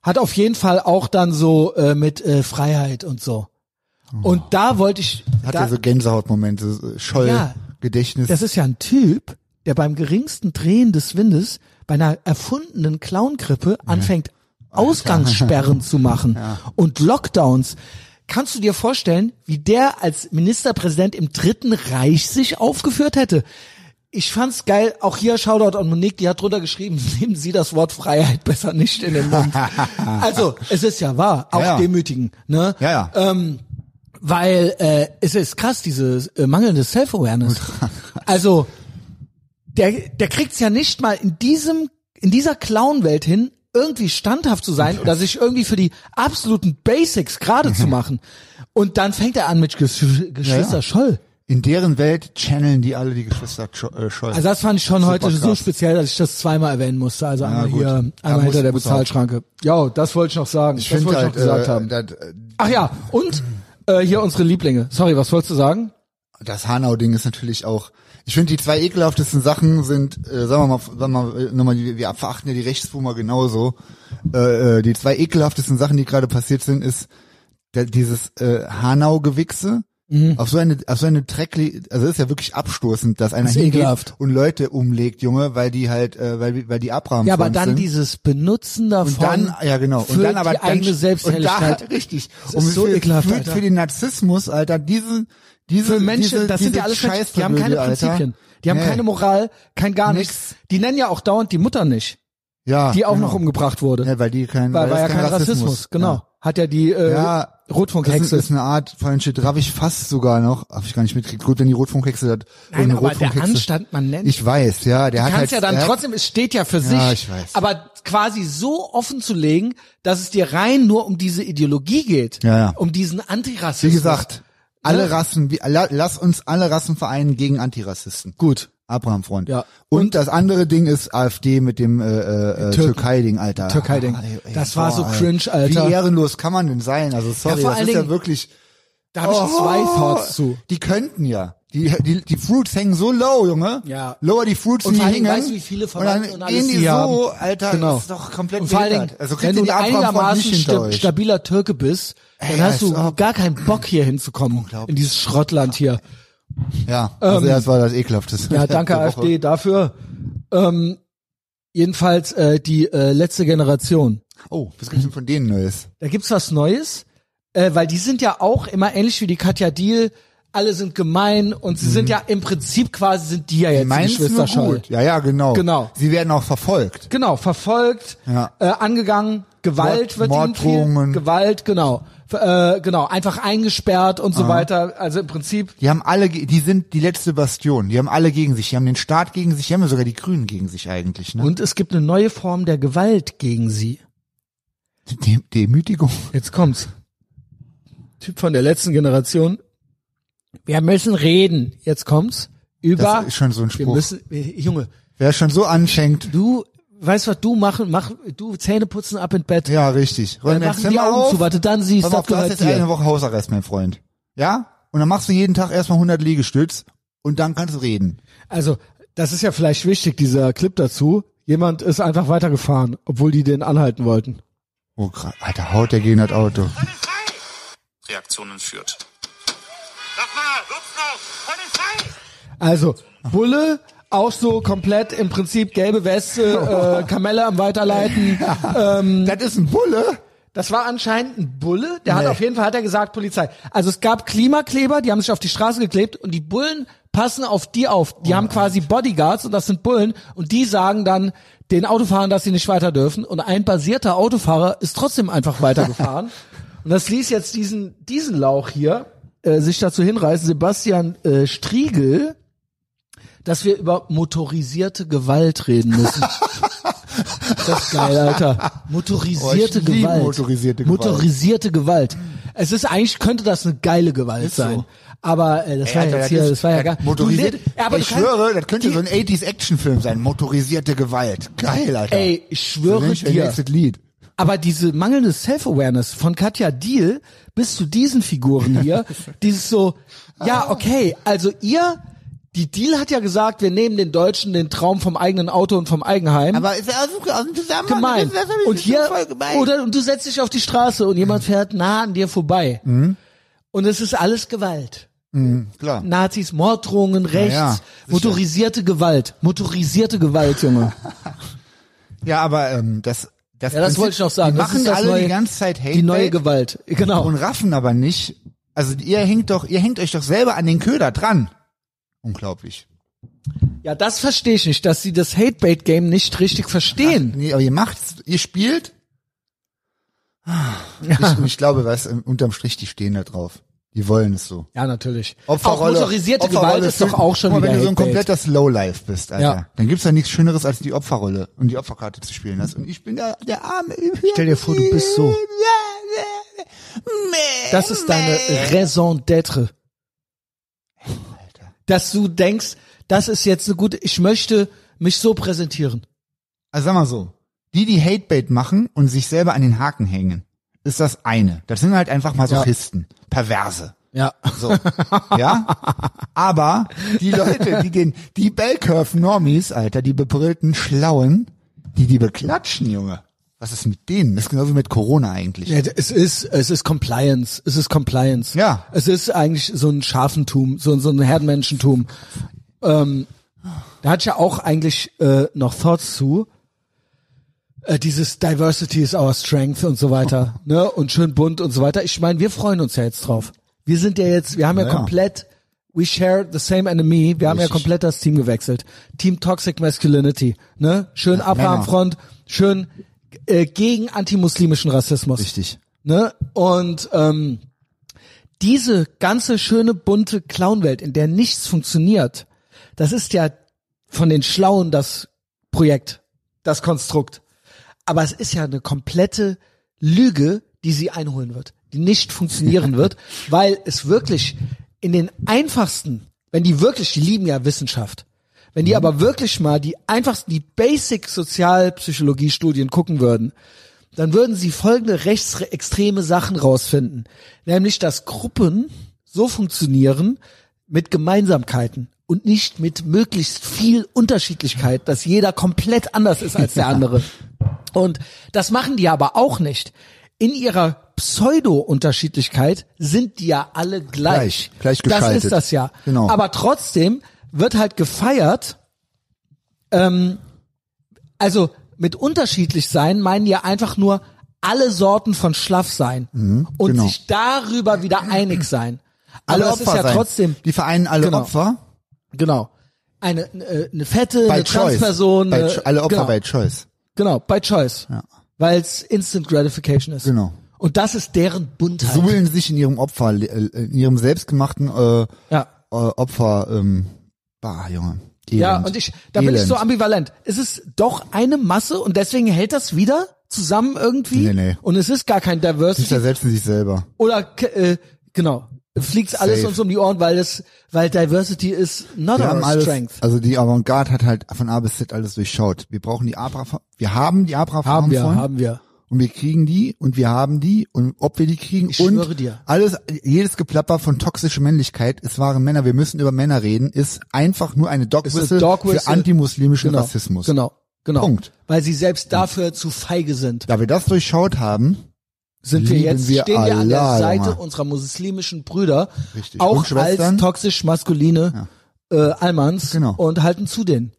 Speaker 1: hat auf jeden Fall auch dann so äh, mit äh, Freiheit und so. Und da wollte ich,
Speaker 2: Hat
Speaker 1: da,
Speaker 2: er so Gänsehautmomente, Scholl,
Speaker 1: Ja.
Speaker 2: Gedächtnis.
Speaker 1: das ist ja ein Typ, der beim geringsten Drehen des Windes bei einer erfundenen Clowngrippe anfängt, Ausgangssperren zu machen und Lockdowns. Kannst du dir vorstellen, wie der als Ministerpräsident im Dritten Reich sich aufgeführt hätte? Ich fand's geil, auch hier Shoutout an Monique, die hat drunter geschrieben, *laughs* nehmen Sie das Wort Freiheit besser nicht in den Mund. *laughs* also, es ist ja wahr, auch
Speaker 2: Ja, ja.
Speaker 1: demütigen, ne?
Speaker 2: ja, ja.
Speaker 1: Ähm, weil äh, es ist krass, diese äh, mangelnde Self-Awareness. *laughs* Also, der, der kriegt's ja nicht mal in diesem, in dieser Clown-Welt hin, irgendwie standhaft zu sein oder sich irgendwie für die absoluten Basics gerade zu machen. Und dann fängt er an mit Gesch Geschwister
Speaker 2: Ja.
Speaker 1: Scholl.
Speaker 2: In deren Welt channeln die alle die Geschwister äh, Scholl.
Speaker 1: Also das fand ich schon
Speaker 2: Super
Speaker 1: heute so
Speaker 2: krass.
Speaker 1: speziell, dass ich das zweimal erwähnen musste. Also einmal
Speaker 2: gut.
Speaker 1: hier,
Speaker 2: Ja,
Speaker 1: einmal
Speaker 2: muss-
Speaker 1: hinter der
Speaker 2: muss.
Speaker 1: Bezahlschranke. Ja, das wollte ich noch sagen.
Speaker 2: ich
Speaker 1: das
Speaker 2: finde
Speaker 1: wollte
Speaker 2: halt,
Speaker 1: ich noch gesagt
Speaker 2: äh,
Speaker 1: haben.
Speaker 2: das,
Speaker 1: Ach ja, und äh, hier unsere Lieblinge. Sorry, was wolltest du sagen?
Speaker 2: das Hanau-Ding ist natürlich auch. Ich finde, die zwei ekelhaftesten Sachen sind, äh, sagen wir mal, sagen wir mal, äh, nochmal, wir verachten ja die Rechtsboomer genauso. Äh, äh, die zwei ekelhaftesten Sachen, die gerade passiert sind, ist der, dieses äh, Hanau-Gewichse.
Speaker 1: Mhm.
Speaker 2: Auf so eine, auf so eine Treckli, also das ist ja wirklich abstoßend, dass einer
Speaker 1: Das
Speaker 2: hingeht
Speaker 1: ekelhaft.
Speaker 2: und Leute umlegt, Junge, weil die halt, äh, weil, weil die Abraham
Speaker 1: Ja, aber dann
Speaker 2: sind.
Speaker 1: dieses Benutzen davon.
Speaker 2: Und dann, ja genau, und dann aber
Speaker 1: die eigene
Speaker 2: dann,
Speaker 1: Selbstherrlichkeit.
Speaker 2: Und da, *laughs* richtig.
Speaker 1: Das
Speaker 2: und
Speaker 1: ist so
Speaker 2: für,
Speaker 1: ekelhaft,
Speaker 2: für, für den Narzissmus, Alter, diese, diese,
Speaker 1: für Menschen,
Speaker 2: diese,
Speaker 1: das sind ja alles Menschen, die haben keine. Prinzipien. Die haben
Speaker 2: Nee.
Speaker 1: keine Moral, kein gar nichts. Die nennen ja auch dauernd die Mutter nicht,
Speaker 2: ja,
Speaker 1: die auch
Speaker 2: genau.
Speaker 1: noch umgebracht wurde.
Speaker 2: Ja, weil die kein,
Speaker 1: weil,
Speaker 2: weil
Speaker 1: war ja kein Rassismus. Genau. Hat ja die äh,
Speaker 2: Ja, Das ist,
Speaker 1: Rotfunkhexe.
Speaker 2: eine Art von Shit, raff ich fast sogar noch, hab ich gar nicht mitgekriegt. Gut, wenn die Rotfunkhexe hat.
Speaker 1: Nein, aber der
Speaker 2: Rotfunkhexe-
Speaker 1: Anstand, man nennt
Speaker 2: Ich weiß, ja, der
Speaker 1: Du
Speaker 2: hat
Speaker 1: kannst
Speaker 2: halt,
Speaker 1: ja dann trotzdem, es steht ja für sich,
Speaker 2: ich weiß.
Speaker 1: aber quasi so offen zu legen, dass es dir rein nur um diese Ideologie geht,
Speaker 2: Ja, ja.
Speaker 1: um diesen Antirassismus.
Speaker 2: Wie gesagt, alle
Speaker 1: Ja.
Speaker 2: Rassen, wie, la- lass uns alle Rassen vereinen gegen Antirassisten.
Speaker 1: gut.
Speaker 2: Abraham-Freund.
Speaker 1: Ja.
Speaker 2: Und, das andere Ding ist AfD mit dem äh, äh,
Speaker 1: Türken.
Speaker 2: Türkei-Ding, Alter.
Speaker 1: Türkei-Ding.
Speaker 2: Ah,
Speaker 1: Das war so cringe, Alter.
Speaker 2: Wie ehrenlos kann man denn sein? Also sorry,
Speaker 1: vor
Speaker 2: das ist ja
Speaker 1: Dingen-
Speaker 2: wirklich.
Speaker 1: Da habe ich
Speaker 2: Oh,
Speaker 1: zwei Thoughts zu.
Speaker 2: Die könnten ja. Die, die, die Fruits hängen so low, Junge.
Speaker 1: Ja.
Speaker 2: Lower die Fruits
Speaker 1: Und Dingen
Speaker 2: hängen.
Speaker 1: weißt du, wie viele
Speaker 2: und dann
Speaker 1: und alles
Speaker 2: gehen die
Speaker 1: die
Speaker 2: so,
Speaker 1: haben.
Speaker 2: Alter,
Speaker 1: Genau.
Speaker 2: das ist doch komplett
Speaker 1: Und vor allen Dingen.
Speaker 2: Also
Speaker 1: wenn du
Speaker 2: Abraham
Speaker 1: einigermaßen sta stabiler Türke bist, dann
Speaker 2: Ey,
Speaker 1: hast du gar keinen Bock hier hinzukommen, in dieses Schrottland hier.
Speaker 2: Ja, also das war das ekelhafteste.
Speaker 1: Ähm, Ja, danke. AfD dafür. Ähm, jedenfalls äh, die äh, letzte Generation.
Speaker 2: Oh, was gibt's denn von denen Neues?
Speaker 1: Da gibt's was Neues, äh, weil die sind ja auch immer ähnlich wie die Katja Diel. Alle sind gemein und sie sind ja im Prinzip quasi sind die ja jetzt die
Speaker 2: Meinst du
Speaker 1: Geschwister
Speaker 2: nur
Speaker 1: Scholl.
Speaker 2: gut? Ja, ja, genau.
Speaker 1: Genau.
Speaker 2: Sie werden auch verfolgt.
Speaker 1: Genau, verfolgt,
Speaker 2: Ja.
Speaker 1: äh, angegangen, Gewalt
Speaker 2: Mord-
Speaker 1: wird ihnen viel,
Speaker 2: Morddrohungen.
Speaker 1: Gewalt, genau, äh, genau, einfach eingesperrt und so weiter. Also im Prinzip,
Speaker 2: Die haben alle, die sind die letzte Bastion. Die haben alle gegen sich. Die haben den Staat gegen sich. Die haben sogar die Grünen gegen sich eigentlich. Ne?
Speaker 1: und es gibt eine neue Form der Gewalt gegen sie.
Speaker 2: Die Demütigung.
Speaker 1: Jetzt kommt's. Typ von der letzten Generation. Wir müssen reden. Jetzt kommt's. Über.
Speaker 2: Das ist schon so ein
Speaker 1: wir
Speaker 2: Spruch.
Speaker 1: müssen, wir- Junge,
Speaker 2: Wer schon so anfängt.
Speaker 1: du, weißt was du machen, mach, du Zähne putzen ab ins Bett.
Speaker 2: Ja, richtig. Räum
Speaker 1: Dann
Speaker 2: dein
Speaker 1: machen die
Speaker 2: Zimmer
Speaker 1: Augen
Speaker 2: auf.
Speaker 1: zu, warte, dann siehst
Speaker 2: Pass
Speaker 1: du,
Speaker 2: auf, du hast jetzt eine Woche Hausarrest, mein Freund. Ja? Und dann machst du jeden Tag erstmal 100 Liegestütz und dann kannst du reden.
Speaker 1: Also, das ist ja vielleicht wichtig, dieser Clip dazu. Jemand ist einfach weitergefahren, obwohl die den anhalten wollten.
Speaker 2: Oh, Alter, haut der gegen das Auto.
Speaker 4: Reaktionen führt.
Speaker 1: Also, Bulle, auch so komplett im Prinzip gelbe Weste, *laughs* äh, Kamelle am Weiterleiten. *laughs*
Speaker 2: Das ist ein Bulle?
Speaker 1: Das war anscheinend ein Bulle. Der hat
Speaker 2: Nee.
Speaker 1: auf jeden Fall, hat er gesagt, Polizei. Also es gab Klimakleber, die haben sich auf die Straße geklebt und die Bullen passen auf die auf. Die haben quasi Bodyguards und das sind Bullen und die sagen dann den Autofahrern, dass sie nicht weiter dürfen und ein basierter Autofahrer ist trotzdem einfach weitergefahren. *laughs* und das ließ jetzt diesen, diesen Lauch hier äh, sich dazu hinreißen, Sebastian äh, Striegel, dass wir über motorisierte Gewalt reden müssen. *laughs* Das ist geil, Alter. Motorisierte
Speaker 2: Oh,
Speaker 1: Gewalt.
Speaker 2: motorisierte Gewalt.
Speaker 1: Motorisierte Gewalt. Es ist eigentlich, könnte das eine geile Gewalt
Speaker 2: so.
Speaker 1: sein. Aber äh, das war
Speaker 2: Alter,
Speaker 1: jetzt hier,
Speaker 2: ist-
Speaker 1: das war ja geil.
Speaker 2: Motorisiert,
Speaker 1: Du, ja, aber
Speaker 2: ich schwöre, das könnte
Speaker 1: die-
Speaker 2: so ein 80s Actionfilm sein. Motorisierte Gewalt. Geil, Alter.
Speaker 1: Ey, ich schwöre
Speaker 2: wer
Speaker 1: dir.
Speaker 2: Lied.
Speaker 1: Aber diese mangelnde Self-Awareness von Katja Deal bis zu diesen Figuren hier, *laughs* dieses so, ja, okay, also ihr, die Deal hat ja gesagt, wir nehmen den Deutschen den Traum vom eigenen Auto und vom Eigenheim.
Speaker 2: Aber ist er aus, aus dem Zusammenhang?
Speaker 1: gemein.
Speaker 2: Das das
Speaker 1: Und hier,
Speaker 2: gemein.
Speaker 1: oder, und du setzt dich auf die Straße und jemand fährt nah an dir vorbei.
Speaker 2: Mhm.
Speaker 1: Und es ist alles Gewalt.
Speaker 2: Klar.
Speaker 1: Nazis, Morddrohungen, rechts,
Speaker 2: ja,
Speaker 1: motorisierte Gewalt, motorisierte Gewalt, Junge. *laughs*
Speaker 2: Ja, aber ähm, das, das,
Speaker 1: Ja, das
Speaker 2: Prinzip-
Speaker 1: wollte ich noch sagen.
Speaker 2: Die machen alle
Speaker 1: neue-
Speaker 2: die ganze Zeit Hate
Speaker 1: Die neue Gewalt, genau.
Speaker 2: und raffen aber nicht. Also ihr hängt doch, ihr hängt euch doch selber an den Köder dran. Unglaublich.
Speaker 1: Ja, das verstehe ich nicht, dass sie das Hate-Bait-Game nicht richtig verstehen.
Speaker 2: Nee, aber ihr macht's, ihr spielt. Ich, ich glaube, was unterm Strich, die stehen da drauf. Die wollen es so.
Speaker 1: Ja, natürlich.
Speaker 2: Opferrolle,
Speaker 1: auch motorisierte
Speaker 2: Opferrolle
Speaker 1: Gewalt ist doch auch schon
Speaker 2: mal,
Speaker 1: wieder
Speaker 2: wenn du so ein kompletter Slowlife bist, Alter,
Speaker 1: Ja.
Speaker 2: dann gibt's ja nichts Schöneres als die Opferrolle und die Opferkarte zu spielen. Das und ich bin der, der arme.
Speaker 1: Stell dir vor, du bist so. Das ist deine Raison d'être. Dass du denkst, das ist jetzt eine gute, ich möchte mich so präsentieren.
Speaker 2: Also sag mal so, die, die Hatebait machen und sich selber an den Haken hängen, ist das eine. Das sind halt einfach Masochisten, Perverse.
Speaker 1: Ja.
Speaker 2: So. ja? Aber die Leute, die den, die Bellcurve-Normies, Alter, die bebrillten Schlauen, die die beklatschen, Junge. Was ist mit denen? Das ist genauso wie mit Corona eigentlich.
Speaker 1: Ja, es ist, es ist Compliance. Es ist Compliance.
Speaker 2: Ja.
Speaker 1: Es ist eigentlich so ein Schafentum, so, so ein Herdenmenschentum. Ähm, da hatte ich ja auch eigentlich äh, noch Thoughts zu. Äh, dieses Diversity is our strength und so weiter, *laughs* ne? Und schön bunt und so weiter. Ich meine, wir freuen uns ja jetzt drauf. Wir sind ja jetzt, wir haben ja,
Speaker 2: Ja, ja.
Speaker 1: komplett, we share the same enemy. Wir haben ja
Speaker 2: Richtig.
Speaker 1: komplett das Team gewechselt. Team Toxic Masculinity, ne? Schön Abraham-Front, schön äh, gegen antimuslimischen Rassismus.
Speaker 2: Richtig.
Speaker 1: Ne? Und ähm, diese ganze schöne bunte Clownwelt, in der nichts funktioniert, das ist ja von den Schlauen das Projekt, das Konstrukt. Aber es ist ja eine komplette Lüge, die sie einholen wird, die nicht funktionieren wird, *laughs* weil es wirklich in den einfachsten, wenn die wirklich, die lieben ja Wissenschaft, wenn die aber wirklich mal die einfachsten, die Basic Sozialpsychologie-Studien gucken würden, dann würden sie folgende rechtsextreme Sachen rausfinden. Nämlich, dass Gruppen so funktionieren mit Gemeinsamkeiten und nicht mit möglichst viel Unterschiedlichkeit, dass jeder komplett anders ist als der andere. Und das machen die aber auch nicht. In ihrer Pseudo-Unterschiedlichkeit sind die ja alle gleich.
Speaker 2: Gleich, gleich
Speaker 1: Das ist das ja.
Speaker 2: Genau.
Speaker 1: Aber trotzdem wird halt gefeiert, ähm, also mit unterschiedlich sein meinen ja einfach nur alle Sorten von schlaff sein und
Speaker 2: genau.
Speaker 1: sich darüber wieder einig sein.
Speaker 2: Alle
Speaker 1: Aber
Speaker 2: Opfer
Speaker 1: ist ja
Speaker 2: sein.
Speaker 1: trotzdem,
Speaker 2: Die vereinen alle
Speaker 1: Genau.
Speaker 2: Opfer
Speaker 1: genau, eine, äh, eine fette,
Speaker 2: bei
Speaker 1: eine
Speaker 2: Choice.
Speaker 1: Transperson,
Speaker 2: Cho- alle Opfer
Speaker 1: genau,
Speaker 2: bei Choice.
Speaker 1: genau, bei Choice,
Speaker 2: Ja.
Speaker 1: weil es Instant Gratification ist.
Speaker 2: Genau.
Speaker 1: Und das ist deren Buntheit.
Speaker 2: Suhlen sich in ihrem Opfer, äh, in ihrem selbstgemachten äh,
Speaker 1: ja.
Speaker 2: äh, Opfer, ähm, bah, Junge.
Speaker 1: Ja,
Speaker 2: Elend.
Speaker 1: und ich, da bin ich
Speaker 2: Elend.
Speaker 1: so ambivalent. Es ist doch eine Masse und deswegen hält das wieder zusammen irgendwie.
Speaker 2: Nee, nee.
Speaker 1: Und es ist gar kein
Speaker 2: Sie
Speaker 1: Diversity.
Speaker 2: zersetzen sich selber.
Speaker 1: Oder, äh, genau, fliegt alles
Speaker 2: Safe.
Speaker 1: uns um die Ohren, weil es, weil Diversity is not
Speaker 2: Wir
Speaker 1: our
Speaker 2: alles,
Speaker 1: strength.
Speaker 2: also die Avantgarde hat halt von A bis Z alles durchschaut. Wir brauchen die Abra, wir haben die Abra
Speaker 1: Haben wir, haben wir.
Speaker 2: und wir kriegen die und wir haben die und ob wir die kriegen
Speaker 1: Ich
Speaker 2: und
Speaker 1: dir.
Speaker 2: alles jedes Geplapper von toxischer Männlichkeit, es waren Männer, wir müssen über Männer reden, ist einfach nur eine
Speaker 1: Ist eine
Speaker 2: Dogwhistle
Speaker 1: Dog
Speaker 2: für antimuslimischen
Speaker 1: Genau,
Speaker 2: Rassismus.
Speaker 1: genau, genau.
Speaker 2: Punkt.
Speaker 1: Weil sie selbst dafür zu feige sind.
Speaker 2: Da wir das durchschaut haben,
Speaker 1: Sind wir jetzt,
Speaker 2: wir
Speaker 1: stehen wir an der Seite unserer muslimischen Brüder,
Speaker 2: Richtig.
Speaker 1: auch als toxisch maskuline äh, Almans
Speaker 2: Genau.
Speaker 1: und halten zu denen.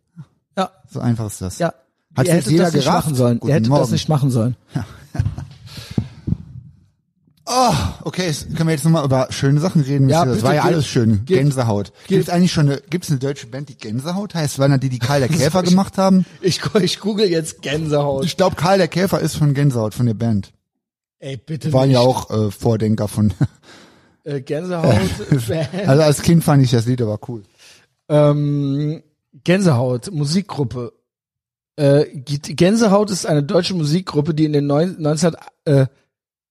Speaker 1: Ja,
Speaker 2: so einfach ist das.
Speaker 1: ja.
Speaker 2: Hat jetzt
Speaker 1: hättet
Speaker 2: jeder
Speaker 1: das nicht
Speaker 2: gerafft?
Speaker 1: machen sollen.
Speaker 2: Guten
Speaker 1: Ihr hättet das
Speaker 2: Morgen.
Speaker 1: nicht machen sollen. *laughs*
Speaker 2: Oh, okay, können wir jetzt nochmal über schöne Sachen reden.
Speaker 1: Ja,
Speaker 2: das
Speaker 1: bitte,
Speaker 2: war ja
Speaker 1: geht.
Speaker 2: alles schön.
Speaker 1: Geht.
Speaker 2: Gänsehaut.
Speaker 1: Geht.
Speaker 2: Gibt's eigentlich schon eine, gibt's eine deutsche Band, die Gänsehaut heißt? Das die, die Karl der *laughs* Käfer gemacht haben?
Speaker 1: Ich, ich google jetzt Gänsehaut.
Speaker 2: Ich glaube, Karl der Käfer ist von Gänsehaut, von der Band.
Speaker 1: Ey, bitte
Speaker 2: Waren
Speaker 1: nicht.
Speaker 2: ja auch äh, Vordenker von.
Speaker 1: Äh, Gänsehaut. *laughs* Fan.
Speaker 2: also als Kind fand ich das Lied aber cool.
Speaker 1: ähm, Gänsehaut, Musikgruppe. Äh, Gänsehaut ist eine deutsche Musikgruppe, die in den neun, 19, äh,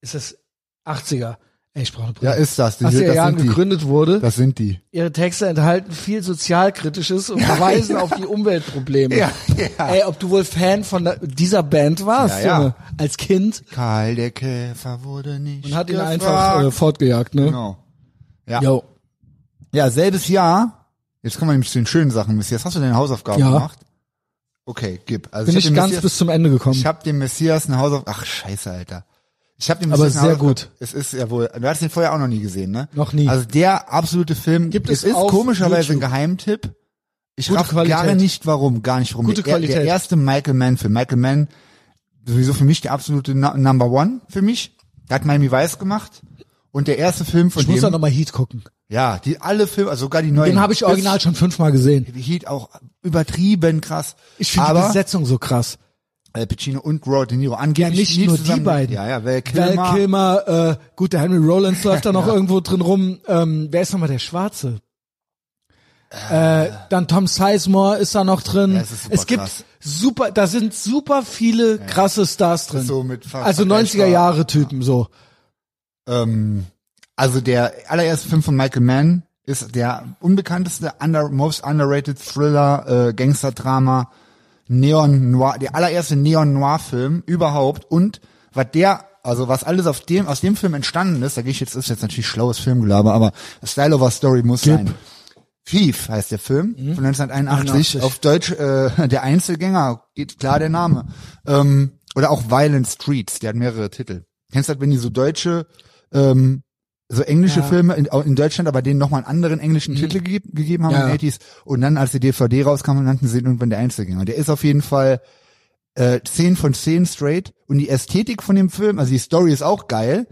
Speaker 1: ist das 80er? Ey, ich brauche eine Brille.
Speaker 2: Ja, ist das. Die,
Speaker 1: 80er
Speaker 2: das,
Speaker 1: Jahren gegründet wurde.
Speaker 2: das sind die.
Speaker 1: Ihre Texte enthalten viel Sozialkritisches und verweisen *laughs* auf die Umweltprobleme.
Speaker 2: Ja, ja.
Speaker 1: Ey, ob du wohl Fan von dieser Band warst,
Speaker 2: Ja, ja.
Speaker 1: Junge, als Kind
Speaker 2: Karl der Käfer wurde nicht
Speaker 1: und hat ihn
Speaker 2: gefragt.
Speaker 1: einfach äh, fortgejagt, ne?
Speaker 2: Genau. Ja.
Speaker 1: Jo.
Speaker 2: Ja, selbes Jahr. Jetzt kommen wir nämlich zu den schönen Sachen. Messias, hast du deine Hausaufgaben
Speaker 1: Ja.
Speaker 2: gemacht? Okay, gib. Also
Speaker 1: Bin ich
Speaker 2: dem
Speaker 1: ganz
Speaker 2: Messias,
Speaker 1: bis zum Ende gekommen.
Speaker 2: Ich habe dem Messias eine Hausaufgabe. Ach scheiße, Alter. Ich habe dem
Speaker 1: Aber sehr gut.
Speaker 2: Es ist ja wohl. Du hast den vorher auch noch nie gesehen, ne?
Speaker 1: Noch nie.
Speaker 2: Also der absolute Film.
Speaker 1: Gibt
Speaker 2: es
Speaker 1: es
Speaker 2: ist komischerweise ein
Speaker 1: YouTube.
Speaker 2: Geheimtipp. Ich raff gar nicht warum, gar nicht warum.
Speaker 1: Gute
Speaker 2: der,
Speaker 1: Qualität.
Speaker 2: der erste Michael Mann Film. Michael Mann sowieso für mich der absolute No- Number One für mich. Der hat Miami Vice gemacht. Und der erste Film von
Speaker 1: Ich muss
Speaker 2: dem,
Speaker 1: doch nochmal Heat gucken.
Speaker 2: ja, die alle Filme, also sogar die neuen.
Speaker 1: Den habe ich original schon fünfmal gesehen.
Speaker 2: die Heat auch übertrieben krass.
Speaker 1: Ich finde die Besetzung so krass.
Speaker 2: Al Pacino und Robert De Niro
Speaker 1: Ja,
Speaker 2: angeblich
Speaker 1: nicht
Speaker 2: nie
Speaker 1: nur die
Speaker 2: zusammen-
Speaker 1: beiden.
Speaker 2: Ja, ja, Val
Speaker 1: Val
Speaker 2: Kilmer.
Speaker 1: Kilmer, äh, gut, der Henry Rollins läuft da *laughs* noch irgendwo drin rum. Ähm, wer ist nochmal der Schwarze? Äh, dann Tom Sizemore ist da noch drin.
Speaker 2: Ja, es
Speaker 1: gibt
Speaker 2: krass.
Speaker 1: super, da sind super viele krasse Stars drin.
Speaker 2: so mit
Speaker 1: also 90er Jahre Typen so.
Speaker 2: Ähm, also der allererste Film von Michael Mann ist der unbekannteste, under, most underrated Thriller, äh, Gangster-Drama, Neon Noir, der allererste Neon Noir Film überhaupt und was der, also was alles auf dem, aus dem Film entstanden ist, da gehe ich jetzt, ist jetzt natürlich schlaues Filmgelaber, aber Style of a Story muss
Speaker 1: Gib.
Speaker 2: sein. Thief heißt der Film von 1981.
Speaker 1: 81.
Speaker 2: Auf Deutsch äh, der Einzelgänger, geht klar der Name. Ähm, oder auch Violent Streets, der hat mehrere Titel. Kennst du das, wenn die so deutsche, ähm, so englische
Speaker 1: Ja.
Speaker 2: Filme in, in Deutschland, aber denen nochmal einen anderen englischen Titel gegeben, gegeben haben
Speaker 1: Ja,
Speaker 2: in den 80s. Und dann, als die DVD rauskam, nannten sie ihn irgendwann der Einzelgänger. Der ist auf jeden Fall äh, 10 von 10 straight. Und die Ästhetik von dem Film, also die Story ist auch geil.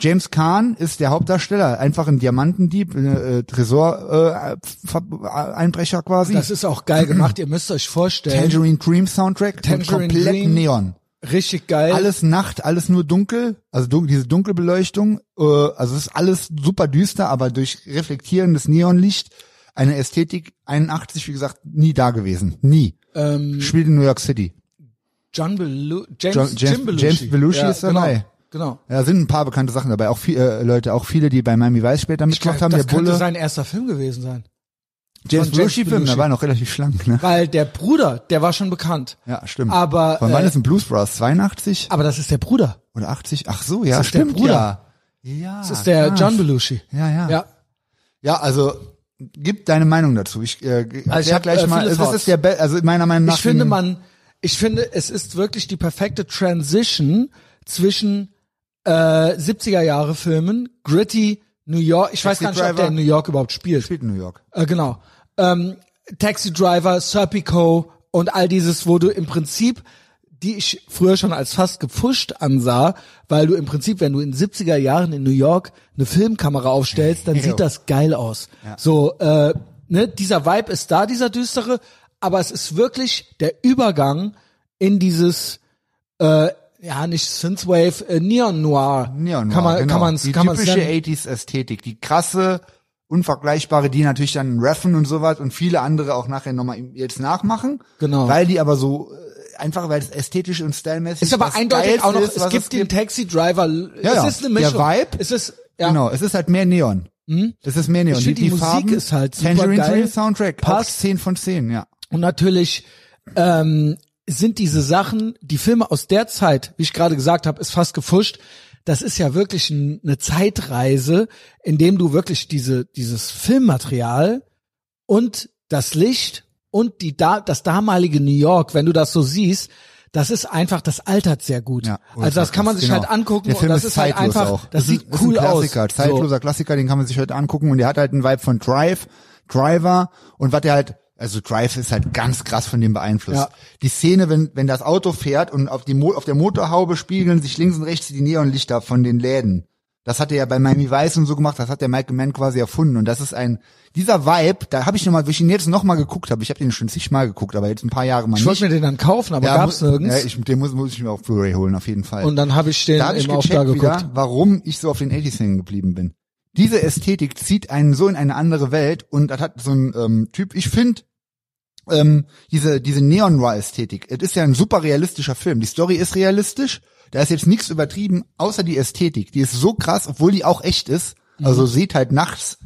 Speaker 2: James Kahn ist der Hauptdarsteller, einfach ein Diamantendieb, äh, äh, Tresor äh, Einbrecher quasi.
Speaker 1: Das ist auch geil gemacht. Ihr müsst euch vorstellen,
Speaker 2: Tangerine Dream Soundtrack
Speaker 1: Tangerine
Speaker 2: komplett
Speaker 1: Dream.
Speaker 2: Neon.
Speaker 1: Richtig geil.
Speaker 2: Alles Nacht, alles nur dunkel, also dun diese Dunkelbeleuchtung, äh, also es ist alles super düster, aber durch reflektierendes Neonlicht eine Ästhetik 81, wie gesagt, nie da gewesen, nie.
Speaker 1: ähm,
Speaker 2: Spielt in New York City.
Speaker 1: John Belu James,
Speaker 2: John- James-
Speaker 1: Jim Belushi.
Speaker 2: James Belushi ist dabei.
Speaker 1: Genau. genau.
Speaker 2: Ja, sind ein paar bekannte Sachen dabei, auch viele äh, Leute, auch viele, die bei Miami Vice später
Speaker 1: glaub,
Speaker 2: mitgemacht haben,
Speaker 1: das
Speaker 2: der
Speaker 1: könnte
Speaker 2: Bulle.
Speaker 1: sein erster Film gewesen sein.
Speaker 2: James Belushi Film, der war noch relativ schlank, ne?
Speaker 1: Weil der Bruder, der war schon bekannt.
Speaker 2: Ja, stimmt.
Speaker 1: Aber,
Speaker 2: Von wann
Speaker 1: äh,
Speaker 2: ist ein Blues Brothers? 82
Speaker 1: Aber das ist der Bruder.
Speaker 2: oder 80? Ach so, ja,
Speaker 1: Das ist der
Speaker 2: stimmt,
Speaker 1: Bruder.
Speaker 2: ja. Ja,
Speaker 1: Das ist der
Speaker 2: krass.
Speaker 1: John Belushi.
Speaker 2: Ja, ja.
Speaker 1: Ja.
Speaker 2: Ja, also gib deine Meinung dazu. Ich, äh,
Speaker 1: Also ich hab,
Speaker 2: gleich
Speaker 1: äh,
Speaker 2: mal. Es
Speaker 1: Thoughts.
Speaker 2: ist der, Be also meiner Meinung nach.
Speaker 1: Ich finde man, ich finde, es ist wirklich die perfekte Transition zwischen äh, 70er Jahre Filmen, gritty New York. Ich weiß
Speaker 2: Taxi
Speaker 1: gar nicht, ob
Speaker 2: Driver.
Speaker 1: der in New York überhaupt spielt.
Speaker 2: spielt in New York.
Speaker 1: Äh, genau. Ähm, Taxi Driver, Serpico und all dieses, wo du im Prinzip, die ich früher schon als fast gepfuscht ansah, weil du im Prinzip, wenn du in 70er Jahren in New York eine Filmkamera aufstellst, dann sieht das geil aus. So, äh, ne, dieser Vibe ist da, dieser düstere, aber es ist wirklich der Übergang in dieses äh, ja, nicht Synthwave, äh, Neon Noir.
Speaker 2: Neon
Speaker 1: kann man,
Speaker 2: genau.
Speaker 1: kann man,
Speaker 2: die
Speaker 1: kann
Speaker 2: typische 80s Ästhetik, die krasse, unvergleichbare, die natürlich dann Reffen und sowas und viele andere auch nachher nochmal jetzt nachmachen.
Speaker 1: Genau.
Speaker 2: Weil die aber so äh, einfach, weil es ästhetisch und stylmäßig
Speaker 1: Ist aber
Speaker 2: das
Speaker 1: eindeutig auch noch,
Speaker 2: ist,
Speaker 1: es gibt den Taxi Driver.
Speaker 2: Ja,
Speaker 1: es ist eine
Speaker 2: Der
Speaker 1: Mischung.
Speaker 2: Vibe,
Speaker 1: Es ist, ja.
Speaker 2: Genau, es ist halt mehr Neon. Es ist mehr Neon.
Speaker 1: Ich find, die Musik
Speaker 2: Farben,
Speaker 1: ist halt super
Speaker 2: Tangerine
Speaker 1: geil.
Speaker 2: Dream Soundtrack,
Speaker 1: passt
Speaker 2: 10 von 10, ja.
Speaker 1: Und natürlich ähm, sind diese Sachen, die Filme aus der Zeit, wie ich gerade gesagt habe, ist fast gefuscht. Das ist ja wirklich ein, eine Zeitreise, in dem du wirklich diese dieses Filmmaterial und das Licht und die da das damalige New York, wenn du das so siehst, das ist einfach, das altert sehr gut.
Speaker 2: Ja,
Speaker 1: also das kann man sich
Speaker 2: genau.
Speaker 1: halt angucken
Speaker 2: Der Film
Speaker 1: und das ist, halt
Speaker 2: zeitlos
Speaker 1: einfach,
Speaker 2: auch.
Speaker 1: das
Speaker 2: ist,
Speaker 1: sieht
Speaker 2: ist
Speaker 1: cool
Speaker 2: ein Klassiker,
Speaker 1: aus.
Speaker 2: zeitloser Klassiker, den kann man sich heute angucken und der hat halt einen Vibe von Drive, Driver und was der halt also Drive ist halt ganz krass von dem beeinflusst.
Speaker 1: Ja.
Speaker 2: Die Szene, wenn wenn das Auto fährt und auf die Mo auf der Motorhaube spiegeln sich links und rechts die Neonlichter von den Läden. Das hat er ja bei Miami Vice und so gemacht, das hat der Michael Mann quasi erfunden und das ist ein dieser Vibe, da habe ich noch mal, wie ich ihn jetzt noch mal geguckt habe, ich habe den schon zigmal geguckt, aber jetzt ein paar Jahre mal
Speaker 1: Ich
Speaker 2: nicht.
Speaker 1: wollte mir den dann kaufen, aber gab's
Speaker 2: mu-
Speaker 1: nirgends.
Speaker 2: Ja, ich, den muss, muss ich mir auf Blu-ray holen, auf jeden Fall.
Speaker 1: und dann habe ich den
Speaker 2: Da habe ich
Speaker 1: auch da
Speaker 2: gecheckt
Speaker 1: geguckt.
Speaker 2: wieder, warum ich so auf den 80s hängen geblieben bin. Diese Ästhetik zieht einen so in eine andere Welt und das hat so ein ähm, Typ, ich finde, ähm, diese, diese Neon-Noir-Ästhetik, es ist ja ein super realistischer Film. Die Story ist realistisch, da ist jetzt nichts übertrieben, außer die Ästhetik. Die ist so krass, obwohl die auch echt ist. Also sieht halt nachts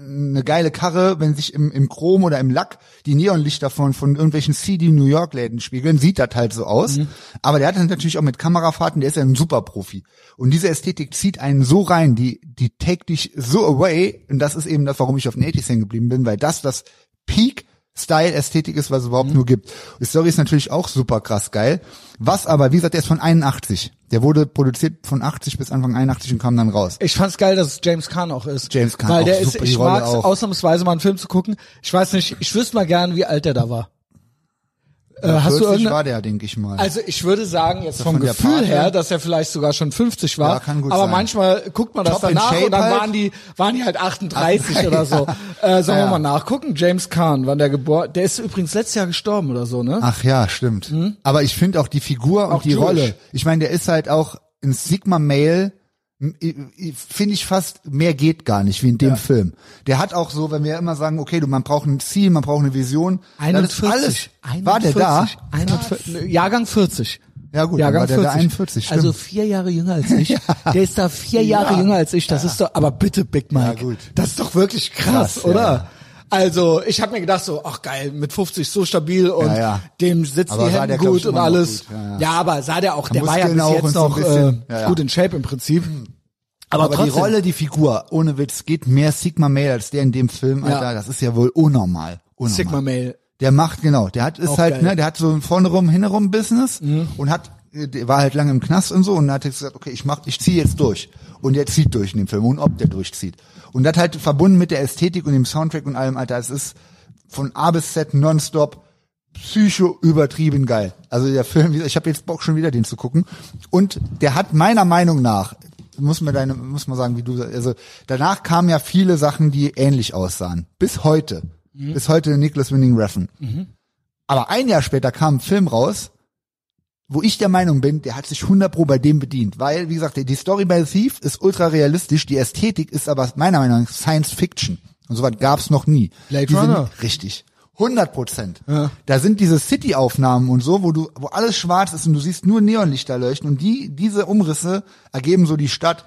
Speaker 2: eine geile Karre, wenn sich im, im Chrom oder im Lack die Neonlichter von, von irgendwelchen CD New York Läden spiegeln, sieht das halt so aus. Aber der hat dann natürlich auch mit Kamerafahrten, der ist ja ein Superprofi. Und diese Ästhetik zieht einen so rein, die, die take dich so away. Und das ist eben das, warum ich auf den 80s hängen geblieben bin, weil das das Peak Style-Ästhetik ist, was es überhaupt nur gibt. Die Story ist natürlich auch super krass geil. Was aber, wie gesagt, der ist von 81. Der wurde produziert von 80 bis Anfang 81 und kam dann raus.
Speaker 1: Ich fand's geil, dass es James Caan auch ist.
Speaker 2: James Caan
Speaker 1: Weil
Speaker 2: auch
Speaker 1: der ist,
Speaker 2: super,
Speaker 1: ich mag's
Speaker 2: auch.
Speaker 1: ausnahmsweise mal einen Film zu gucken. Ich weiß nicht, ich wüsste mal gern, wie alt der da war. Äh, hast du
Speaker 2: 40
Speaker 1: irgendeine,
Speaker 2: war der, denke ich mal.
Speaker 1: also ich würde sagen, jetzt vom Gefühl her, dass er vielleicht sogar schon 50 war.
Speaker 2: Ja, kann gut
Speaker 1: aber
Speaker 2: sein.
Speaker 1: manchmal guckt man das
Speaker 2: Top
Speaker 1: danach und dann
Speaker 2: halt.
Speaker 1: waren die, waren die halt 38 *laughs* oder so. Äh, sollen
Speaker 2: Ja.
Speaker 1: wir mal nachgucken? James Kahn, wann der geboren, der ist übrigens letztes Jahr gestorben oder so, ne?
Speaker 2: Ach ja, stimmt. Aber ich finde auch die Figur und
Speaker 1: Auch
Speaker 2: die
Speaker 1: Jewish.
Speaker 2: Rolle. Ich meine, der ist halt auch ein Sigma Male. Finde ich fast, mehr geht gar nicht, wie in dem Film. Der hat auch so, wenn wir immer sagen, okay, du, man braucht ein Ziel, man braucht eine Vision. das ist
Speaker 1: 41.
Speaker 2: alles. War der da?
Speaker 1: 41, Jahrgang 40.
Speaker 2: Ja gut, dann
Speaker 1: Jahrgang
Speaker 2: war der der 41, stimmt.
Speaker 1: Also vier Jahre jünger als ich. *laughs* Der ist da vier Jahre jünger als ich. Das ist doch, aber bitte Big Mike.
Speaker 2: Ja, gut.
Speaker 1: Das ist doch wirklich krass,
Speaker 2: Krass,
Speaker 1: oder? Also ich habe mir gedacht so, ach geil, mit 50 so stabil und
Speaker 2: Ja, ja.
Speaker 1: dem sitzen
Speaker 2: Aber
Speaker 1: die Hände gut und
Speaker 2: noch
Speaker 1: alles.
Speaker 2: gut, ja,
Speaker 1: Ja, aber sah der auch, der war ja bis
Speaker 2: Muskeln auch
Speaker 1: jetzt
Speaker 2: und so
Speaker 1: noch
Speaker 2: bisschen.
Speaker 1: äh, gut in Shape im Prinzip. Aber,
Speaker 2: Aber,
Speaker 1: trotzdem,
Speaker 2: die Rolle, die Figur, ohne Witz, geht mehr Sigma Male als der in dem Film. Alter. Das ist ja wohl unnormal. unnormal.
Speaker 1: Sigma Male.
Speaker 2: Der macht, genau, der hat, ist
Speaker 1: Auch
Speaker 2: halt,
Speaker 1: geil. Mhm.
Speaker 2: ne, der hat so ein vorne rum, hinne rum Business und hat, äh, der war halt lange im Knast und so und hat jetzt gesagt, okay, ich mach, ich ziehe jetzt durch. Und der zieht durch in dem Film und ob der durchzieht. Und das halt verbunden mit der Ästhetik und dem Soundtrack und allem, Alter, es ist von A bis Z nonstop psycho übertrieben geil. Also der Film, ich habe jetzt Bock schon wieder den zu gucken und der hat meiner Meinung nach muss man deine muss man sagen, wie du also danach kamen ja viele Sachen, die ähnlich aussahen. Bis heute. Bis heute Nicholas Winning Refn. Aber ein Jahr später kam ein Film raus, wo ich der Meinung bin, der hat sich 100 pro bei dem bedient, weil wie gesagt, die Story bei The Thief ist ultra realistisch, die Ästhetik ist aber meiner Meinung nach Science Fiction und sowas gab's noch nie.
Speaker 1: Blade Runner.
Speaker 2: Richtig. 100 Prozent. Da sind diese City-Aufnahmen und so, wo du, wo alles schwarz ist und du siehst nur Neonlichter leuchten und die, diese Umrisse ergeben so die Stadt.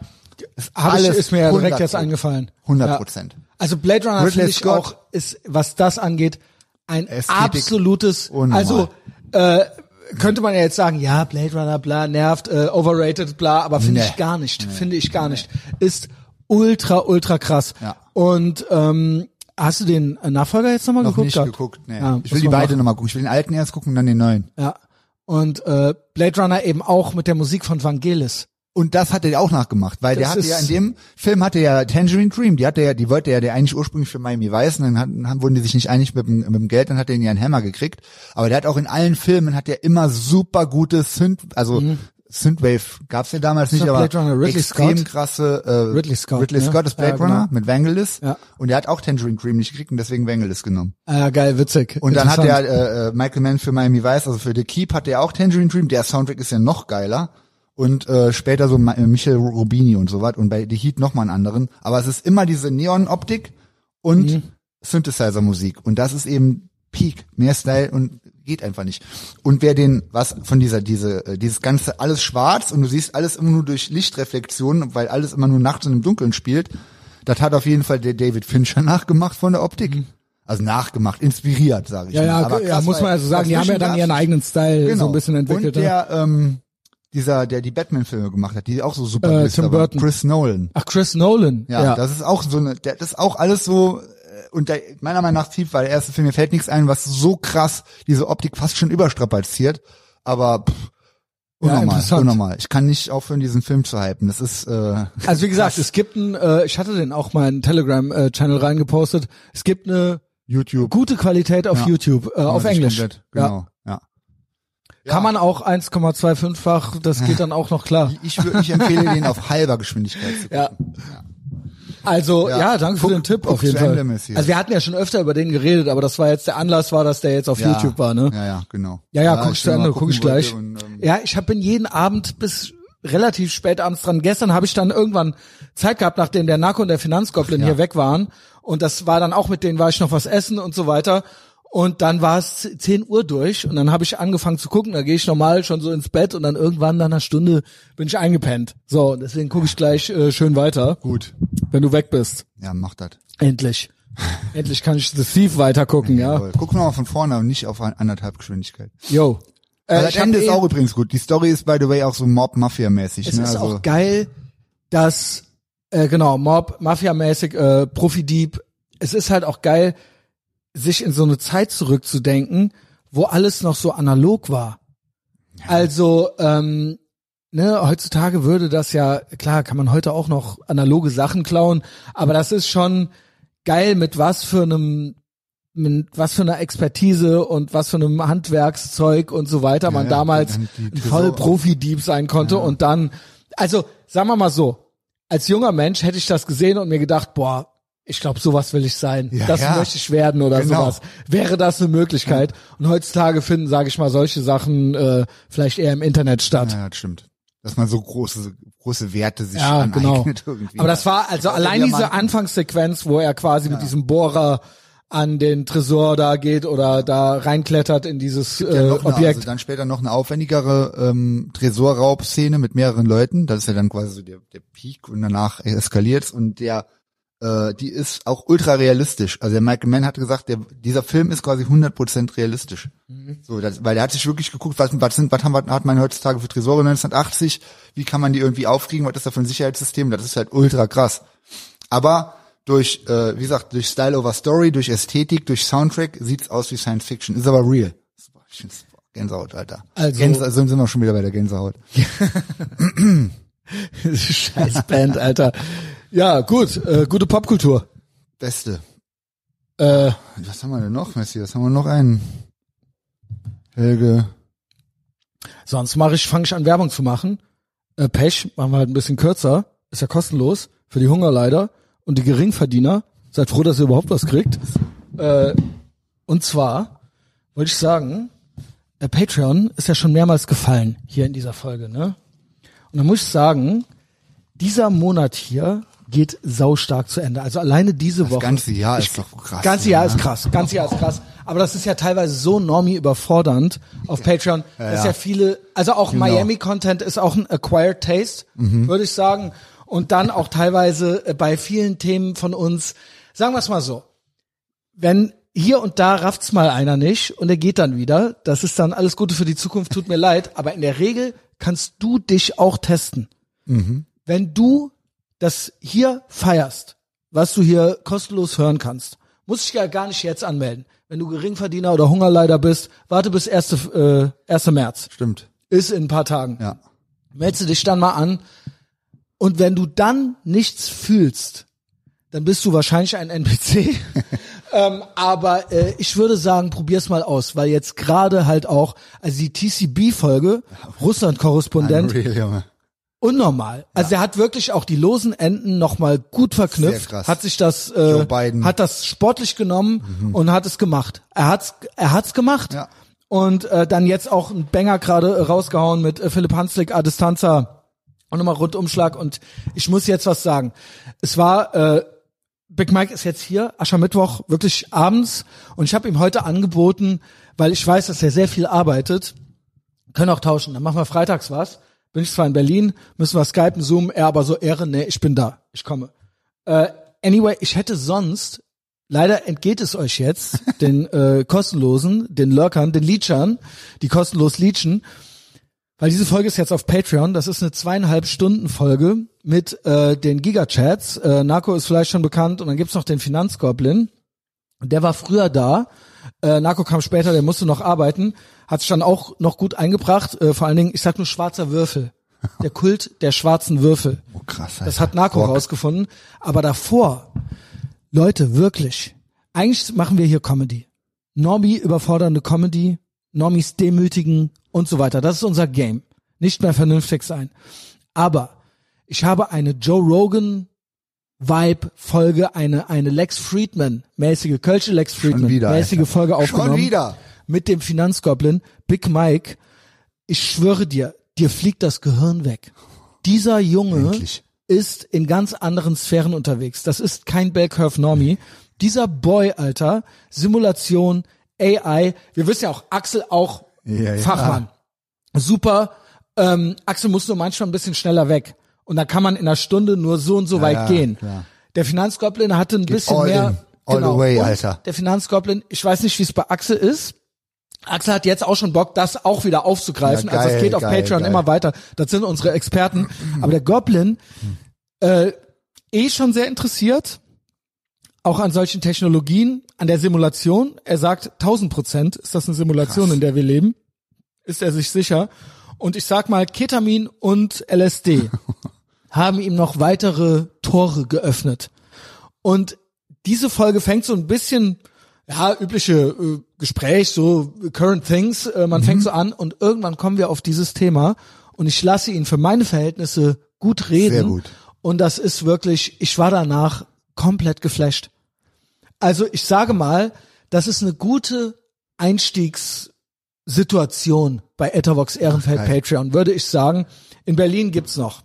Speaker 2: Ist
Speaker 1: Hab ich,
Speaker 2: alles
Speaker 1: ist mir ja direkt
Speaker 2: 100
Speaker 1: jetzt eingefallen.
Speaker 2: 100
Speaker 1: Ja.
Speaker 2: Prozent.
Speaker 1: Also Blade Runner finde ich
Speaker 2: Scott.
Speaker 1: auch, ist, was das angeht, ein
Speaker 2: Ästhetik
Speaker 1: absolutes,
Speaker 2: unnormal.
Speaker 1: also, äh, könnte man ja jetzt sagen, ja, Blade Runner, bla, nervt, äh, overrated, bla, aber finde
Speaker 2: Nee.
Speaker 1: ich gar nicht, finde ich gar nicht. Ist ultra, ultra krass.
Speaker 2: Ja.
Speaker 1: Und, ähm, hast du den Nachfolger jetzt nochmal
Speaker 2: Noch
Speaker 1: geguckt?
Speaker 2: nicht geguckt, nee.
Speaker 1: Ja,
Speaker 2: ich will die beide nochmal gucken. Ich will den alten erst gucken und dann den neuen.
Speaker 1: Ja. Und, äh, Blade Runner eben auch mit der Musik von Vangelis.
Speaker 2: Und das hat er auch nachgemacht, weil der
Speaker 1: Das
Speaker 2: hatte ja in dem Film hatte ja Tangerine Dream, die hatte ja, die wollte ja der eigentlich ursprünglich für Miami Vice und dann dann wurden die sich nicht einig mit dem, mit dem Geld, dann hat er ihn ja einen Hammer gekriegt. Aber der hat auch in allen Filmen hat er immer super gute Synth, also Synthwave gab's ja damals nicht, aber
Speaker 1: Mhm.
Speaker 2: Extrem
Speaker 1: Scott?
Speaker 2: krasse äh,
Speaker 1: Ridley Scott,
Speaker 2: Ridley
Speaker 1: ne?
Speaker 2: Scott ist Blade
Speaker 1: Ja, genau.
Speaker 2: Runner mit Vangelis
Speaker 1: Ja.
Speaker 2: und der hat auch Tangerine Dream nicht gekriegt und deswegen Vangelis genommen.
Speaker 1: Äh, geil, witzig.
Speaker 2: Und dann hat er äh, äh, Michael Mann für Miami Vice, also für The Keep hat er auch Tangerine Dream. Der Soundtrack ist ja noch geiler. Und äh, später so Ma- äh, Michael Rubini und so was. Und bei The Heat noch mal einen anderen. Aber es ist immer diese Neon-Optik und
Speaker 1: Mhm.
Speaker 2: Synthesizer-Musik. Und das ist eben Peak. Mehr Style und geht einfach nicht. Und wer den, was von dieser, diese, äh, dieses ganze alles schwarz und du siehst alles immer nur durch Lichtreflexionen, weil alles immer nur nachts und im Dunkeln spielt, das hat auf jeden Fall der David Fincher nachgemacht von der Optik. Also nachgemacht, inspiriert, sage ich
Speaker 1: Mhm. Ja,
Speaker 2: mal.
Speaker 1: ja,
Speaker 2: Aber
Speaker 1: ja,
Speaker 2: krass,
Speaker 1: muss man also sagen, die haben ja dann ihren eigenen Style so ein bisschen entwickelt.
Speaker 2: Und
Speaker 1: ne?
Speaker 2: der, ähm, dieser, der die Batman-Filme gemacht hat, die auch so super
Speaker 1: Äh,
Speaker 2: Blister
Speaker 1: Tim. Burton.
Speaker 2: Chris Nolan.
Speaker 1: Ach, Chris Nolan.
Speaker 2: Ja,
Speaker 1: Ja,
Speaker 2: das ist auch so eine, der, das ist auch alles so, äh, und der, meiner Meinung nach tief, weil der erste Film, mir fällt nichts ein, was so krass diese Optik fast schon überstrapaziert, aber pff, unnormal,
Speaker 1: interessant.
Speaker 2: unnormal. Ich kann nicht aufhören, diesen Film zu hypen. Das ist, äh,
Speaker 1: Also wie gesagt, es gibt ein, äh, ich hatte den auch mal in Telegram-Channel reingepostet. Es gibt eine
Speaker 2: YouTube.
Speaker 1: gute Qualität auf
Speaker 2: Ja.
Speaker 1: YouTube, äh, auf
Speaker 2: Ja,
Speaker 1: Englisch.
Speaker 2: komplett,
Speaker 1: Ja.
Speaker 2: Genau, ja.
Speaker 1: Kann man auch 1,25-fach, das geht dann auch noch klar.
Speaker 2: Ich würde, ich empfehle *laughs* den auf halber Geschwindigkeit zu gucken.
Speaker 1: Ja. Also ja,
Speaker 2: Ja.
Speaker 1: danke
Speaker 2: Guck-
Speaker 1: für den Tipp auf jeden Fall. Also wir hatten ja schon öfter über den geredet, aber das war jetzt der Anlass war, dass der jetzt auf
Speaker 2: Ja,
Speaker 1: YouTube war, ne?
Speaker 2: Ja, ja, genau.
Speaker 1: Ja, ja, guck ich
Speaker 2: ich
Speaker 1: zu Ende, guck ich gleich.
Speaker 2: und, ähm,
Speaker 1: ja, ich habe bin jeden Abend bis relativ spät abends dran. Gestern habe ich dann irgendwann Zeit gehabt, nachdem der Narco und der Finanzgoblin
Speaker 2: Ja.
Speaker 1: hier weg waren. Und das war dann auch mit denen, war ich noch was essen und so weiter. Und dann war es 10 Uhr durch und dann habe ich angefangen zu gucken. Da gehe ich normal schon so ins Bett und dann irgendwann nach einer Stunde bin ich eingepennt. So, deswegen gucke ich gleich äh, schön weiter,
Speaker 2: Gut.
Speaker 1: wenn du weg bist.
Speaker 2: Ja, mach das.
Speaker 1: Endlich. *laughs* Endlich kann ich The Thief weiter gucken, ja.
Speaker 2: Jawohl. Guck noch mal von vorne und nicht auf ein- anderthalb Geschwindigkeit.
Speaker 1: Yo. Äh,
Speaker 2: Also
Speaker 1: ich
Speaker 2: das Ende ist
Speaker 1: eh-
Speaker 2: auch übrigens gut. Die Story ist by the way auch so Mob-Mafia-mäßig.
Speaker 1: Es
Speaker 2: ne?
Speaker 1: ist
Speaker 2: also,
Speaker 1: auch geil, dass, äh, genau, Mob, Mafia-mäßig, äh, Profi-Dieb, es ist halt auch geil, sich in so eine Zeit zurückzudenken, wo alles noch so analog war. Also, ähm, ne, heutzutage würde das ja, klar, kann man heute auch noch analoge Sachen klauen, aber das ist schon geil, mit was für einem mit was für einer Expertise und was für einem Handwerkszeug und so weiter man
Speaker 2: ja,
Speaker 1: damals
Speaker 2: dann die
Speaker 1: ein voll Profi-Dieb sein konnte und dann, also sagen wir mal so, als junger Mensch hätte ich das gesehen und mir gedacht, boah, ich glaube, sowas will ich sein.
Speaker 2: Ja,
Speaker 1: das
Speaker 2: ja.
Speaker 1: möchte ich werden oder
Speaker 2: Genau.
Speaker 1: sowas. Wäre das eine Möglichkeit? Und heutzutage finden, sage ich mal, solche Sachen äh, vielleicht eher im Internet statt.
Speaker 2: Ja, das stimmt. Dass man so große, große Werte sich
Speaker 1: Ja, genau.
Speaker 2: aneignet irgendwie.
Speaker 1: Aber das war also allein diese. Anfangssequenz, wo er quasi mit diesem Bohrer an den Tresor da geht oder da reinklettert in dieses
Speaker 2: ja
Speaker 1: äh,
Speaker 2: noch eine,
Speaker 1: Objekt.
Speaker 2: Also dann später noch eine aufwendigere ähm, Tresorraubszene mit mehreren Leuten. Das ist ja dann quasi so der, der Peak und danach eskaliert's und der äh, die ist auch ultra realistisch. Also der Michael Mann hat gesagt, der, dieser Film ist quasi 100% realistisch.
Speaker 1: Mhm.
Speaker 2: So, das, weil der hat sich wirklich geguckt, was, was sind, was haben wir, hat man heutzutage für Tresore 1980? Wie kann man die irgendwie aufkriegen? Was ist da für ein Sicherheitssystem? Das ist halt ultra krass. Aber durch, äh, wie gesagt, durch Style over Story, durch Ästhetik, durch Soundtrack sieht's aus wie Science Fiction. Ist aber real. Ich find's- Gänsehaut, Alter.
Speaker 1: Also-
Speaker 2: Gänse, also sind wir schon wieder bei der Gänsehaut. *laughs*
Speaker 1: Scheiß Band, Alter. Ja, gut, äh, gute Popkultur.
Speaker 2: Beste.
Speaker 1: Äh,
Speaker 2: Was haben wir denn noch, Messi? Was haben wir noch einen? Helge.
Speaker 1: sonst mache ich, fange ich an Werbung zu machen. Äh, Pech machen wir halt ein bisschen kürzer. Ist ja kostenlos für die Hungerleider und die Geringverdiener. Seid froh, dass ihr überhaupt was kriegt. Äh, und zwar wollte ich sagen, äh, Patreon ist ja schon mehrmals gefallen hier in dieser Folge, ne? Und da muss ich sagen, dieser Monat hier geht saustark zu Ende. Also alleine diese Woche.
Speaker 2: Das ganze Jahr ist doch krass.
Speaker 1: Ganze Jahr
Speaker 2: ja.
Speaker 1: ist krass, ganze Jahr ist krass. Aber das ist ja teilweise so normie überfordernd auf Patreon, dass ja
Speaker 2: ja.
Speaker 1: viele, also auch
Speaker 2: Genau.
Speaker 1: Miami-Content ist auch ein acquired taste, würde ich sagen. Und dann auch teilweise äh, bei vielen Themen von uns, sagen wir es mal so, wenn hier und da rafft's mal einer nicht und er geht dann wieder, das ist dann alles Gute für die Zukunft, tut mir leid, aber in der Regel kannst du dich auch testen. Wenn du das hier feierst, was du hier kostenlos hören kannst, musst dich ja gar nicht jetzt anmelden. Wenn du Geringverdiener oder Hungerleider bist, warte bis 1. Äh, 1. März.
Speaker 2: Stimmt.
Speaker 1: Ist in ein paar Tagen.
Speaker 2: Ja.
Speaker 1: Meldest du dich dann mal an. Und wenn du dann nichts fühlst, dann bist du wahrscheinlich ein NPC. *laughs* ähm, aber äh, ich würde sagen, probier's mal aus, weil jetzt gerade halt auch, also die TCB-Folge, Russland-Korrespondent, unnormal. Also er hat wirklich auch die losen Enden nochmal gut verknüpft, hat sich das, äh, hat das sportlich genommen und hat es gemacht. Er hat's, er hat's gemacht.
Speaker 2: Ja.
Speaker 1: Und äh, dann jetzt auch ein Banger gerade äh, rausgehauen mit äh, Philipp Hanslik, A Distanza und nochmal Rundumschlag. Und ich muss jetzt was sagen. Es war, äh, Big Mike ist jetzt hier, Aschermittwoch, wirklich abends. Und ich habe ihm heute angeboten, weil ich weiß, dass er sehr viel arbeitet, können auch tauschen. Dann machen wir freitags was. Bin ich zwar in Berlin, müssen wir skypen, zoomen, er aber so Ehre, nee, ich bin da, ich komme. Äh, anyway, ich hätte sonst, leider entgeht es euch jetzt, *laughs* den äh, kostenlosen, den Lurkern, den Leechern, die kostenlos leechen, weil diese Folge ist jetzt auf Patreon, das ist eine zweieinhalb Stunden Folge mit äh, den Gigachats. Äh, Narco ist vielleicht schon bekannt und dann gibt's noch den Finanzgoblin. Der war früher da. Äh, Narco kam später, der musste noch arbeiten, hat sich dann auch noch gut eingebracht. Äh, vor allen Dingen, ich sag nur schwarzer Würfel. Der *laughs* Kult der schwarzen Würfel.
Speaker 2: Oh, krass.
Speaker 1: Das hat Narco
Speaker 2: Rock.
Speaker 1: rausgefunden. Aber davor, Leute, wirklich, eigentlich machen wir hier Comedy. Normie überfordernde Comedy, Normies demütigen und so weiter. Das ist unser Game. Nicht mehr vernünftig sein. Aber ich habe eine Joe Rogan Vibe Folge, eine, eine Lex Friedman mäßige, Kölsche Lex Friedman
Speaker 2: wieder,
Speaker 1: mäßige
Speaker 2: Alter.
Speaker 1: Folge
Speaker 2: Schon
Speaker 1: aufgenommen.
Speaker 2: wieder?
Speaker 1: Mit dem Finanzgoblin, Big Mike. Ich schwöre dir, dir fliegt das Gehirn weg. Dieser Junge
Speaker 2: Endlich.
Speaker 1: ist in ganz anderen Sphären unterwegs. Das ist kein Bell Curve Normie. Dieser Boy, Alter, Simulation, AI. Wir wissen ja auch, Axel auch
Speaker 2: Ja, ja.
Speaker 1: Fachmann. Super. Ähm, Axel muss nur manchmal ein bisschen schneller weg. Und da kann man in einer Stunde nur so und so weit
Speaker 2: ja,
Speaker 1: gehen.
Speaker 2: klar.
Speaker 1: Der Finanzgoblin hatte ein bisschen
Speaker 2: all
Speaker 1: mehr.
Speaker 2: in, all
Speaker 1: genau.
Speaker 2: the way,
Speaker 1: Und
Speaker 2: Alter.
Speaker 1: Der Finanzgoblin, ich weiß nicht, wie es bei Axel ist. Axel hat jetzt auch schon Bock, das auch wieder aufzugreifen.
Speaker 2: Ja,
Speaker 1: also es
Speaker 2: geil,
Speaker 1: geht auf
Speaker 2: geil,
Speaker 1: Patreon
Speaker 2: geil.
Speaker 1: immer weiter. Das sind unsere Experten. Aber der Goblin, äh, eh schon sehr interessiert, auch an solchen Technologien, an der Simulation. Er sagt, 1000 Prozent ist das eine Simulation, in der wir leben. Ist er sich sicher. Und ich sag mal, Ketamin und LSD *laughs* haben ihm noch weitere Tore geöffnet. Und diese Folge fängt so ein bisschen ja, übliche äh, Gespräch, so current things, äh, man fängt so an und irgendwann kommen wir auf dieses Thema und ich lasse ihn für meine Verhältnisse gut reden.
Speaker 2: Sehr gut.
Speaker 1: Und das ist wirklich, ich war danach komplett geflasht. Also ich sage mal, das ist eine gute Einstiegssituation bei Ethervox Ehrenfeld
Speaker 2: Ach.
Speaker 1: Patreon, würde ich sagen. In Berlin gibt's noch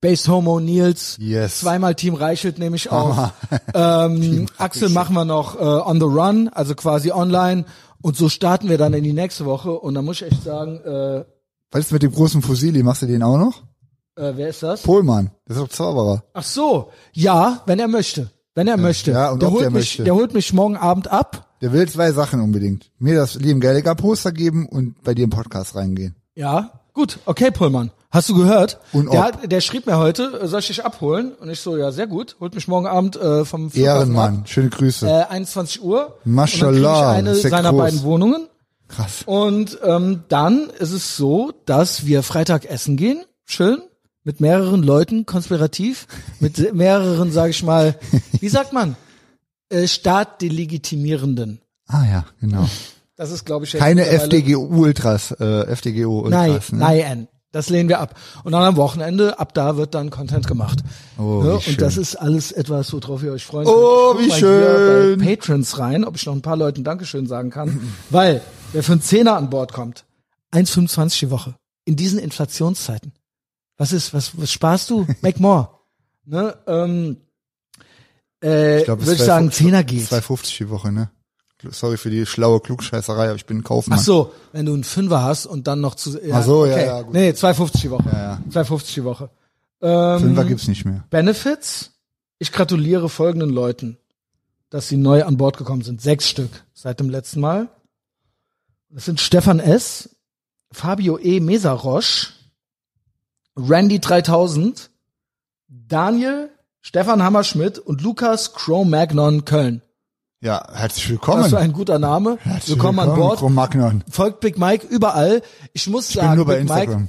Speaker 1: Base Homo Nils,
Speaker 2: Yes.
Speaker 1: zweimal Team Reichelt nehme ich auf. *laughs* ähm, Axel machen wir noch äh, on the run, also quasi online. Und so starten wir dann in die nächste Woche. Und da muss ich echt sagen, äh,
Speaker 2: Was ist mit dem großen Fusili? Machst du den auch noch?
Speaker 1: äh, wer ist das?
Speaker 2: Pohlmann. Das ist doch Zauberer.
Speaker 1: Ach so, ja, wenn er möchte. Wenn er möchte.
Speaker 2: ja, und
Speaker 1: der, holt
Speaker 2: der
Speaker 1: mich,
Speaker 2: möchte.
Speaker 1: der holt mich morgen Abend ab.
Speaker 2: Der will zwei Sachen unbedingt. Mir das Liam Gallagher Poster geben und bei dir im Podcast reingehen.
Speaker 1: Ja, gut, okay, Pullmann. Hast du gehört?
Speaker 2: Und
Speaker 1: der, hat, der schrieb mir heute, äh, soll ich dich abholen? Und ich so, ja, sehr gut. Holt mich morgen Abend äh, vom Flughafen
Speaker 2: Ehrenmann. Schöne Grüße.
Speaker 1: ab. Äh, 21 Uhr. Ich eine
Speaker 2: ja
Speaker 1: seiner
Speaker 2: groß.
Speaker 1: beiden Wohnungen.
Speaker 2: Krass.
Speaker 1: Und ähm, dann ist es so, dass wir Freitag essen gehen, schön, mit mehreren Leuten, konspirativ, mit *laughs* mehreren, sag ich mal, wie sagt man, äh, Staatdelegitimierenden.
Speaker 2: Ah ja, genau.
Speaker 1: Das ist, glaube ich,
Speaker 2: Keine FDGU-Ultras, äh, FDGO-Ultras.
Speaker 1: Nein,
Speaker 2: ne?
Speaker 1: nein, das lehnen wir ab. Und dann am Wochenende, ab da wird dann Content gemacht.
Speaker 2: Oh,
Speaker 1: ja, und
Speaker 2: schön.
Speaker 1: das ist alles etwas, worauf ihr euch freuen
Speaker 2: Oh,
Speaker 1: könnt. Ich
Speaker 2: wie schön.
Speaker 1: Bei Patrons rein, ob ich noch ein paar Leuten Dankeschön sagen kann. Weil, wer für einen Zehner an Bord kommt, 1,25 die Woche, in diesen Inflationszeiten. Was ist, was, was sparst du? *laughs* Make more. Ne, ähm, äh,
Speaker 2: Ich glaub, es
Speaker 1: würde ich sagen,
Speaker 2: 2,50
Speaker 1: Zehner geht.
Speaker 2: 2,50 die Woche, ne? Sorry für die schlaue Klugscheißerei, aber ich bin ein Kaufmann.
Speaker 1: Ach so, wenn du einen Fünfer hast und dann noch zu, ja,
Speaker 2: Ach so, ja,
Speaker 1: okay.
Speaker 2: ja, gut.
Speaker 1: Nee, 2,50 die Woche.
Speaker 2: Ja, ja.
Speaker 1: 2,50 die Woche. Ähm,
Speaker 2: Fünfer gibt's nicht mehr.
Speaker 1: Benefits. Ich gratuliere folgenden Leuten, dass sie neu an Bord gekommen sind. Sechs Stück seit dem letzten Mal. Das sind Stefan S., Fabio E. Mesarosch, Randy 3000, Daniel, Stefan Hammerschmidt und Lukas Cro-Magnon Köln.
Speaker 2: Ja, herzlich
Speaker 1: Das
Speaker 2: willkommen.
Speaker 1: ist ein guter Name.
Speaker 2: Herzlich
Speaker 1: Willkommen an Bord.
Speaker 2: Cro-Magnon.
Speaker 1: Folgt Big Mike überall. Ich muss
Speaker 2: Ich
Speaker 1: sagen,
Speaker 2: bin nur bei
Speaker 1: Big Mike,
Speaker 2: Instagram.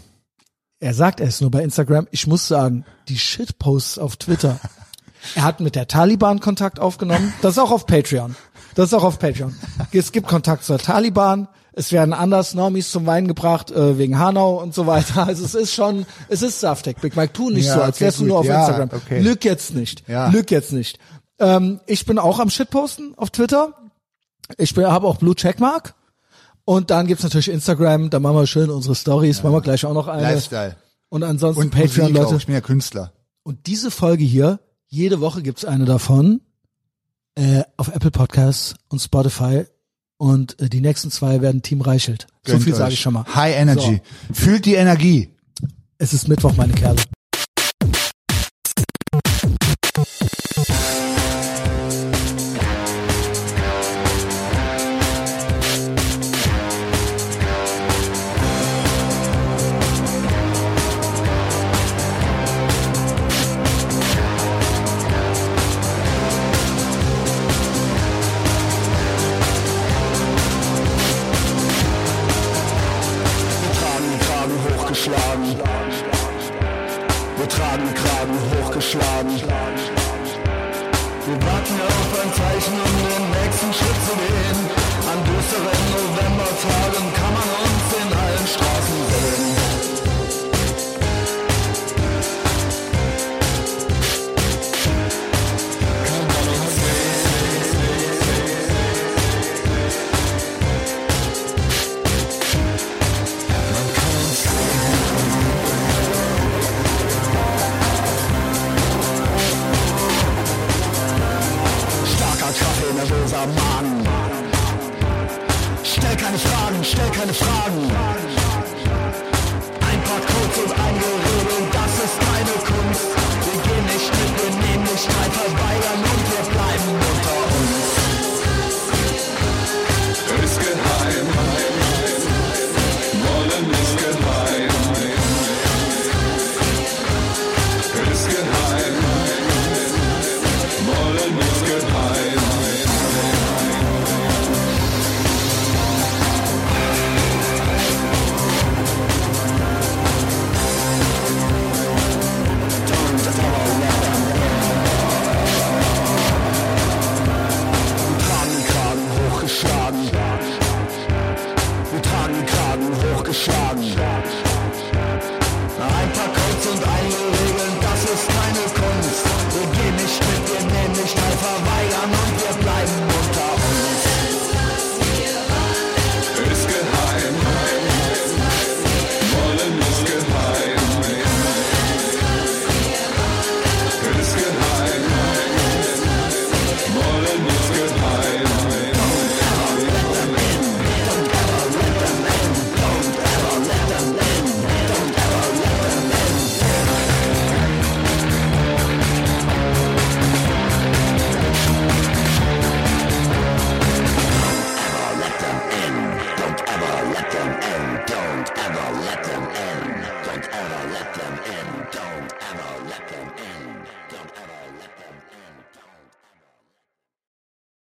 Speaker 1: er sagt, ist nur bei Instagram. Ich muss sagen, die Shitposts auf Twitter. er hat mit der Taliban Kontakt aufgenommen. Das ist auch auf Patreon. Das ist auch auf Patreon. Es gibt Kontakt zur Taliban. Es werden anders Normis zum Wein gebracht, äh, wegen Hanau und so weiter. Also es ist schon, es ist saftig. Big Mike, tu nicht
Speaker 2: Ja,
Speaker 1: so, als
Speaker 2: okay,
Speaker 1: wärst du nur auf
Speaker 2: Ja,
Speaker 1: Instagram.
Speaker 2: okay.
Speaker 1: Lüg jetzt nicht.
Speaker 2: Ja.
Speaker 1: Lüg jetzt nicht. Ähm, ich bin auch am Shitposten auf Twitter. Ich habe auch Blue Checkmark. Und dann gibt's natürlich Instagram, da machen wir schön unsere Stories, machen wir gleich auch noch eine.
Speaker 2: Lifestyle.
Speaker 1: Und ansonsten
Speaker 2: Und
Speaker 1: Patreon,
Speaker 2: Musik auch.
Speaker 1: Leute.
Speaker 2: Ich bin ja Künstler.
Speaker 1: Und diese Folge hier, jede Woche gibt's eine davon äh, auf Apple Podcasts und Spotify. Und äh, die nächsten zwei werden Team Reichelt. So
Speaker 2: Gönnt
Speaker 1: viel
Speaker 2: euch.
Speaker 1: sage ich schon mal.
Speaker 2: High Energy. Fühlt die Energie.
Speaker 1: Es ist Mittwoch, meine Kerle.